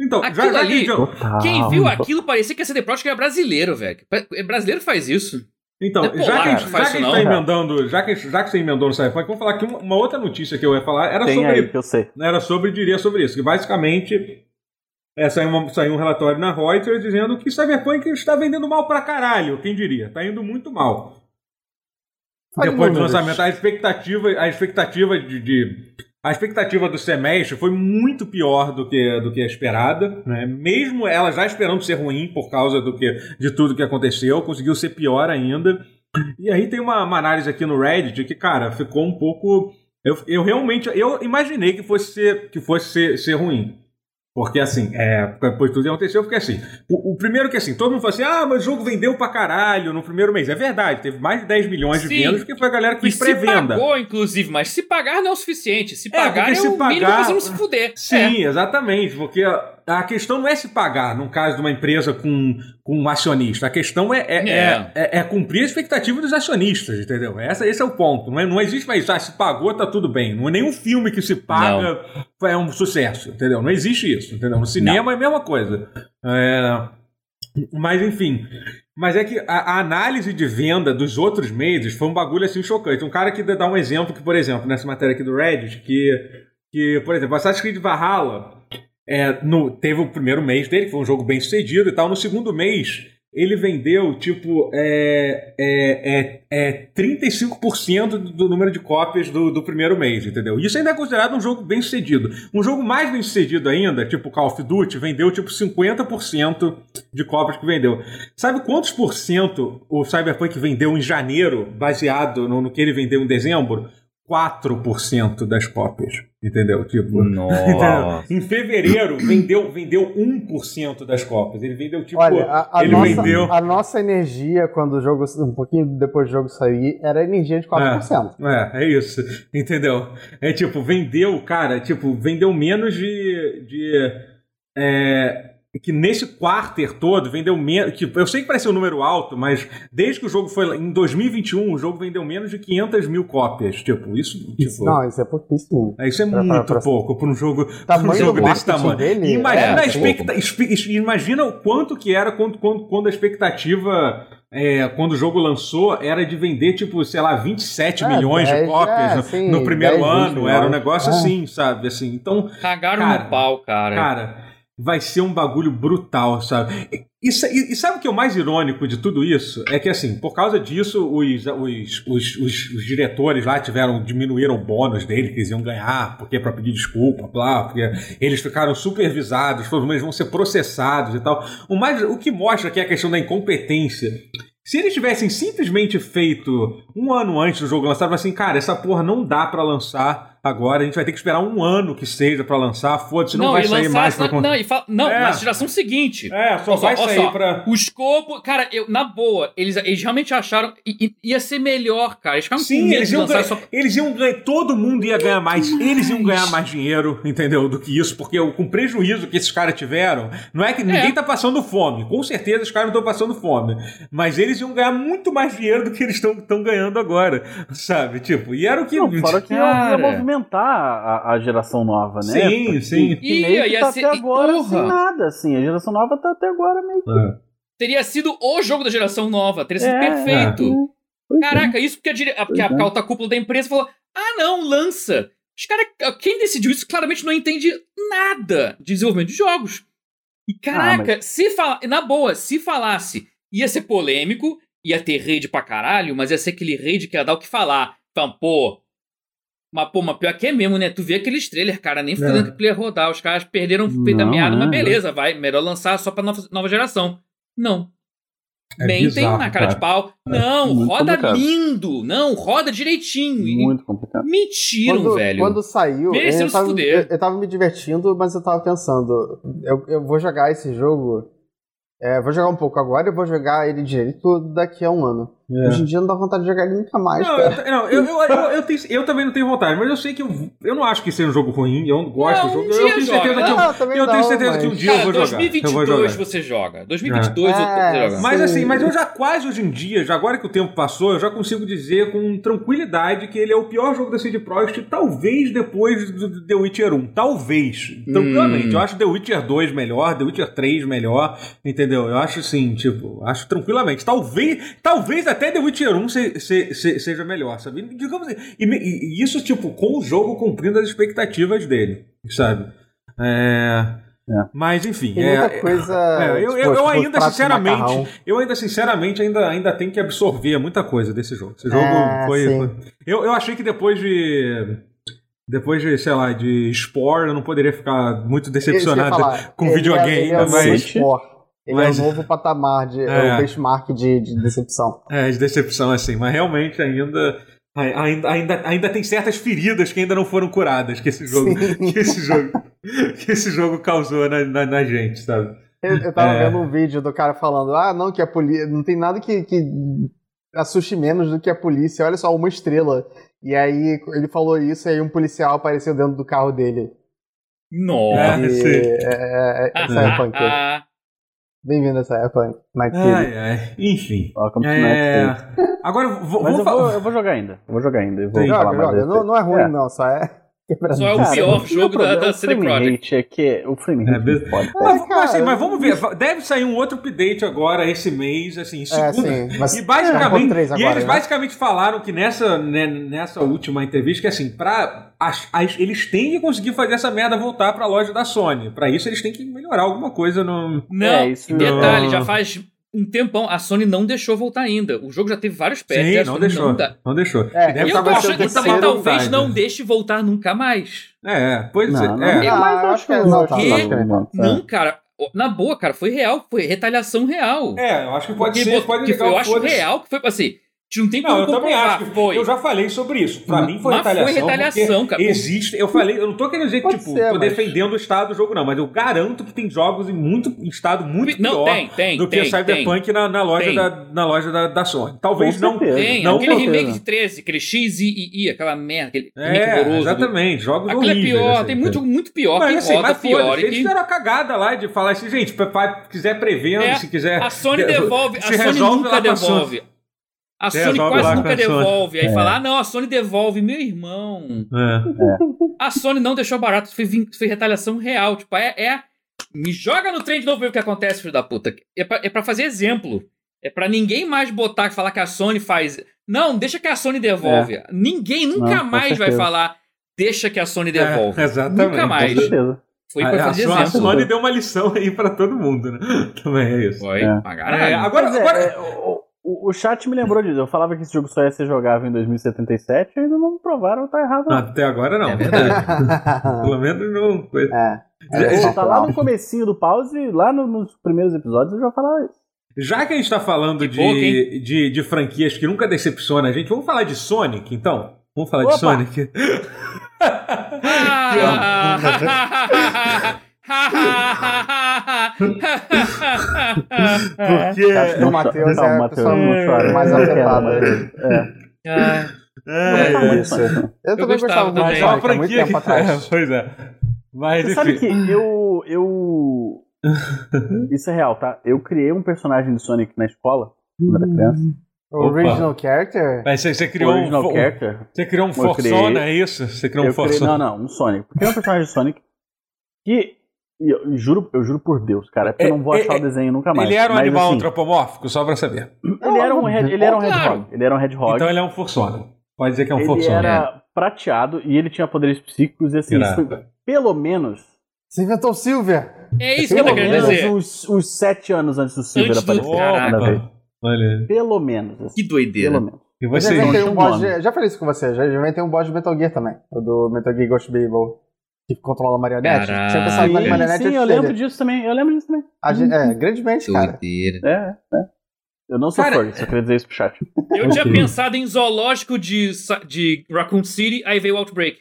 Então, já, Aquilo já ali- que. Total. Quem viu aquilo parecia que a CD Projekt era brasileiro, velho. É brasileiro que faz isso. Então, é já que, a gente- já que tá não. emendando, já que, já que você emendou no Cyberpunk, vamos falar aqui uma, uma outra notícia que eu ia falar. Era Tem sobre. aí que eu sei. Era sobre, diria sobre isso. Que basicamente é, saiu, uma- saiu um relatório na Reuters dizendo que Cyberpunk está vendendo mal pra caralho. Quem diria? Tá indo muito mal. Depois do lançamento, a expectativa, a expectativa de, de- a expectativa do semestre foi muito pior do que, do que a esperada, né? Mesmo ela já esperando ser ruim por causa do que, de tudo que aconteceu, conseguiu ser pior ainda. E aí tem uma, uma análise aqui no Reddit que, cara, ficou um pouco. Eu, eu realmente. Eu imaginei que fosse ser, que fosse ser, ser ruim. Porque assim, é, depois tudo aconteceu, porque assim, o, o primeiro que assim, todo mundo fala assim, ah, mas o jogo vendeu pra caralho no primeiro mês. É verdade, teve mais de 10 milhões de Sim. vendas, porque foi a galera que fez pré-venda. pagou, inclusive, mas se pagar não é o suficiente. Se É, pagar porque é, se o mínimo pagar- pra você não se fuder. É. Sim, exatamente, porque a, a questão não é se pagar, no caso de uma empresa com, com um acionista. A questão é, é, É. é, é- cumprir a expectativa dos acionistas, entendeu? Essa, esse é o ponto. Não, é, não existe mais isso, ah, se pagou, tá tudo bem. Não é nenhum filme que se paga é um sucesso, entendeu? Não existe isso, entendeu? No cinema é a mesma coisa. É, mas enfim. Mas é que a, a análise de venda dos outros meses foi um bagulho assim chocante. Um cara que dá um exemplo que, por exemplo, nessa matéria aqui do Reddit, que, que por exemplo, Assassin's Creed Valhalla é, no, teve o primeiro mês dele, que foi um jogo bem sucedido e tal. No segundo mês, ele vendeu, tipo, é, é, é, é 35% do, número de cópias do, do primeiro mês, entendeu? Isso ainda é considerado um jogo bem sucedido. Um jogo mais bem sucedido ainda, tipo Call of Duty, vendeu, tipo, 50% de cópias que vendeu. Sabe quantos por cento o Cyberpunk vendeu em janeiro, baseado no, no que ele vendeu em dezembro? 4% das cópias, entendeu? Tipo, Nossa. Entendeu? Em fevereiro, vendeu, vendeu 1% das cópias. Ele vendeu tipo. Olha, a, a ele nossa, vendeu. a nossa energia, quando o jogo, um pouquinho depois do jogo sair, era energia de 4%. É, é isso. Entendeu? É tipo, vendeu, cara, tipo, vendeu menos de. de é, que nesse quarter todo vendeu menos. Que, eu sei que parece um número alto, mas desde que o jogo foi. Em 2021, o jogo vendeu menos de 500 mil cópias. Tipo, isso. Tipo, Não, isso é pouquíssimo. é, isso é Pra- muito pra- pouco para um jogo, pra um jogo desse tamanho. dele, imagina, é, a expecta- imagina o quanto que era quando, quando, quando a expectativa. é, quando o jogo lançou, era de vender, tipo, sei lá, 27 É, milhões de 10, cópias é, no, sim, no primeiro 10, 20 ano. Era um negócio É. assim, sabe? Assim, então, Cagaram Cara, no pau, cara. Cara, vai ser um bagulho brutal, sabe? E, e- e sabe o que é o mais irônico de tudo isso? É que, assim, por causa disso, os, os, os, os- diretores lá tiveram, diminuíram o bônus dele que eles iam ganhar, porque para pedir desculpa, blá, porque eles ficaram supervisados, eles vão ser processados e tal. O, mais, o que mostra que é a questão da incompetência. Se eles tivessem simplesmente feito um ano antes do jogo lançar, assim, cara, essa porra não dá pra lançar agora, a gente vai ter que esperar um ano que seja pra lançar, foda-se, não, vai e sair lançar mais pra... Não, e fala- não É. na geração seguinte. É, só Olha vai olha sair pra... O escopo, cara, eu, na boa, eles, eles realmente acharam. i- i- ia ser melhor, cara. Eles ficaram com Sim, eles iam, ganhar, só. eles iam ganhar, todo mundo ia ganhar mais, eles iam ganhar mais dinheiro, entendeu, do que isso, porque com o prejuízo que esses caras tiveram, não é que ninguém tá passando fome, com certeza os caras não estão passando fome, mas eles iam ganhar muito mais dinheiro do que eles estão ganhando agora, sabe, tipo, e era o que... Não, fora que ia, ia Cara. Movimentar a, a geração nova, né? Sim, Porque- sim. Que meio Ia, que ia tá ser- até agora porra. sem nada, assim. A geração nova tá até agora meio que... Teria sido o jogo da geração nova. Teria sido É, perfeito. Pois é. Caraca, isso porque a, dire... porque a, é. alta cúpula da empresa falou: ah, não, lança. Os caras. Quem decidiu isso claramente não entende nada de desenvolvimento de jogos. E caraca, se fala. Na boa, se falasse, ia ser polêmico, ia ter raid pra caralho, mas ia ser aquele raid que ia dar o que falar. Então, pô. Mas, pô, mas pior que é mesmo, né? Tu vê aqueles trailers, cara, nem fudendo que ia rodar. Os caras perderam feita a Não, meada, mas é. beleza, vai. Melhor lançar só pra nova, nova geração. Não. É Mentem bizarro, na cara cara. de pau. Não, muito roda complicado. lindo. Não, roda direitinho. Muito complicado. Mentiram, quando, velho. Quando saiu, eu se tava, fuder. eu, eu tava me divertindo, mas eu tava pensando, eu, eu vou jogar esse jogo, é, vou jogar um pouco agora e vou jogar ele direito daqui a um ano. É. Hoje em dia não dá vontade de jogar ele nunca mais, Não, cara. eu, não, eu, eu, eu, eu tenho- eu também não tenho vontade, mas eu sei que eu, eu não acho que seja um jogo ruim, eu gosto Não, do um jogo. dia eu tenho certeza joga. que eu, também eu tenho não, certeza que um mas- dia eu Cara, vou jogar. eu vou 2022 jogar. você joga. 2022 É. eu É, tô jogando. Mas Sim. assim, mas eu já quase hoje em dia, já agora que o tempo passou, eu já consigo dizer com tranquilidade que ele é o pior jogo da CD Projekt, talvez depois do The Witcher 1. Talvez. Tranquilamente. Hum. Eu acho The Witcher 2 melhor, The Witcher 3 melhor, entendeu? Eu acho assim, tipo, acho tranquilamente. Talvez, talvez até The Witcher 1 se- se- se- seja melhor, sabe? Digamos assim. E, e isso, tipo, com o jogo cumprindo as expectativas dele, sabe? É. É. Mas enfim, Tem é, muita coisa. é, eu, tipo, eu, eu tipo, ainda, sinceramente, eu ainda, sinceramente, ainda, ainda tenho que absorver muita coisa desse jogo. Esse jogo É, foi. foi- Eu, eu achei que depois de. Depois de, sei lá, de Spore, eu não poderia ficar muito decepcionado falar. com é- videogame, é o mas. Ele mas- é o novo patamar, de, é. É. o benchmark de, de decepção. É, de decepção, assim. Mas realmente ainda. ai- Ainda, ainda, ainda tem certas feridas que ainda não foram curadas que esse jogo, que esse jogo, que esse jogo causou na, na, na gente, sabe? Eu, eu tava É. vendo um vídeo do cara falando: ah, não, que a polícia. Não tem nada que, que assuste menos do que a polícia. Olha só, uma estrela. E aí ele falou isso, e aí um policial apareceu dentro do carro dele. Nossa. É, E, sim. é, é, é Cyberpunk. Ah, Bem-vindo a Cyberpunk. Night City. Ai, ai. Enfim. Welcome to É... Night City. Agora, vou, Mas vou eu falar. vou, eu vou jogar ainda. Eu vou jogar ainda. Eu vou Sim. falar Joga, mais joga. Não, não é ruim, É. não, só é. Só é o Cara, pior jogo da, da o CD Projekt. é que o frame É, rate be- não pode. Mas, É, mas, cara, assim, mas vamos ver. Deve sair um outro update agora esse mês, assim, É, segunda. sim. Mas E basicamente, é, e eles né? basicamente falaram que nessa, né, nessa última entrevista que assim, para eles têm que conseguir fazer essa merda voltar para a loja da Sony. Para isso eles têm que melhorar alguma coisa no Não, É, isso e detalhe, já faz um tempão, a Sony não deixou voltar ainda. O jogo já teve vários patches. Sim, não Sony deixou. Não dá. Não deixou. É, E deve Eu tô achando que talvez vontade. não deixe voltar nunca mais. É, pois Não, é. não, é. não, mas eu acho que é- não, não, tá, tá, tá, tá, tá. Cara, na boa, cara, foi real, foi retaliação real. É, eu acho que pode Porque ser, pode que ligar eu acho real que foi assim. Não tem como Não, eu também acho que foi. Eu já falei sobre isso. Pra Mas- mim foi mas foi retaliação. retaliação, cara. Existe. Eu falei, eu não tô querendo dizer que, tipo, ser, tô mas- defendendo o estado do jogo, não, mas eu garanto que tem jogos em muito em estado muito Não, pior tem, tem, do que tem, o Cyberpunk na, na loja, Tem. Da, na loja da, da Sony. Talvez não. Tem, Não, aquele remake de 13, aquele X e I, I, aquela merda, aquele remake É, horroroso. exatamente. Jogos Aquilo é horríveis. pior, assim, tem muito, muito pior Mas que assim, roda mas pior. eles que- fizeram a cagada lá de falar assim, gente, se quiser prevendo, É, se quiser. A Sony devolve, a se Sony resolve nunca devolve. A Sony quase nunca a Sony. devolve. Aí É. fala, ah, não, a Sony devolve. Meu irmão. É. A Sony não deixou barato, foi, foi retaliação real. Tipo, é, é. Me joga no trem de novo ver o que acontece, filho da puta. É pra, é pra fazer exemplo. É pra ninguém mais botar e falar que a Sony faz. Não, deixa que a Sony devolve. Ninguém nunca Não, mais vai falar. Deixa que a Sony devolve. É, exatamente. Nunca mais. Com certeza. Foi A, pra a, fazer a exemplo. Sony deu uma lição aí pra todo mundo, né? Também é isso. Foi, É. pra É, caralho. agora, é, agora, é, o, o- chat me lembrou disso. Eu falava que esse jogo só ia ser jogável em 2077 e ainda não provaram, tá errado. não. Até agora não. É verdade. Pelo menos não. coisa. é. Já- É, Pô, só tá lá no comecinho do pause, lá no- nos primeiros episódios eu já falava isso. Já que a gente tá falando de, pouco, de, de franquias que nunca decepciona a gente, vamos falar de Sonic, então? Vamos falar Opa! de Sonic? Porque. Acho que o Matheus Calma, é a Matheus, pessoa não chora. mais afetada. Matheus. É. Ah, É, Gostava de isso. Sonic. Eu também gostava gostava muito também. é uma franquia tempo que. atrás. É, pois é. Mas Você sabe que eu. eu... Isso é real, tá? Eu criei um personagem de Sonic na escola, quando era criança. O Opa. Original Character? Mas você, você criou original um. character. Você criou um Eu criei- é isso? Você criou um Eu criei, não, não, um Sonic. Porque é um personagem de Sonic que. E Eu, eu juro, eu juro por Deus, cara. É porque É, eu não vou é, achar é, o desenho nunca mais. Ele era um Mas, animal assim, antropomórfico, só pra saber. Ele era um, red, ele era um Claro. hedgehog. Ele era um hedgehog. Então ele é um Forsona. Pode dizer que é um ele Forsona. era prateado e ele tinha poderes psíquicos e assim, isso pelo menos. Você inventou o Silver? é isso que eu tô Pelo querendo menos dizer. uns, uns sete anos antes do Silver Antes do- aparecer. Caraca. Olha. Pelo menos. assim, Que doideira. Pelo menos. E Eu já você, tinha um boss Já falei isso com você, já inventei um boss de Metal Gear também. O do Metal Gear Ghost Babel. Que controla a marionete. Caralho. Tinha pensado na Sim, marionete sim, eu lembro dele. disso também. Eu lembro disso também. A gente- É, grandemente, cara. É, é. Eu não sou Cara, fã, só queria dizer isso pro chat. Eu tinha pensado em zoológico de, de Raccoon City, aí veio o Outbreak.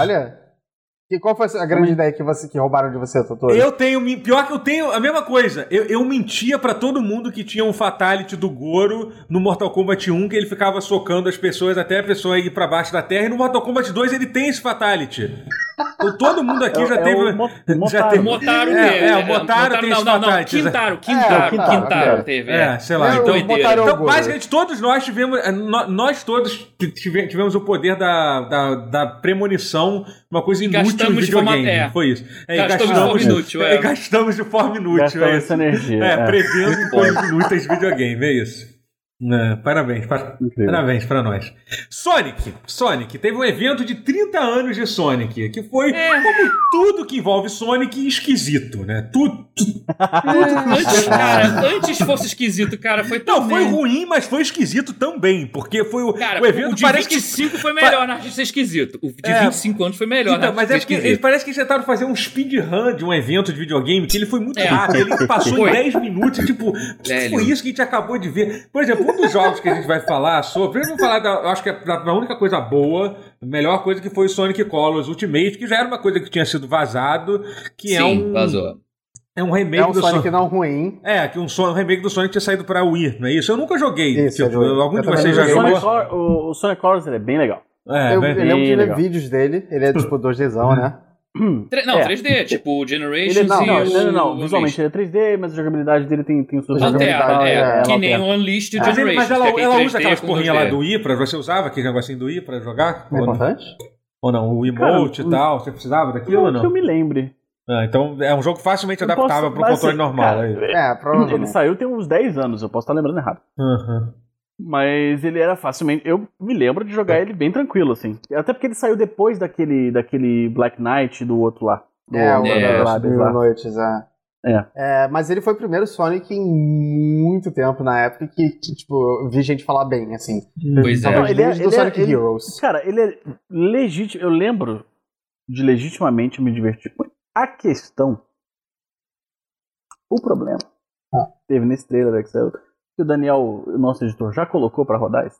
Olha. E qual foi a grande ideia que, você, que roubaram de você, Totoro? Eu tenho. Pior que eu tenho a mesma coisa. Eu, eu mentia pra todo mundo que tinha um Fatality do Goro no Mortal Kombat 1, que ele ficava socando as pessoas até a pessoa ir pra baixo da terra. E no Mortal Kombat 2 ele tem esse Fatality. Então todo mundo aqui É- já é teve. o Mo- já Motaro. teve. Motaro É, teve. é, o Motaro tem não, esse não, não. Fatality. Quintaro, É, Quintaro, Quintaro, Quintaro teve. É, sei lá. É, Então, é então basicamente, todos nós tivemos. nó- Nós todos tive- tivemos o poder da, da, da premonição, uma coisa inútil Gastamos de forma- é. Foi isso. É, e Gastamos de forma inútil, é. é, gastamos de forma inútil. É essa isso. energia. É, é. prevendo coisas inúteis de videogame, é isso. É, parabéns, pa- Incrível. parabéns pra nós. Sonic, Sonic, teve um evento de 30 anos de Sonic, que foi, É. como tudo que envolve Sonic, esquisito, né? Tudo. Antes, cara, antes fosse esquisito, cara, foi tão Não, foi ruim, mas foi esquisito também, porque foi o, Cara, o evento de parece que 25 foi melhor na arte de ser esquisito. O de É. 25 anos foi melhor Então, na mas arte é de ser porque parece que eles tentaram fazer um speedrun de um evento de videogame que ele foi muito É. rápido. Ele passou em Foi. 10 minutos, tipo, o que foi isso que a gente acabou de ver? Por exemplo, um dos jogos que a gente vai falar sobre. Primeiro vamos falar da. Eu acho que é da, única coisa boa, a melhor coisa que foi o Sonic Colors Ultimate, que já era uma coisa que tinha sido vazado, que é Sim, um. vazou. É um remake É um do Sonic Sonic. não ruim. É, que um, um remake do Sonic tinha saído pra Wii, não é isso? Eu nunca joguei. Isso, tipo, é Wii. algum Eu de vocês já jogou? Cor- o, o Sonic Colors ele é bem legal. É, eu, bem- eu lembro de ver vídeos dele. Ele é tipo 2Dzão, né? Tre- Não, É. 3D, tipo Generations Ele é, não, e não, o- não, não, não, o Visualmente ele é 3D, mas a jogabilidade dele tem, tem suas Alterna, jogabilidade, é, é, que ela nem alterna. o Unleashed Mas, ele- Generations. mas ela, que é ela 3D usa aquelas porrinhas lá 2D. do Wii pra. Você usava aquele negocinho do Wii pra jogar? É Ou não? importante? Ou não? O emote Cara, e tal? Você precisava daquilo ou Não que eu me lembre. Ah, então é um jogo facilmente Eu adaptável posso- pro controle assim, normal. cara, é. É, provavelmente. Ele saiu tem uns 10 anos, eu posso estar lembrando errado. Uhum. Mas ele era facilmente. Eu me lembro de jogar ele bem tranquilo, assim. Até porque ele saiu depois daquele, daquele Black Knight do outro lá. Do, É, o do- É. Mil lá. Noites, é. É. É, mas ele foi o primeiro Sonic em muito tempo na época que, que, tipo, eu vi gente falar bem, assim. Pois é. Talvez Não, ele é- ele é- Sonic ele- Heroes. Cara, ele é legítimo. Eu lembro de legitimamente me divertir com ele. A questão. O problema. Ah. Teve nesse trailer que saiu. Que o Daniel, o nosso editor, já colocou pra rodar esse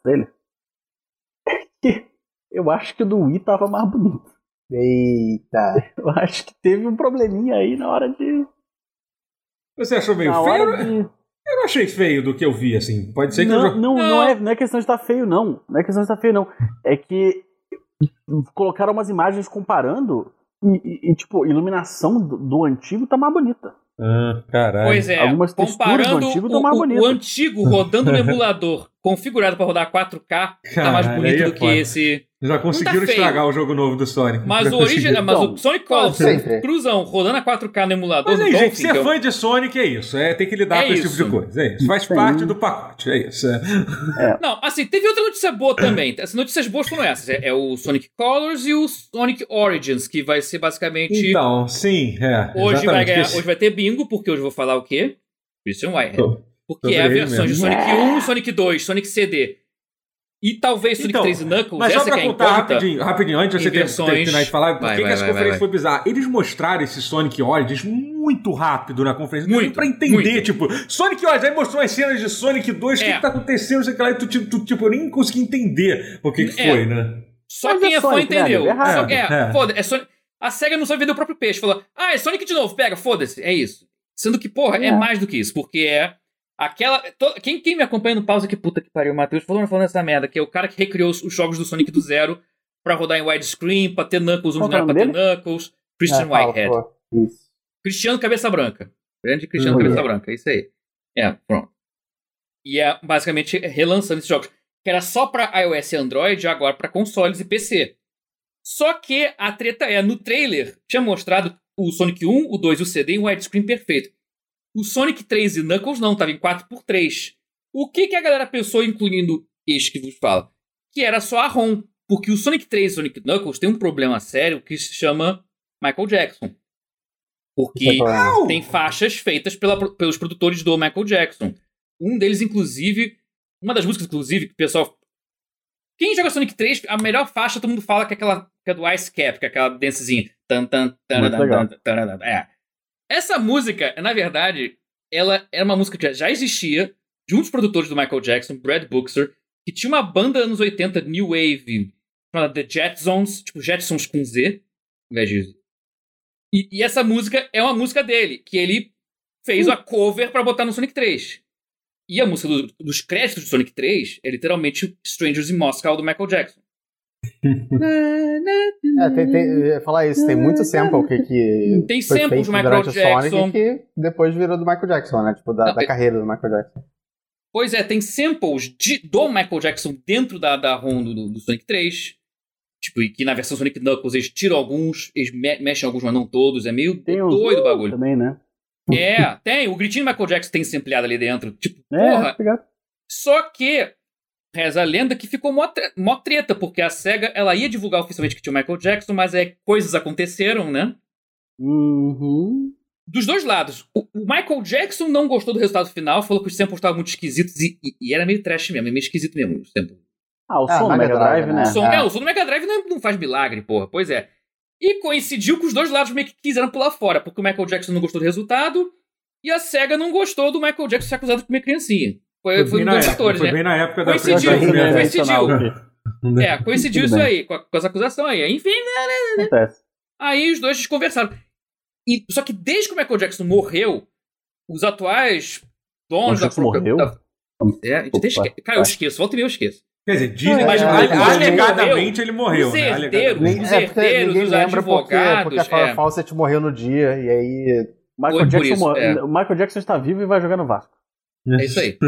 é que eu acho que o do Wii tava mais bonito. Eita. Eu acho que teve um probleminha aí na hora de. Você achou meio Na feio? hora de... Eu não achei feio do que eu vi, assim. Pode ser que Não, eu já... não, não, Não. é, não é questão de estar feio, não. Não é questão de estar feio, não. É que colocaram umas imagens comparando e, e- e, tipo, a iluminação do, do antigo tá mais bonita. Ah, caralho. Pois é, Algumas texturas do comparando antigo o, tão mais o antigo rodando no emulador, configurado para rodar 4K, tá mais bonito é do que esse. Já conseguiram feio. estragar o jogo novo do Sonic. Mas o origem, conseguiram. mas Então, o Sonic Colors, cruzão, rodando a 4K no emulador Mas aí, Dolphin, gente, ser é o- fã de Sonic é isso. É, tem que lidar É com esse tipo isso. de coisa. É isso. Faz Sim. parte do pacote. É isso. é. Não, assim, teve outra notícia boa também. As notícias boas foram essas. É, é o Sonic Colors e o Sonic Origins, que vai ser basicamente. Então, sim, é. hoje, vai ganhar, hoje vai ter bingo, porque hoje eu vou falar o quê? Christian Whitehead. Tô- Porque é a versão de. Sonic 1, Sonic 2, Sonic CD. E talvez Sonic Então, 3 e Knuckles, Mas só essa pra que é contar rapidinho, rapidinho, antes de você versões- terminar de falar, por que, que essa vai, conferência vai, foi bizarra? Eles mostraram esse Sonic Origins muito rápido na conferência. Muito, pra entender, muito. tipo, Sonic Origins, aí mostrou as cenas de Sonic 2, o que, É. que tá acontecendo, sei lá, e tu, tu, tipo, eu nem consegui entender o que, que É. foi, né? Só Mas quem é é fã Sonic, né, entendeu. É Só- rápido. é, É. foda, é Sonic. A SEGA não sabe vender o próprio peixe. Falou, ah, é Sonic de novo, pega, foda-se. É isso. Sendo que, porra, é. É. mais do que isso. Porque é aquela. to- Quem, quem me acompanha no pausa, que puta que pariu, o Matheus, falando, falando essa merda, que é o cara que recriou os, os jogos do Sonic do zero pra rodar em widescreen, pra ter Knuckles, um Qual que é o pra ter Knuckles. Christian fala, Whitehead. Isso. Cristiano Cabeça Branca. Grande Cristiano Uhum. Cabeça Branca, é isso aí. É, pronto. E é basicamente relançando esses jogos. Que era só pra iOS e Android, agora pra consoles e PC. Só que a treta é, no trailer, tinha mostrado o Sonic 1, o 2 e o CD em widescreen perfeito. O Sonic 3 e Knuckles não, tava em 4x3. O que, que a galera pensou, incluindo este que vos fala? Que era só a ROM. Porque o Sonic 3 e Sonic Knuckles tem um problema sério que se chama Michael Jackson. Porque Isso é tem faixas feitas pela- pelos produtores do Michael Jackson. Um deles, inclusive, uma das músicas, inclusive, que o pessoal. Quem joga Sonic 3, a melhor faixa todo mundo fala que é aquela que é do Ice Cap, que é aquela dancezinha. Tan, tan, taradan, legal. tan, taradan. É. Essa música, na verdade, ela era uma música que já existia de um dos produtores do Michael Jackson, Brad Buxer, que tinha uma banda anos 80, New Wave, chamada The Jetsons, tipo Jetsons com Z, ao invés de e, e essa música é uma música dele, que ele fez a cover pra botar no Sonic 3. E a música do- dos créditos do Sonic 3 é literalmente Strangers in Moscow do Michael Jackson. É, tem, tem, eu ia falar isso, tem muito sample que, que Tem feito do Michael Jackson. Sonic que depois virou do Michael Jackson, né? Tipo, da, Não, da eu- carreira do Michael Jackson. Pois é, tem samples de- do Michael Jackson dentro da, da ROM do, do Sonic 3. Tipo, e que na versão Sonic Knuckles eles tiram alguns, eles me- mexem alguns, mas não todos. É meio Tem doido o bagulho. também, né? É, tem. O gritinho do Michael Jackson tem sampleado ali dentro. Tipo, É, porra, obrigado. Só que reza a lenda que ficou mó, tre- mó treta, porque a SEGA ela ia divulgar oficialmente que tinha o Michael Jackson, mas é, coisas aconteceram, né? Uhum. Dos dois lados. O, o Michael Jackson não gostou do resultado final, falou que os samples estavam muito esquisitos e, e- e era meio trash mesmo, é meio esquisito mesmo. Os samples. Ah, o Ah, som do Mega Drive, Drive, né? né? O som, Ah. é, o som do Mega Drive não, não faz milagre, porra. Pois é. E coincidiu que os dois lados meio que quiseram pular fora, porque o Michael Jackson não gostou do resultado e a SEGA não gostou do Michael Jackson ser acusado de comer criancinha. Foi, foi, bem um na dos época, fatores, foi né? bem na época da Coincidiu, né? Nintendo. coincidiu. Aqui. É, coincidiu isso aí, com, a- com essa acusação aí. Enfim, né? Acontece. aí os dois conversaram. E, só que desde que o Michael Jackson morreu, os atuais donos da morreu? da- É, a gente até Opa. esque... Cara, eu esqueço, volta e meia eu esqueço. Quer dizer, dizem, É, mas é, ale- é, alegadamente ele morreu, Os né? herdeiros, Alegadamente. os é porque herdeiros, ninguém os lembra porque, advogados, porque a é. Fawcett morreu no dia, e aí Michael Foi Jackson, isso, é. o Michael Jackson está vivo e vai jogar no Vasco. É isso aí.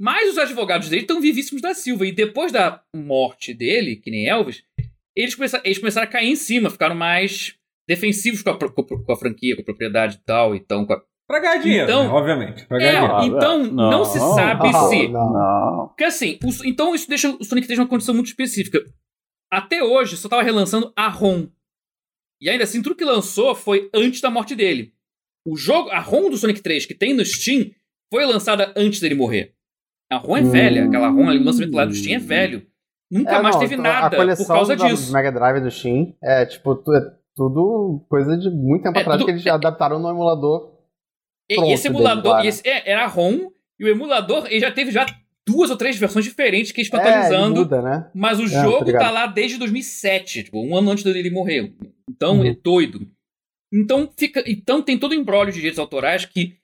Mas os advogados dele estão vivíssimos da Silva. E depois da morte dele, que nem Elvis, eles começaram, eles começaram a cair em cima, ficaram mais defensivos com a, com a franquia, com a propriedade e tal. Então, com a- Pra ganhar dinheiro, Então- né? obviamente. Pra ganhar É, dinheiro. Então não. não, se sabe Ah, se. não. Não. Porque assim, o- então isso deixa o Sonic 3 numa condição muito específica. Até hoje, só tava relançando a ROM. E ainda assim, tudo que lançou foi antes da morte dele. O jogo, a ROM do Sonic 3 que tem no Steam foi lançada antes dele morrer. A ROM é Hum. velha, aquela ROM, o lançamento lá do Steam é velho. Nunca É, mais não, teve então, nada por causa do, disso. do Mega Drive do Steam é tipo tu- é tudo coisa de muito tempo É atrás tudo- que eles já adaptaram no emulador. E- esse emulador, esse- é, era a ROM, E o emulador, ele já teve já duas ou três versões diferentes que eles estão É, ele atualizando. muda, né? Mas o tô jogo ligado. tá lá desde 2007, tipo, um ano antes dele morrer. Então, Uhum. é doido. Então, fica, então tem todo o embrólio de direitos autorais que,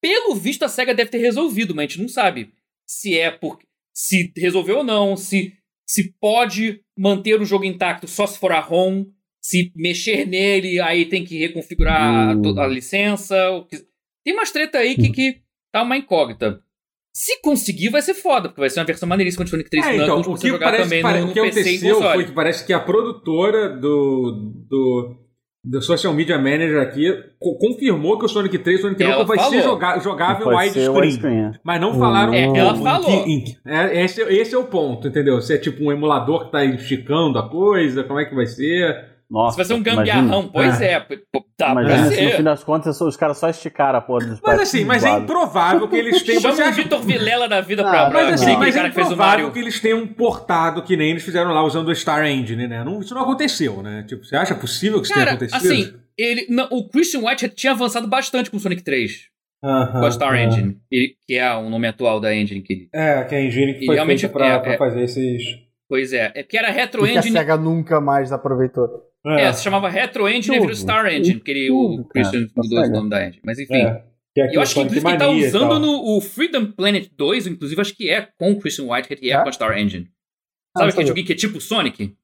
pelo visto, a SEGA deve ter resolvido, mas a gente não sabe se é por. se resolveu ou não, se, se pode manter o jogo intacto só se for a ROM, se mexer nele, aí tem que reconfigurar a Hum. a, licença. Tem umas treta aí que, que tá uma incógnita. Se conseguir, vai ser foda, porque vai ser uma versão maneiríssima de Sonic 3 É, então, o que jogar parece também pare- no, o que no PC aconteceu foi que parece que a produtora do, do, do Social Media Manager aqui co- confirmou que o Sonic 3 e o Sonic Ela Knuckles vai falou. ser joga- jogável widescreen. widescreen. Mas não falaram É, ela falou. é, esse, esse é o ponto, entendeu? Se é tipo um emulador que tá esticando a coisa, como é que vai ser? Nossa, Se vai ser um imagina. gambiarrão, pois é. Tá se no fim das contas os caras só esticaram a porra dos Mas assim, mas é improvável que eles tenham. Chama Você o Vitor Vilela da vida Ah, pra, pra Mas assim, mas é improvável que eles tenham portado que nem eles fizeram lá usando o Star Engine, né? Não, isso não aconteceu, né? Tipo, você acha possível que isso Cara, tenha acontecido? assim, ele, não, o Christian White tinha avançado bastante com o Sonic 3, Aham, com a Star aham. Engine, que é o nome atual da engine. Que É, que é a engine que foi realmente feita pra, é- pra é- fazer esses. Pois é, é que era Retro E que a Engine. SEGA nunca mais aproveitou. É, se chamava Retro Engine e virou. Star Engine, porque ele, o Tudo, Christian cara, mudou o nome da engine. Mas enfim. É, que é E eu acho que inclusive quem tá e usando no o Freedom Planet 2, inclusive, acho que é com o Christian White, que é, É? com a Star Engine. Ah, Sabe aquele sabia. joguinho que é tipo Sonic?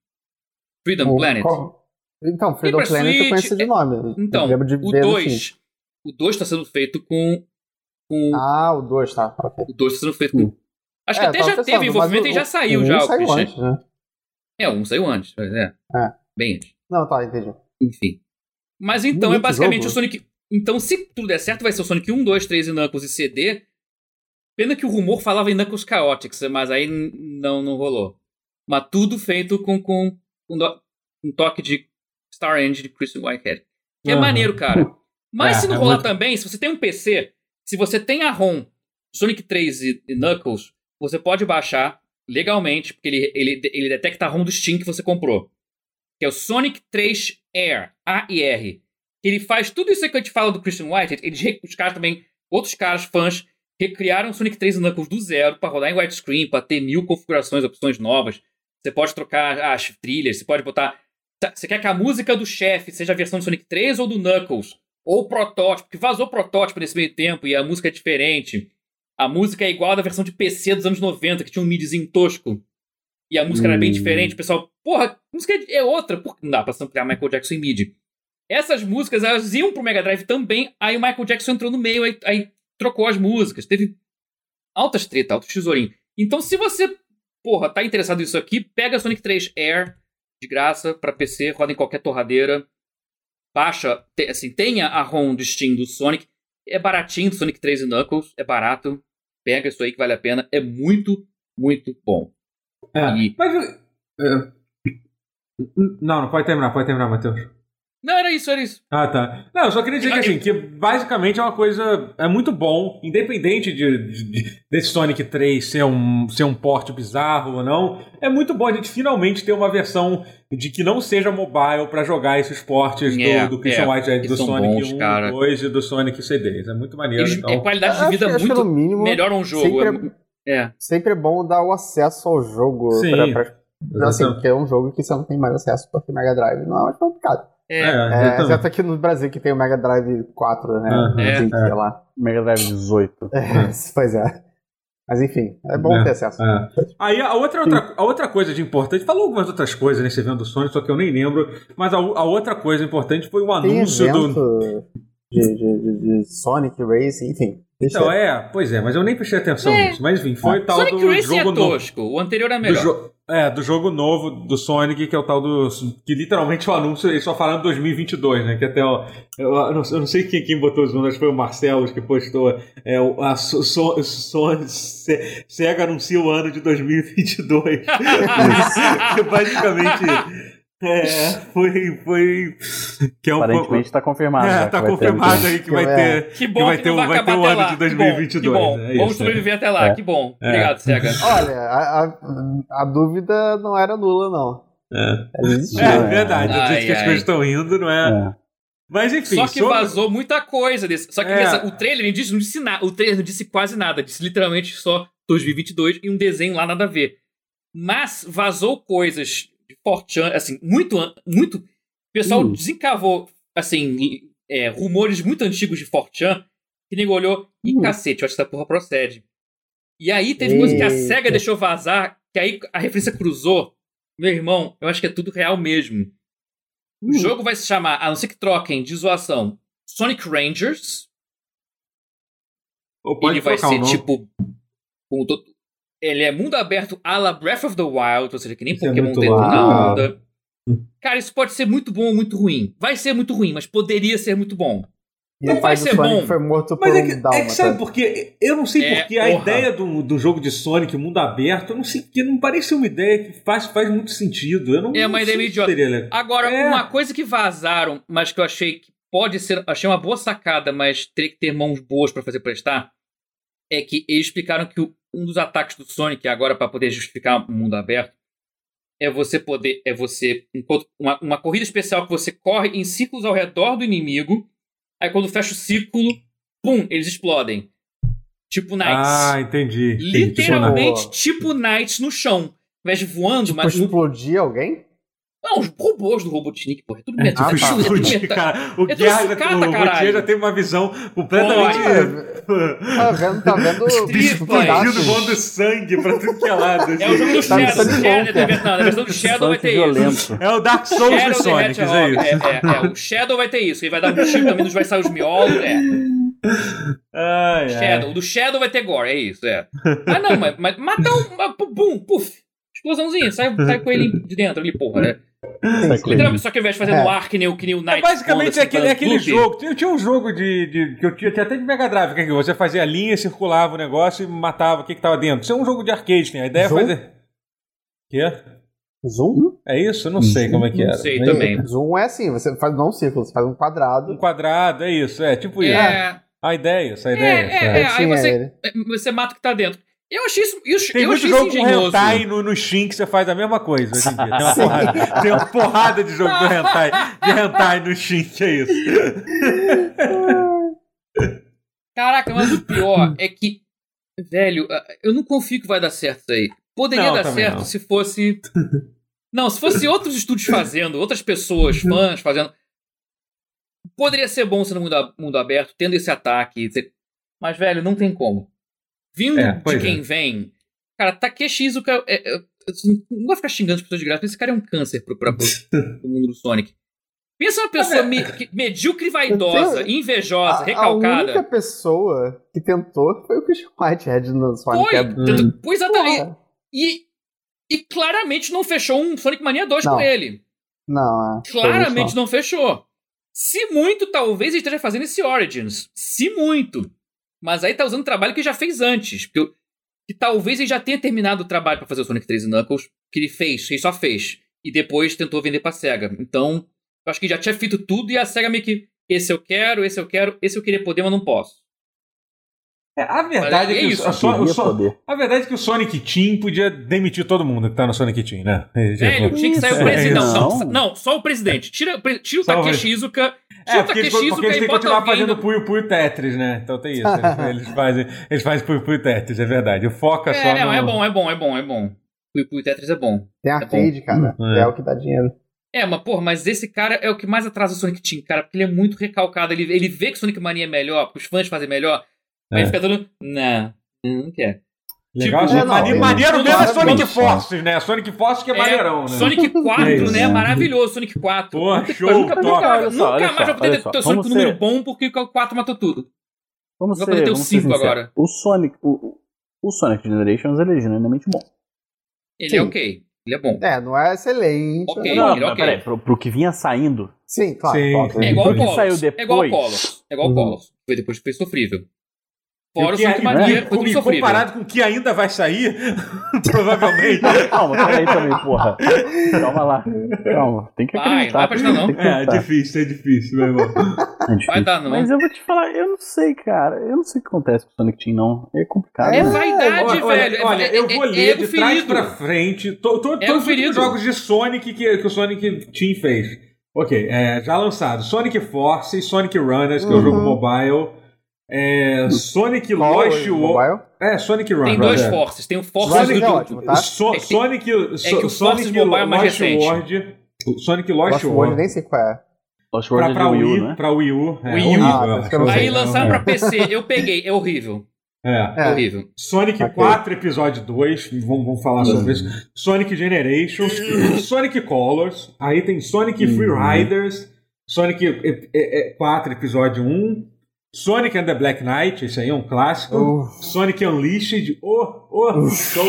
Freedom O- Planet? qual- Então, Freedom Planet eu Switch, conheço de é- nome. Então, Eu o ver no 2. O 2 tá sendo feito com. com Ah, o 2, tá. ok. O 2 tá sendo feito com. Acho que É, até já pensando, teve envolvimento o- e já saiu o já um o saiu Christian. antes, né? É, um saiu antes, mas é. É. Bem antes. Não, tá, entendi. Enfim. Mas então é Bonito basicamente jogo. o Sonic. Então, se tudo der certo, vai ser o Sonic 1, 2, 3 e Knuckles e CD. Pena que o rumor falava em Knuckles Chaotix, mas aí não, não rolou. Mas tudo feito com, com, com do- um toque de Star Engine de Christian Whitehead. Que é Aham. maneiro, cara. Mas É, se não é rolar muito- também, se você tem um PC, se você tem a ROM Sonic 3 e, e Knuckles, você pode baixar legalmente, porque ele, ele, ele detecta a ROM do Steam que você comprou. Que é o Sonic 3 Air, A-I-R. Ele faz tudo isso que eu te falo do Christian White. Eles, os caras também, outros caras, fãs, recriaram o Sonic 3 e Knuckles do zero para rodar em widescreen, para ter mil configurações, opções novas. Você pode trocar as trilhas, você pode botar. tá, Você quer que a música do chefe seja a versão do Sonic 3 ou do Knuckles? Ou o protótipo, que vazou protótipo nesse meio tempo e a música é diferente. A música é igual à da versão de PC dos anos 90, que tinha um midzinho tosco. E a música era bem Hum. diferente. O pessoal, porra, a música é outra. Por que não dá pra samplear Michael Jackson em mid? Essas músicas, elas iam pro Mega Drive também. Aí o Michael Jackson entrou no meio, aí, aí trocou as músicas. Teve altas treta, altos tesourinho. Então, se você, porra, tá interessado nisso aqui, pega Sonic 3 Air de graça pra PC, roda em qualquer torradeira. Baixa, te- assim, tenha a ROM do Steam do Sonic. É baratinho do Sonic 3 e Knuckles, é barato. Pega isso aí que vale a pena. É muito, muito bom. É, E- Mas. é, Não, não pode terminar, pode terminar, Matheus. Não, era isso, era isso. Ah, tá. Não, eu só queria dizer que, assim, que basicamente é uma coisa. É muito bom, independente de, de- de- desse Sonic 3 ser um, ser um porte bizarro ou não. É muito bom a gente finalmente ter uma versão de que não seja mobile pra jogar esses portes É, do, do Christian é, Whitehead, do Sonic bons, 1, cara. 2 e do Sonic CDs. É muito maneiro. Eles, então. é qualidade de Acho- vida acho muito no mínimo, melhora um jogo. sempre É, é. Sempre é bom dar o acesso ao jogo. Sim. Pra, pra, assim, porque é um jogo que você não tem mais acesso porque Mega Drive não é mais complicado. É, É, É, exceto aqui no Brasil que tem o Mega Drive 4, né? Aham, É. Assim, sei lá. Mega Drive 18. É, pois é. Mas enfim, é bom É, ter acesso. É. Aí a outra, outra, a outra coisa de importante, falou algumas outras coisas nesse evento do Sonic, só que eu nem lembro, mas a, a outra coisa importante foi o anúncio do. de, de, de- de Sonic Racing, enfim. Então, é, pois é, mas eu nem prestei atenção É. nisso. Mas enfim, foi o tal Sonic do Racing é jogo novo. tosco. O anterior é Do melhor. É, do jogo novo do Sonic, que é o tal do. Que literalmente o anúncio, eles só falaram 2022, né? Que até o. Eu, eu não, eu não sei quem, quem botou os números, foi o Marcelo que postou. É, o, a so, so, so- Se- Sega anuncia o ano de 2022. que basicamente. É, foi. foi que é um Aparentemente tá confirmado. É, que tá ter confirmado que aí que Que vai é. ter. Que bom Que vai que, ter vai vai até ano de 2022, Que bom, que é bom. Vamos é. sobreviver até lá, É. que bom. É. Obrigado, Sega. Olha, a, a, a dúvida não era nula, não. É, existia. é né? verdade. Ai, do jeito que as coisas estão indo, não é? É. Mas enfim. Só que sobre- vazou muita coisa desse. Só que É. essa- o trailer não disse, não disse nada. O trailer não disse quase nada. Disse literalmente só 2022 e um desenho lá nada a ver. Mas vazou coisas Fortran, assim, muito. muito o pessoal Hum. desencavou, assim, é, rumores muito antigos de Fortran que nego olhou e Hum. cacete, eu acho que essa porra procede. E aí teve coisa que a Eita. SEGA deixou vazar, que aí a referência cruzou. Meu irmão, eu acho que é tudo real mesmo. O Hum. jogo vai se chamar, a não ser que troquem de zoação, Sonic Rangers. Ou pode ele vai ser tipo. com to- Ele é mundo aberto à la Breath of the Wild, ou seja, que nem Isso é Pokémon louco, na cara. onda. Cara, isso pode ser muito bom ou muito ruim. Vai ser muito ruim, mas poderia ser muito bom. E Não vai pai do ser Sonic bom. foi morto por Mas é um que, é dálmata. que sabe por quê? Eu não sei É, porque a porra. ideia do, do jogo de Sonic, mundo aberto, eu não sei porque não parece ser uma ideia que faz, faz muito sentido. Eu não, É uma não ideia meio idiota. seria legal. Agora, É. uma coisa que vazaram, mas que eu achei que pode ser. Achei uma boa sacada, mas teria que ter mãos boas pra fazer prestar. É que eles explicaram que o- um dos ataques do Sonic, agora pra poder justificar o mundo aberto, é você poder. É você. Uma, uma corrida especial que você corre em círculos ao redor do inimigo. Aí quando fecha o círculo, pum, eles explodem. Tipo Knights. Ah, entendi. entendi. Literalmente, Tipo, tipo Knights no chão. Ao invés de voando, Tipo, mas. no- explodir alguém? Não, os robôs do Robotnik, porra. É tudo É, metal. tipo, Ah, tá. é tudo explodir, metal. cara. O É Guerra, sucata, o já tem uma visão completamente. Tá vendo, tá vendo? Street explodindo, pedaços? voando sangue pra tudo que é lado. É o jogo do Tá me Shadow. Shadow bom, é, não, na versão do Shadow vai ter isso. violento. É o Dark Souls Shadow do Sonic, é isso. É, é, é. O Shadow vai ter isso. Ele vai dar um tiro também, nos vai sair os miolos. É. Ai, ai. Shadow. O do Shadow vai ter gore, é isso, é. Ah, não, mas, mas mata um. Bum, puf. Explosãozinha, sai, sai com ele de dentro ali, porra, né? Literalmente, só que ao invés de fazer É. no ar que nem o que nem o É Knight. basicamente Bond, assim, aquele, aquele jogo. Tinha, tinha um jogo de, de- que eu tinha, tinha até de Mega Drive, que é que você fazia a linha, circulava o negócio e matava o que, que tava dentro. Isso é um jogo de arcade, né? A ideia Zoom? é fazer. Quê? Zoom? É isso? Eu não sei como é que Não era. sei Mas- também. Zoom é assim, você faz não um círculo, você faz um quadrado. Um quadrado, é isso, é tipo isso. É, A ideia, essa é, ideia. é, sabe? é, aí tinha você, você mata o que tá dentro. Eu achei isso, eu, Tem eu muito achei jogo isso com hentai no, no Steam que você faz a mesma coisa hoje em dia. Tem uma porrada, tem uma porrada de jogo do hentai, de hentai no Steam, que é isso. Caraca, mas o pior é que, velho, eu não confio que vai dar certo isso aí. Poderia Não, dar certo não. se fosse. Não, se fosse outros estúdios fazendo, outras pessoas, fãs fazendo. Poderia ser bom sendo mundo, a- mundo aberto, tendo esse ataque. Mas, velho, não tem como. Vindo É, de quem é. vem. Cara, Takeshi Izuka. É, é, não vai ficar xingando as pessoas de graça, mas esse cara é um câncer pro, pro mundo do Sonic. Pensa uma pessoa me, medíocre vaidosa, tenho- invejosa, A, a recalcada. única pessoa que tentou foi o Christian Whitehead no Sonic. Foi! É- Tanto- Pois exatamente. Porra. E, e claramente não fechou um Sonic Mania 2 Não. com ele. Não, é. Claramente não fechou. Se muito, talvez ele esteja fazendo esse Origins. Se muito. Mas aí tá usando trabalho que já fez antes. Que, eu- que talvez ele já tenha terminado o trabalho pra fazer o Sonic 3 e Knuckles, que ele fez, ele só fez. E depois tentou vender pra SEGA. Então, eu acho que já tinha feito tudo e a SEGA meio que. Esse eu quero, esse eu quero, esse eu queria poder, mas não posso. É, a verdade é é que isso, o, Son- Son- poder. a verdade é que o Sonic Team podia demitir todo mundo que tá no Sonic Team, né? Velho, tinha que sair o presidente. é, Não, não, não. só o presidente. Tira, tira o Só Takeshi Izuka. Tira É, o Takeshi porque eles e têm que bota continuar alguém fazendo do- Puyo Puyo Tetris, né? Então tem isso. Eles, eles fazem, eles fazem Puyo Puyo Tetris, é verdade. O foco é, só É, não, no... é bom, é bom, é bom, é bom. O Puyo Tetris é bom. Tem arcade, cara. É. É. o que dá dinheiro. É, mas, porra, mas esse cara é o que mais atrasa o Sonic Team, cara, porque ele é muito recalcado. Ele, ele vê que o Sonic Mania é melhor, que os fãs fazem melhor. Aí É. fica dando. Não, não quer. Legal, Tipo, assim, é, não, ele- maneiro mesmo é Sonic Forces, né? Sonic Forces que é, maneirão, né? Sonic 4, É isso. né? Maravilhoso, Sonic 4. Porra, show, nunca, top. nunca, Olha só, nunca olha mais vai poder ter teu Sonic com número ser- bom porque o 4 matou tudo. Vamos Vai ser, poder ter o vamos ser cinco sinceros. agora. O Sonic, o, o Sonic Generations ele é genuinamente bom. Ele Sim. é ok. Ele é bom. É, não é excelente. Ok. não, ele é ok. peraí, pro, pro que vinha saindo. Sim, claro. Sim. É igual o Colors. saiu É igual o depois. Colors. É igual o. Colors. Foi depois que foi sofrível. Fora o tudo e sofrível. comparado com o que ainda vai sair, provavelmente. Calma, peraí também, porra. Calma lá. Calma, tem que Vai, acreditar. não vai pra não. Tem que É, acreditar. difícil, é difícil, meu irmão. É difícil. Vai dar, não. Mas eu vou te falar, eu não sei, cara. Eu não sei o que acontece com o Sonic Team, não. É complicado. É né? vaidade, olha, velho. É- olha, é- eu é- vou é ler ego de trás ferido. pra frente to, todos os jogos de Sonic que, que o Sonic Team fez. Ok, é, já lançado Sonic Force, Sonic Runners, que é o jogo Uhum. mobile. É, Sonic Qual Lost o World. mobile? É, Sonic Runners. Tem dois é. Forces. Tem o Forces Sonic do. é ótimo, tá? So- É Sonic, so- que o Sonic Mobile é mais Lost recente. World. o Sonic Lost Lost World. World, nem sei qual é. Lost Pra, World pra de Wii, Wii U, né? pra Wii U. É, Wii U. Ah, acho. Aí sei. lançaram pra PC. Eu peguei. É horrível. É. É É. horrível. Sonic Ok. 4, episódio 2, vamos, vamos falar sobre isso. Sonic Generations, Sonic Colors, aí tem Sonic Free Riders, Sonic eh, eh, eh, 4, episódio 1, Sonic and the Black Knight, esse aí é um clássico, Uf. Sonic Unleashed, oh, oh, show,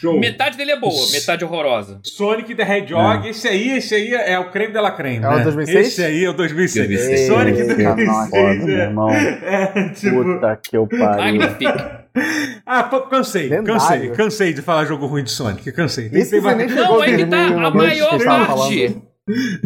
show. Metade dele é boa, metade horrorosa. Sonic the Hedgehog, esse aí, esse aí é o creme de la creme, É o né? 2006? Esse aí é o 2006. 2006. Sonic Eita, 2006 nossa, foda, meu é, irmão. é, tipo... Puta que eu pariu. Magnífico. Ah, pô, cansei, Lendário. cansei, cansei de falar jogo ruim de Sonic, cansei. Tem Não, aí que tá a maior parte.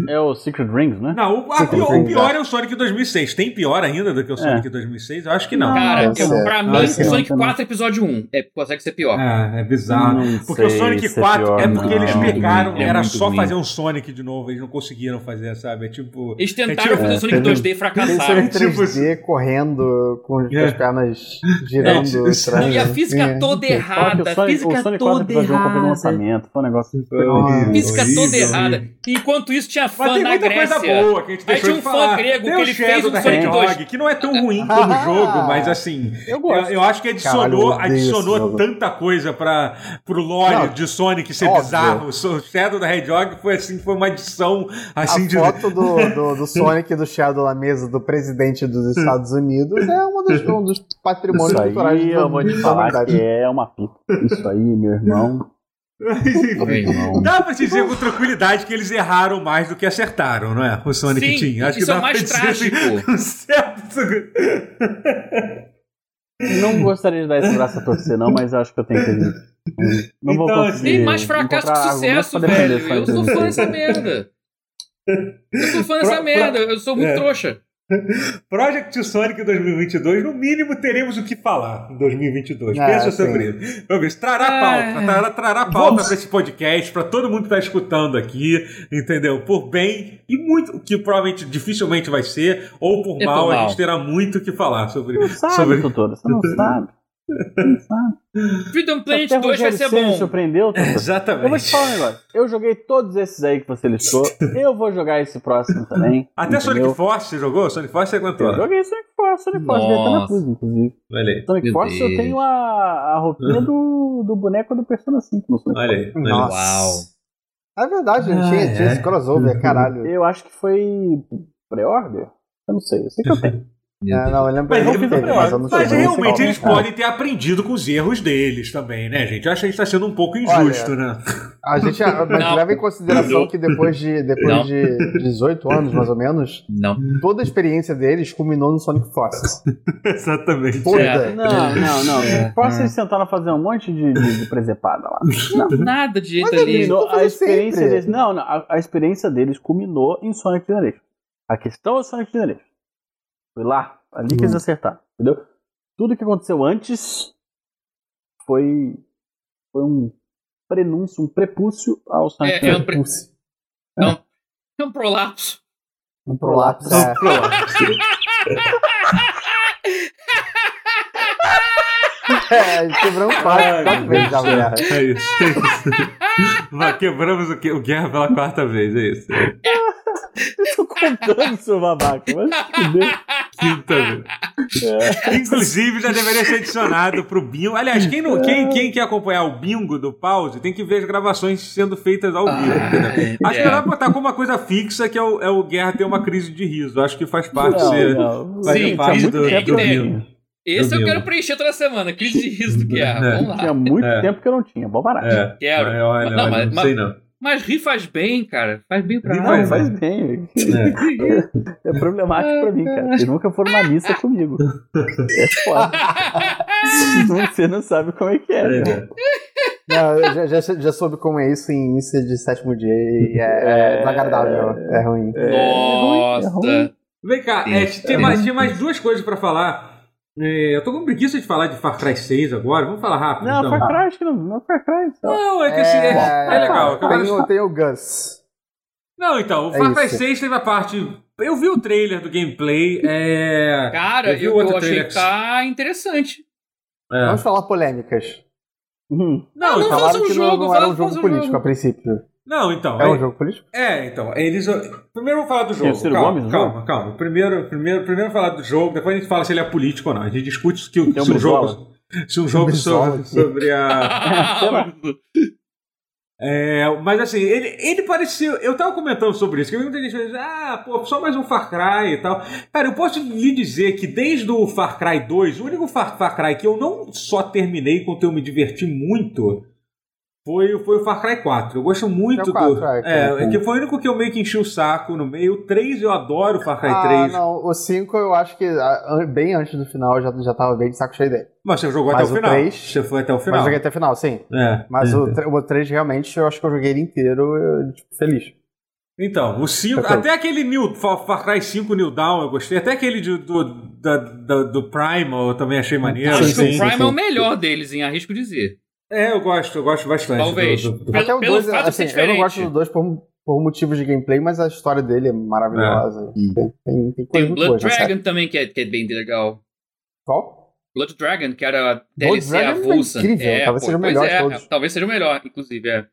É o Secret Rings, né? Não, o, pior, o pior sim. é o Sonic 2006. Tem pior ainda do que o Sonic 2006? Eu acho que não. Cara, deve eu, pra mim, ser. Sonic Não, 4 episódio 1 é, consegue ser pior. É, é bizarro. Não porque o Sonic se é 4 pior, é porque não. eles É pegaram, é era só ruim. fazer um Sonic de novo, eles não conseguiram fazer, sabe? É tipo. Eles tentaram é tipo- fazer o Sonic teve- 2D e fracassaram. Sonic 3D correndo com as É. pernas girando. É, E a física toda errada, o a Sonic, física o 4 toda episódio 1 comprou no errada. lançamento. Foi um negócio Física toda errada. Enquanto isso, tinha Mas fã tem na muita Grécia. coisa boa que a gente Aí deixou tinha de um fã falar. grego tem que o ele fez um Sonic Hedgehog, 2. que não é tão ruim como jogo, mas assim, Eu eu, gosto. eu acho que adicionou, Caralho, eu adicionou tanta coisa para pro lore Não, de Sonic ser óbvio. bizarro. O Shadow da Hedgehog foi assim, foi uma adição assim a de foto do, do, do Sonic e do Shadow na mesa do presidente dos Estados Unidos é uma dos, um dos patrimônios Isso culturais aí eu vou te da falar que é uma pica. Isso aí, meu irmão. Dá pra te dizer com tranquilidade que eles erraram mais do que acertaram, não é? O Sonic Sim, tinha. Acho isso que é dá o mais trágico. com certo. Não gostaria de dar esse braço a torcer, não, mas eu acho que eu tenho que. Não vou Então, conseguir. Tem mais fracasso que sucesso, velho. Eu sou fã 2006. dessa merda. Eu sou fã dessa merda. Eu sou muito É. trouxa. Project Sonic 2022, no mínimo teremos o que falar em 2022. Ah, Pensa sim. sobre isso. Vamos ver, trará Ah. pauta, trará, trará pauta para esse podcast, para todo mundo que está escutando aqui, entendeu? Por bem e muito, que provavelmente dificilmente vai ser, ou por É mal, por a mal. gente terá muito o que falar sobre sabe, sobre doutora, você não sabe. Freedom Planet Até 2 vai ser bom. surpreendeu, doutora. Exatamente. Eu vou te falar um negócio. Eu joguei todos esses aí que você listou. Eu vou jogar esse próximo também. Até entendeu? Sonic Force você jogou? Sonic Force você aguentou? Eu joguei Sonic Force, Sonic Force, deve estar na. Plus, inclusive. Olha. Sonic Meu Force eu tenho a, a roupinha do, do boneco do Persona 5 no Sonic Olha aí. Olha aí. Nossa. Uau. É verdade, gente. Tinha, Ah, tinha é. esse crossover, caralho. Eu acho que foi pré-order? Eu não sei, eu sei que eu tenho. É, não, eu Mas teve, mas eu não sei. Mas realmente eles podem ter aprendido com os erros deles também, né, gente? Eu acho que a gente tá sendo um pouco injusto, né? A gente a- mas leva em consideração Não. que depois de, depois Não. de 18 anos, mais ou menos, Não. toda a experiência deles culminou no Sonic Force. Exatamente. Toda. É. Não, não, não. É. Force eles tentaram fazer um monte de, de, de presepada lá. Não. Nada de jeito Mas é ali. a experiência sempre. deles. Não, não. A, a experiência deles culminou em Sonic Generation. A questão é o Sonic Generation. Foi lá, ali que Hum. eles acertaram. Entendeu? Tudo que aconteceu antes foi. Foi um prenúncio, um prepúcio ao Sonic É, é um pre- Pulse. É um prolapso. Um Prolapso. prolapso. É, quebramos quatro, quatro meu vezes já, Deus. mulher. É isso. É isso. Mas quebramos o, que- o Guerra pela quarta vez, é isso. Eu tô contando, seu babaca. Mas fudeu. Quinta vez. Inclusive, já deveria ser adicionado pro bingo. Aliás, quem, não, quem, quem quer acompanhar o bingo do pause tem que ver as gravações sendo feitas ao vivo. entendeu? Acho que é. dá pra botar como uma coisa fixa que é o, é o Guerra ter uma crise de riso. Acho que faz parte ser. não. Faz Sim, parte do, do que ter. bingo. Esse eu Meu quero preencher toda semana. Crise de riso do Guerra. É. Vamos lá. Tinha muito É. tempo que eu não tinha. Bom barato. É. Quero. Olha, olha, Não, olha, mas- não mas- sei não. Mas rir faz bem, cara. Faz bem pra. Não, faz bem. É. É problemático pra mim, cara. Vocês nunca foram na missa comigo. É foda. Você não sabe como é que é. É. cara. Não, eu já, já, já soube como é isso em missa de sétimo dia e é, é desagradável, é ruim. Nossa. É ruim. Vem cá, é, tem, mais, tem mais duas coisas pra falar. É, eu tô com preguiça de falar de Far Cry 6 agora. Vamos falar rápido. Não, então. Far Cry, acho que não. Não, Far Cry. Só. Não, é que assim, é, é legal. Tem, o- tem o Gus. Não, então, o É Far Cry isso. 6 teve a parte. Eu vi o trailer do gameplay. É... Cara, Eu vi eu, eu outro achei trailer que que- tá interessante. é. Vamos falar polêmicas. Hum. Não, não, então, fala- Falaram um que jogo, não, não era um faz jogo um político jogo. a princípio. Não, então. É um jogo político? É, então, eles. Primeiro vamos falar do jogo. Ciro Calma, Gomes no calma, calma. Primeiro, primeiro, primeiro falar do jogo, depois a gente fala se ele é político ou não. A gente discute que, Tem o se um jogo. Se um jogo sobre, sobre a. É, mas assim, ele, ele parecia. Eu tava comentando sobre isso, que muita gente diz, ah, pô, só mais um Far Cry e tal. Cara, eu posso lhe dizer que desde o Far Cry 2, o único Far, Far Cry que eu não só terminei, quanto eu me diverti muito. Foi, foi o Far Cry 4. Eu gosto muito É o 4, do. é, É, é que foi o único que eu meio que enchi o saco no meio. O 3 eu adoro o Far Cry Ah, 3. não. O 5 eu acho que ah, bem antes do final eu já, já tava bem de saco cheio dele. Mas você jogou Mas até o o final. 3 Você foi até o Mas final. eu joguei até o final, sim. É. Mas o, o 3 realmente eu acho que eu joguei ele inteiro eu, tipo, feliz. Então, o 5, Perfeito. até aquele New, Far, Cry 5 New Dawn eu gostei, até aquele de- do, da- da- do Primal eu também achei maneiro. Acho Sim, que o sim, Prime sim. é o melhor deles, hein? Arrisco dizer. É, eu gosto, eu gosto bastante. Talvez. do- do- do- até o pelo 2, fato de assim, eu não gosto do 2 por, por motivos de gameplay, mas a história dele é maravilhosa. Tem, tem, tem Tem coisa o Blood boa, Dragon também, que é, que é bem legal. Qual? Blood Dragon, que era a Blood DLC é avulsa. incrível, talvez seja o melhor é, todos. Talvez seja o melhor, inclusive, é.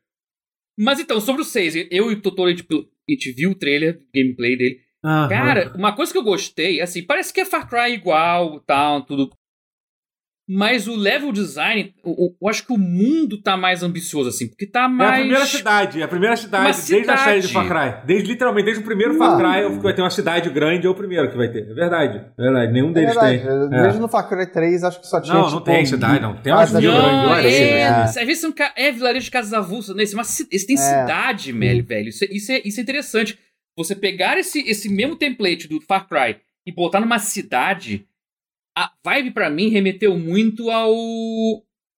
Mas então, sobre o 6, eu e o Totoro, a gente, a gente viu o trailer, o gameplay dele. Aham. Cara, uma coisa que eu gostei, assim, parece que é Far Cry igual, tal, tudo. Mas o level design, eu, acho que o mundo tá mais ambicioso, assim, porque tá É a mais. primeira cidade, é a primeira cidade, Uma desde a série de cidade. Far Cry. Desde, literalmente, desde o primeiro Far. Cry, vai ter uma cidade grande, é o primeiro que vai ter. É verdade, é verdade. Nenhum É deles verdade, tem. É. mesmo no Far Cry 3 acho que só tinha Não, tipo, não tem cidade, não. Tem umas cidade vilas grande, é, é. às vezes são, ca- é vilarejo de casas avulsas, né? Esse, é uma esse tem É. cidade, velho, velho. Isso, é- isso, é, isso é interessante. Você pegar esse, esse mesmo template do Far Cry e botar numa cidade, a vibe pra mim remeteu muito ao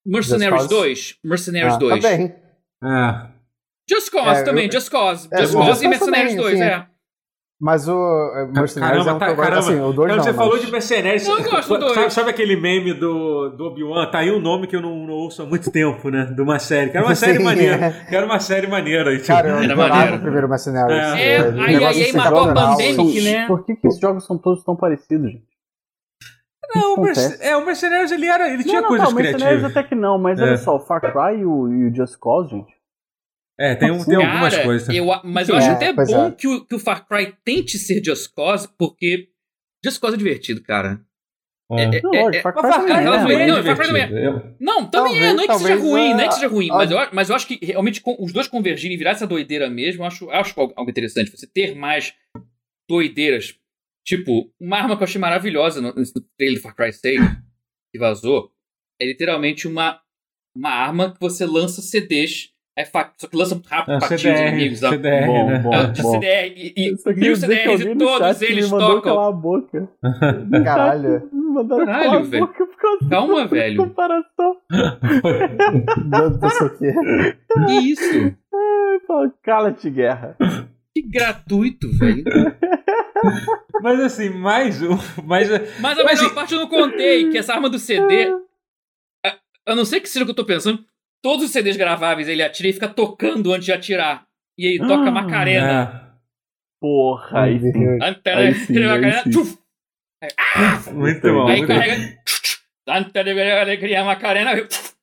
Mercenaries Just Cause? 2. Mercenaries Ah, 2. Tá bem. É. Just Cause É, também, eu- Just Cause. É, Just Cause e Mercenaries também, 2, assim, é. Mas o Mercenaries Caramba, é um tá- que eu gosto, assim, o 2 Cara, não, você mas... falou de mercenários. Eu gosto do dois. sabe, sabe aquele meme do, do Obi-Wan? Tá aí um nome que eu não, não ouço há muito tempo, né? De uma série. Que era uma série Sim, maneira. é. Que era uma série maneira. tipo, Cara, eu Era maneiro. o primeiro Mercenaries. É. É, aí- aí de ser matou a Pandemic, e- né? Por que, que esses jogos são todos tão parecidos, gente? Não, o é, o Mercenários ele, era, ele tinha não, não, coisas tá, o Mercenários criativas. até que não, mas É. olha só, o Far Cry e o, e o Just Cause, gente. É, tem, um, tem algumas Cara, coisas. eu mas eu É, acho até bom é. que, o, que o Far Cry tente ser Just Cause, porque Just Cause é divertido, cara. É. É- Não, é- é- Far Cry também é, é, não, é Far Cry também é. Não, também é, Talvez- não é que seja ruim, não é que seja ruim, a- mas, eu, mas eu acho que realmente com os dois convergirem e virar essa doideira mesmo, eu acho, acho algo interessante. Você ter mais doideiras. Tipo, uma arma que eu achei maravilhosa no, no trailer do Far Cry 6, que vazou, é literalmente uma, uma arma que você lança CDs, é fa- só que lança muito rápido É, pra CDR, inimigos. CDR, Bom, né? bom. Ah, de CDR, e, e mil CDRs e todos me eles mandou tocam. calar a boca. Caralho. Me mandaram Caralho, velho. boca por causa Calma, velho. comparação. Não, não sei o quê. Que isso? Cala-te, guerra. Que gratuito, velho. Mas assim, mais um. Mais, Mas a Mas, melhor assim- parte eu não contei, que essa arma do CD. a- Eu não sei que seja o que eu tô pensando. Todos os CDs graváveis ele atira e fica tocando antes de atirar. E aí toca Ah, Macarena. é, Porra, aí sim. Aí aí Macarena. sim. tchuf. muito bom. Aí muito bom. carrega. Antena Alegria Macarena. tchuf.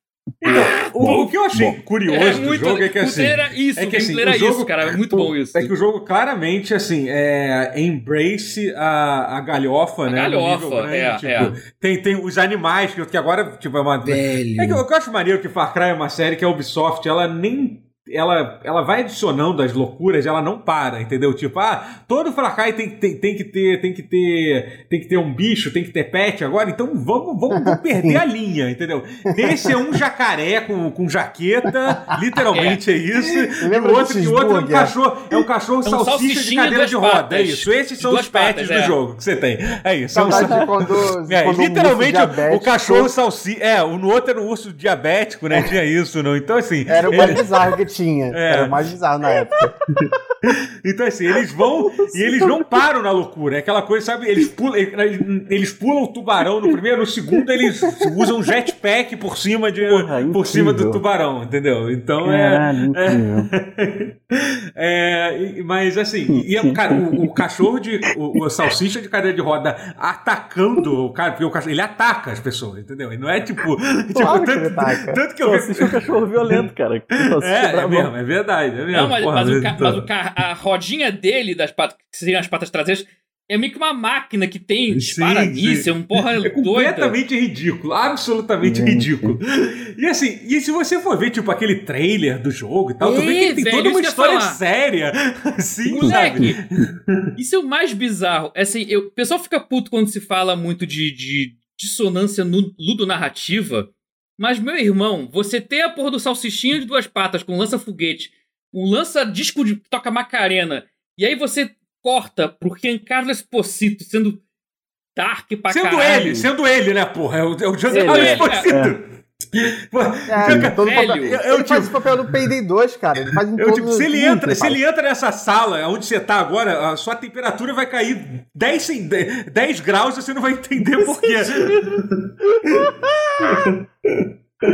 O, o que eu achei curioso do jogo é que assim. era isso, é que, assim, era o jogo- isso, cara. É muito bom isso. É que o jogo claramente, assim, é embrace a, a galhofa, A né? galhofa, nível grande, é, tipo, é. Tem, tem os animais, que, que agora, tipo, é uma. Velho. É que eu, eu acho maneiro que Far Cry é uma série que a Ubisoft, ela nem. Ela, ela vai adicionando as loucuras, ela não para, entendeu? Tipo, ah, todo Far tem, tem, tem que ter, tem que ter, tem que ter um bicho, tem que ter pet agora, então vamos, vamos, vamos perder a linha, entendeu? Esse é um jacaré com, com jaqueta, literalmente é, isso. E Lembra o outro, e o outro é um cachorro, é um cachorro É um salsicha de salsichinha cadeira de roda, patas. é isso. Esses são os pets patas, do é. jogo que você tem. É isso. É um de quando, é, quando um literalmente urso o, cachorro salsicha. É, o no outro era um urso diabético, né? Tinha isso, não? Então, assim. Era o ele- mais bizarro que tinha. É. Era o mais bizarro na época. Então, assim, eles vão e eles não param na loucura. É aquela coisa, sabe? Eles pulam, eles pulam o tubarão no primeiro, no segundo eles usam jetpack por cima, de, Porra, por cima do tubarão, entendeu? Então é. Caralho. É, e- mas assim, e, é, cara, o, o cachorro de. O, o salsicha de cadeira de roda atacando o cara, porque o cachorro, ele ataca as pessoas, entendeu? E não é tipo. tipo Claro que tanto, ele ataca. tanto que eu Salsicha é um cachorro violento, cara. É, é. Mesmo, é verdade, é mesmo. Não, mas, Porra, mas o ca- então- mas o ca- a rodinha dele, das patas, que seriam as patas traseiras, é meio que uma máquina que tem Sim, dispara sim. míssil, um porra É doida. completamente ridículo, absolutamente ridículo. E assim, e se você for ver, tipo, aquele trailer do jogo e tal, tu vê que É, ele tem velho, toda uma história séria. Assim, Moleque, sabe? isso é o mais bizarro. É Assim, eu, o pessoal fica puto quando se fala muito de, de dissonância ludonarrativa. Mas, meu irmão, você ter a porra do salsichinho de duas patas com lança-foguete, um lança-disco de toca Macarena, e aí você corta pro Giancarlo Esposito sendo dark pra Sendo caralho. ele, sendo ele, né, porra? É o, é o José Sendo Carlos ele, Esposito. É, todo velho. papel, ele Eu, faz tipo- o papel do Payday 2, cara. Ele faz em Eu, todo tipo, se ele muito, entra, se faz. ele entra nessa sala onde você tá agora, a sua temperatura vai cair 10, sem- 10 graus e você não vai entender por quê.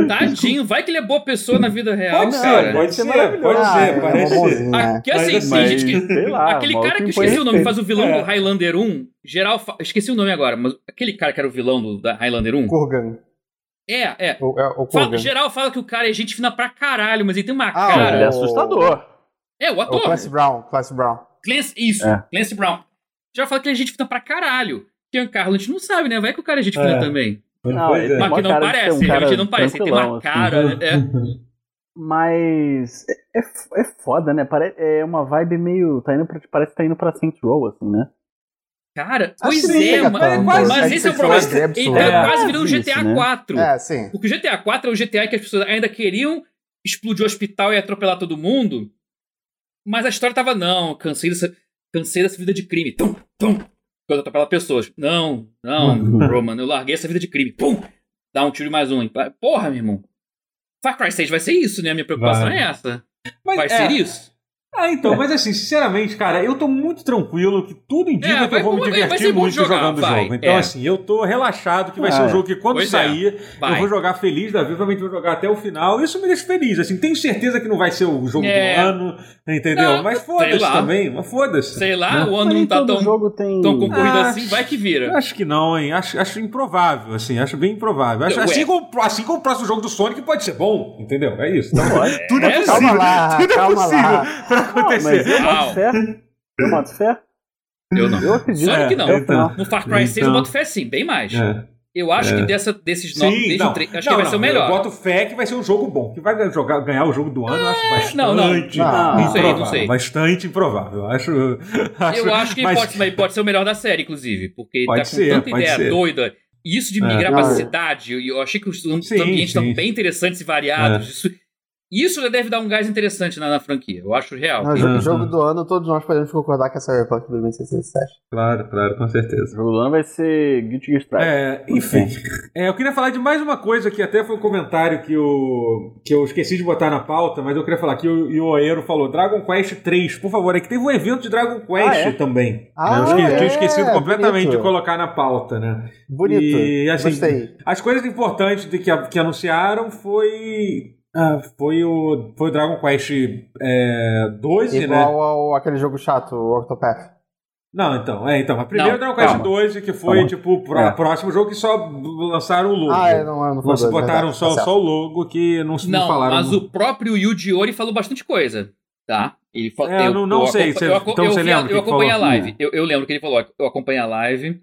Tadinho, vai que ele é boa pessoa na vida real, Pode ser, cara. pode ser ser, pode Ah, ser, é parece um ser. né? Aqui, assim, Mas, tem gente que. sei lá, aquele cara que eu esqueci o nome, faz o vilão É. do Highlander 1. Geral. fa- Esqueci o nome agora, mas aquele cara que era o vilão do da Highlander 1. Kurgan. É, é. O, é, o Fala- geral fala que o cara é gente fina pra caralho, mas ele tem uma Ah, Ele é cara. assustador. É, o O ator. Clancy Brown. Clancy Brown. Clancy, isso, É. Clancy Brown. Já fala que ele é gente fina pra caralho. Giancarlo, a gente não sabe, né? Vai que o cara é gente fina É. também. Não, é. Mas que não cara parece, um cara realmente não parece. Ele tem uma tranquilão, assim. cara. É. Mas é, é, é foda, né? Pare- é uma vibe meio. Tá indo pra, parece que tá indo pra Saints Row, assim, né? Cara, Ah, pois sim, é, cara, mas, é mas quase- esse é o é problema. absurdo. Ele tá É. quase virando um Isso, GTA né? 4. É, sim. Porque o GTA 4 é o GTA que as pessoas ainda queriam explodir o hospital e atropelar todo mundo. Mas a história tava, não, cansei dessa, cansei dessa vida de crime. Tum, tum. Quando atropela pessoas. Não, não. Roman, eu larguei essa vida de crime. Pum! Dá um tiro e mais um. Porra, meu irmão. Far Cry 6 vai ser isso, né? A minha preocupação Vai. é essa. Mas, Vai é, ser isso. Ah, então, mas assim, sinceramente, cara, eu tô muito tranquilo que tudo indica É, que eu vou me divertir muito jogar, jogando o jogo. Então, é. assim, eu tô relaxado que vai Ah, ser um é. jogo que quando Pois é. sair, Vai. eu vou jogar feliz da vida, provavelmente vou jogar até o final. Isso me deixa feliz, assim, tenho certeza que não vai ser o jogo É. do ano, entendeu? Não, mas foda-se também, mas foda-se. Sei lá, o ano não tá todo tão, jogo tem. tão concorrido Ah, assim, vai que vira. acho que não, hein? Acho, acho improvável, assim, acho bem improvável. Acho, assim, como, assim como o próximo jogo do Sonic pode ser bom, entendeu? É isso. Então, tudo é, É, possível. calma lá, tudo é calma possível lá. Não, acontecer. mas eu boto fé. Eu boto fé. Eu não. Eu acredito. Sonic É, não. então. No Far Cry 6 eu Então. boto fé sim, bem mais. É. Eu acho É. que dessa, desses novos, desde não, o 3, acho não, que vai não, ser o melhor. Eu boto fé que vai ser um jogo bom. Que vai jogar, ganhar o jogo do ano, eu acho bastante, não, não. Não, não sei, improvável. não sei. Bastante improvável. Acho, Eu acho que mas- pode, mas pode ser o melhor da série, inclusive. Porque Pode tá com ser, tanta ideia ser. doida. E isso de É. migrar Não, pra é. cidade, eu achei que os, Sim, ambientes estão bem interessantes e variados. Isso, isso já deve dar um gás interessante na, na franquia. Eu acho real. No Uhum. jogo do ano, todos nós podemos concordar que é Cyberpunk 2077. Claro, claro, com O certeza. jogo do ano vai ser Guilty Gear Strive. É, enfim. É, eu queria falar de mais uma coisa que até foi um comentário que, o, que eu esqueci de botar na pauta, mas eu queria falar que o Ioeiro falou Dragon Quest 3, por favor, é que teve um evento de Dragon Quest Ah, é? também. Ah? Eu esque- é? tinha esquecido completamente Bonito. de colocar na pauta, né? Bonito. E, assim, Gostei. As coisas importantes de que, que anunciaram foi. Ah, foi o. Foi o Dragon Quest é, 12, né? Igual ao aquele jogo chato, o Octopath. Não, então, é, então. A primeira Não, Dragon Quest calma. 12, que foi, Calma. tipo, o É. próximo jogo que só lançaram o logo. Ah, é, não, não foi Vocês dois, botaram verdade, só, tá só o logo que não, não Não, falaram. mas o próprio Yuji Ori falou bastante coisa, tá? Ele fa- É, eu não- não sei, acompa- você- eu, então eu, você lembra eu acompanhei a falou? live. Eu, eu lembro que ele falou, eu acompanhei a live.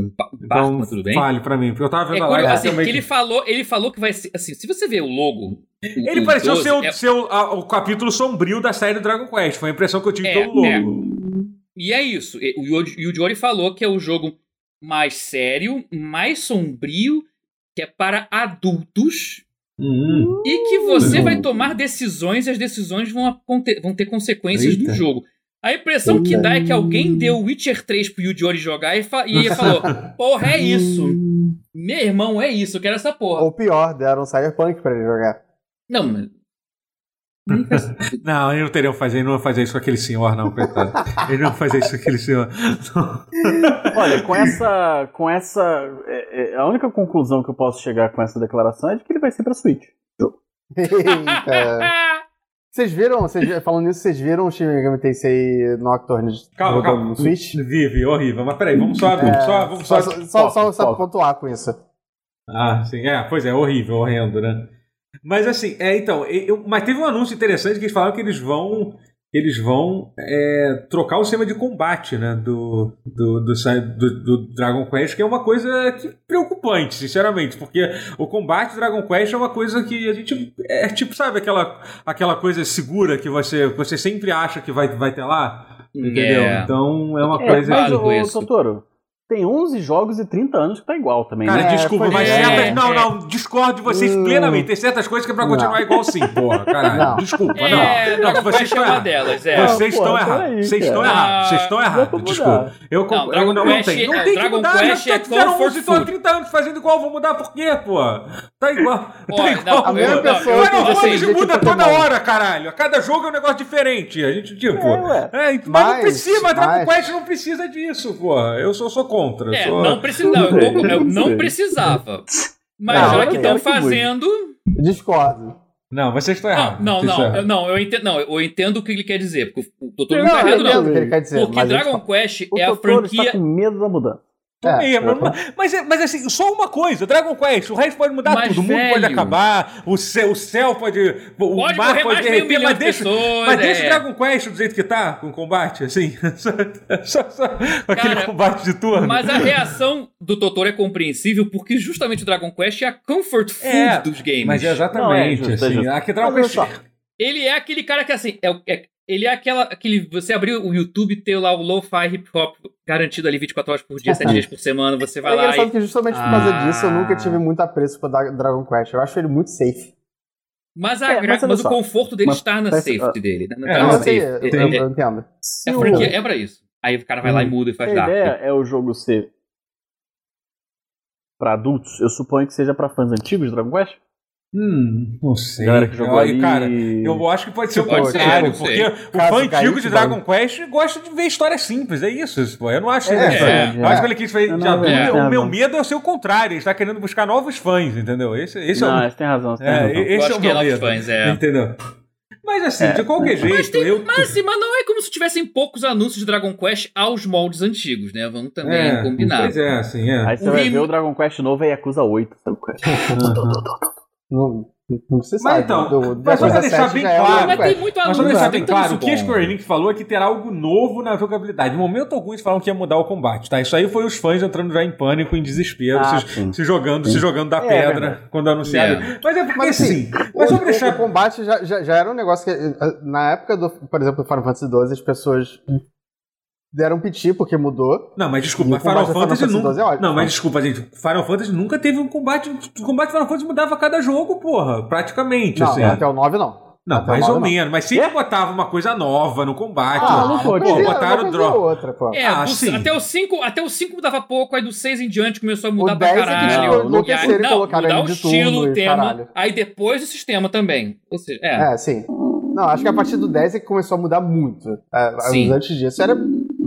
Foi Então, barco, mas tudo bem. fale pra mim, porque eu tava É vendo a curioso, live assim, também. que ele falou, ele falou que vai ser. Assim, se você vê o logo. Ele o pareceu 12, ser, o, é- ser o, a- o capítulo sombrio da série do Dragon Quest. Foi a impressão que eu tive É, pelo logo. é. E é isso. E- O Yuji falou que é o jogo mais sério, mais sombrio, que é para adultos. Hum. E que você Hum. vai tomar decisões e as decisões vão, vão ter consequências Eita. no jogo. A impressão que dá é que alguém deu Witcher 3 pro Yuji Ori jogar e, fa- e falou: Porra, é isso. Meu irmão, é isso, eu quero essa porra. Ou pior, deram Cyberpunk pra ele jogar. Não, mas. Não, eles não teriam fazer, eles não iam fazer isso com aquele senhor, não, coitado. Eles não iam fazer isso com aquele senhor. Olha, com essa. Com essa. é, é, a única conclusão que eu posso chegar com essa declaração é de que ele vai ser pra Switch. Eita. Vocês viram, vocês, falando nisso, vocês viram o Shin Megami Tensei Nocturne Calma, calma. no Switch? Vive, horrível. Mas peraí, vamos só. Vamos só, vamos só. Só, só, só, só, só pontuar com isso. Ah, sim, é, pois é, horrível, horrendo, né? Mas assim, é, então, eu, mas teve um anúncio interessante que eles falaram que eles vão. Eles vão é, trocar o sistema de combate né, do, do, do, do- do Dragon Quest, que é uma coisa que preocupante, sinceramente, porque o combate do Dragon Quest é uma coisa que a gente. É tipo, sabe, aquela, aquela coisa segura que você, você sempre acha que vai, vai ter lá? Entendeu? É. Então é uma É, coisa. mas, ô, isso. Totoro, tem 11 jogos e 30 anos que tá igual também, Cara, né? É, desculpa, pois mas é. certas. Não, É. não, discordo de vocês Hum. plenamente. Tem certas coisas que é pra continuar Não. igual sim, porra, caralho. Não. Desculpa, É, não. Não, vocês é estão errados. delas, é. Não, Vocês pô, estão errados. Vocês estão errados. Vocês estão errados. Desculpa. Eu Não, concordo. Dragon Não, não Quest tem. Não é- tem que Dragon mudar. Quest Já é fizeram comfort 11 estão há food. 30 anos fazendo igual. Vou mudar por quê, pô? Tá igual. Tá não, igual. A mesma pessoa Final assim, muda toda hora, caralho. A cada jogo é um negócio diferente. A gente, tipo. É. É, mas, não Mas- precisa, mas Dragon mas- Quest não precisa disso, pô. Eu sou, sou contra. É, sou- não precisa. Não, eu, eu Não não precisava. Mas Não, já que estão quero que fazendo. Discordo. Não, vocês estão Não, errados. não, Vocês estão não, eu, não, eu entendo, não, eu entendo o que ele quer dizer, porque o doutor não Não, tá eu errado, não. o que ele quer dizer. Porque Dragon Quest é a franquia. está com medo da mudança. É, É, mas, mas, é- mas assim, só uma coisa, Dragon Quest, o resto pode mudar Mas, tudo, o mundo pode acabar, o céu, o céu pode. O Pode mar morrer pode mais de meio derreter, milhão mas de deixa, pessoas, mas deixa é. o Dragon Quest do jeito que tá, com combate, assim. Só, só- só com aquele Cara, combate de turno. Mas a reação do Totoro é compreensível porque justamente o Dragon Quest é a comfort food É, dos games. Mas é exatamente, Não, é justo, é assim. Aqui Dragon Quest. Ele é aquele cara que assim, é, o- é- ele é aquela aquele você abrir o YouTube e ter lá o lo-fi hip hop garantido ali 24 horas por dia, 7 dias por semana, você vai É lá engraçado e que justamente por causa Ah. disso eu nunca tive muito apreço por Dra- Dragon Quest. Eu acho ele muito safe. mas, a É, gra- mas mas o conforto dele Mas está na parece- safety dele. né? É, Tá Não, na eu, sei, safe. eu, É- eu, é- eu entendo. é Se a o- franquia é pra isso. Aí o cara vai lá e muda e faz a ideia é o jogo ser pra adultos. Eu suponho que seja pra fãs antigos de Dragon Quest. Hum, não sei. Galera que jogou. Cara, eu acho que pode ser o contrário, porque o fã antigo de Dragon Quest gosta de ver histórias simples, é isso, pô. Eu não acho É, isso. é, Eu acho que ele quis fazer Não, de não, adulto. é, o é, meu medo é ser o contrário, ele está querendo buscar novos fãs, entendeu? Esse, esse Não, é o. você tem razão, você tem É, razão. esse Eu é o que é meu novos medo. fãs, é. Entendeu? Mas assim, É. de qualquer jeito, Mas, tem, eu. mas, assim, mas não é como se tivessem poucos anúncios de Dragon Quest aos moldes antigos, né? Vamos também É, combinar. Pois é, assim, é. Aí você O vai rem- ver o Dragon Quest novo é Yakuza 8. Sabe qual é? Não, não se Mas então, do, mas só pra deixar 7 bem é claro- Dragon Mas tem muito Mas só pra deixar bem claro, o que a bom. Square Enix falou é que terá algo novo na jogabilidade. No momento algum eles falaram que ia mudar o combate, tá? Isso aí foi os fãs entrando já em pânico, em desespero, Ah, se, sim. se jogando, Sim. se jogando da É, pedra verdade. quando anunciaram. É. Mas é porque Mas assim, assim, mas só pra deixar o combate já, já, já era um negócio que, eh, na época do, por exemplo, do Final Fantasy XII, as pessoas deram piti porque mudou. Não, mas desculpa, Final do Final Fantasy Fantasy nunca. É. Não, mas desculpa, gente. Final Fantasy nunca teve um combate. O combate Final Fantasy mudava a cada jogo, porra. Praticamente, Não, assim. até o 9 não. Não, Até mais ou 9 não. menos. Mas sempre Quê? botava uma coisa nova no combate. Ah, não. Pô, coisa- botaram drop. ou outra, pô. É, Ah, do- sim. até o 5 até o 5 mudava pouco, aí do 6 em diante começou a mudar O pra 10 é que caralho. tipo, E aí- não, mudar ele o de estilo, o tema, caralho. aí depois o sistema também. Ou seja, é. É, sim. Não, acho que a partir do 10 é que começou a mudar muito. É, Sim. Antes disso era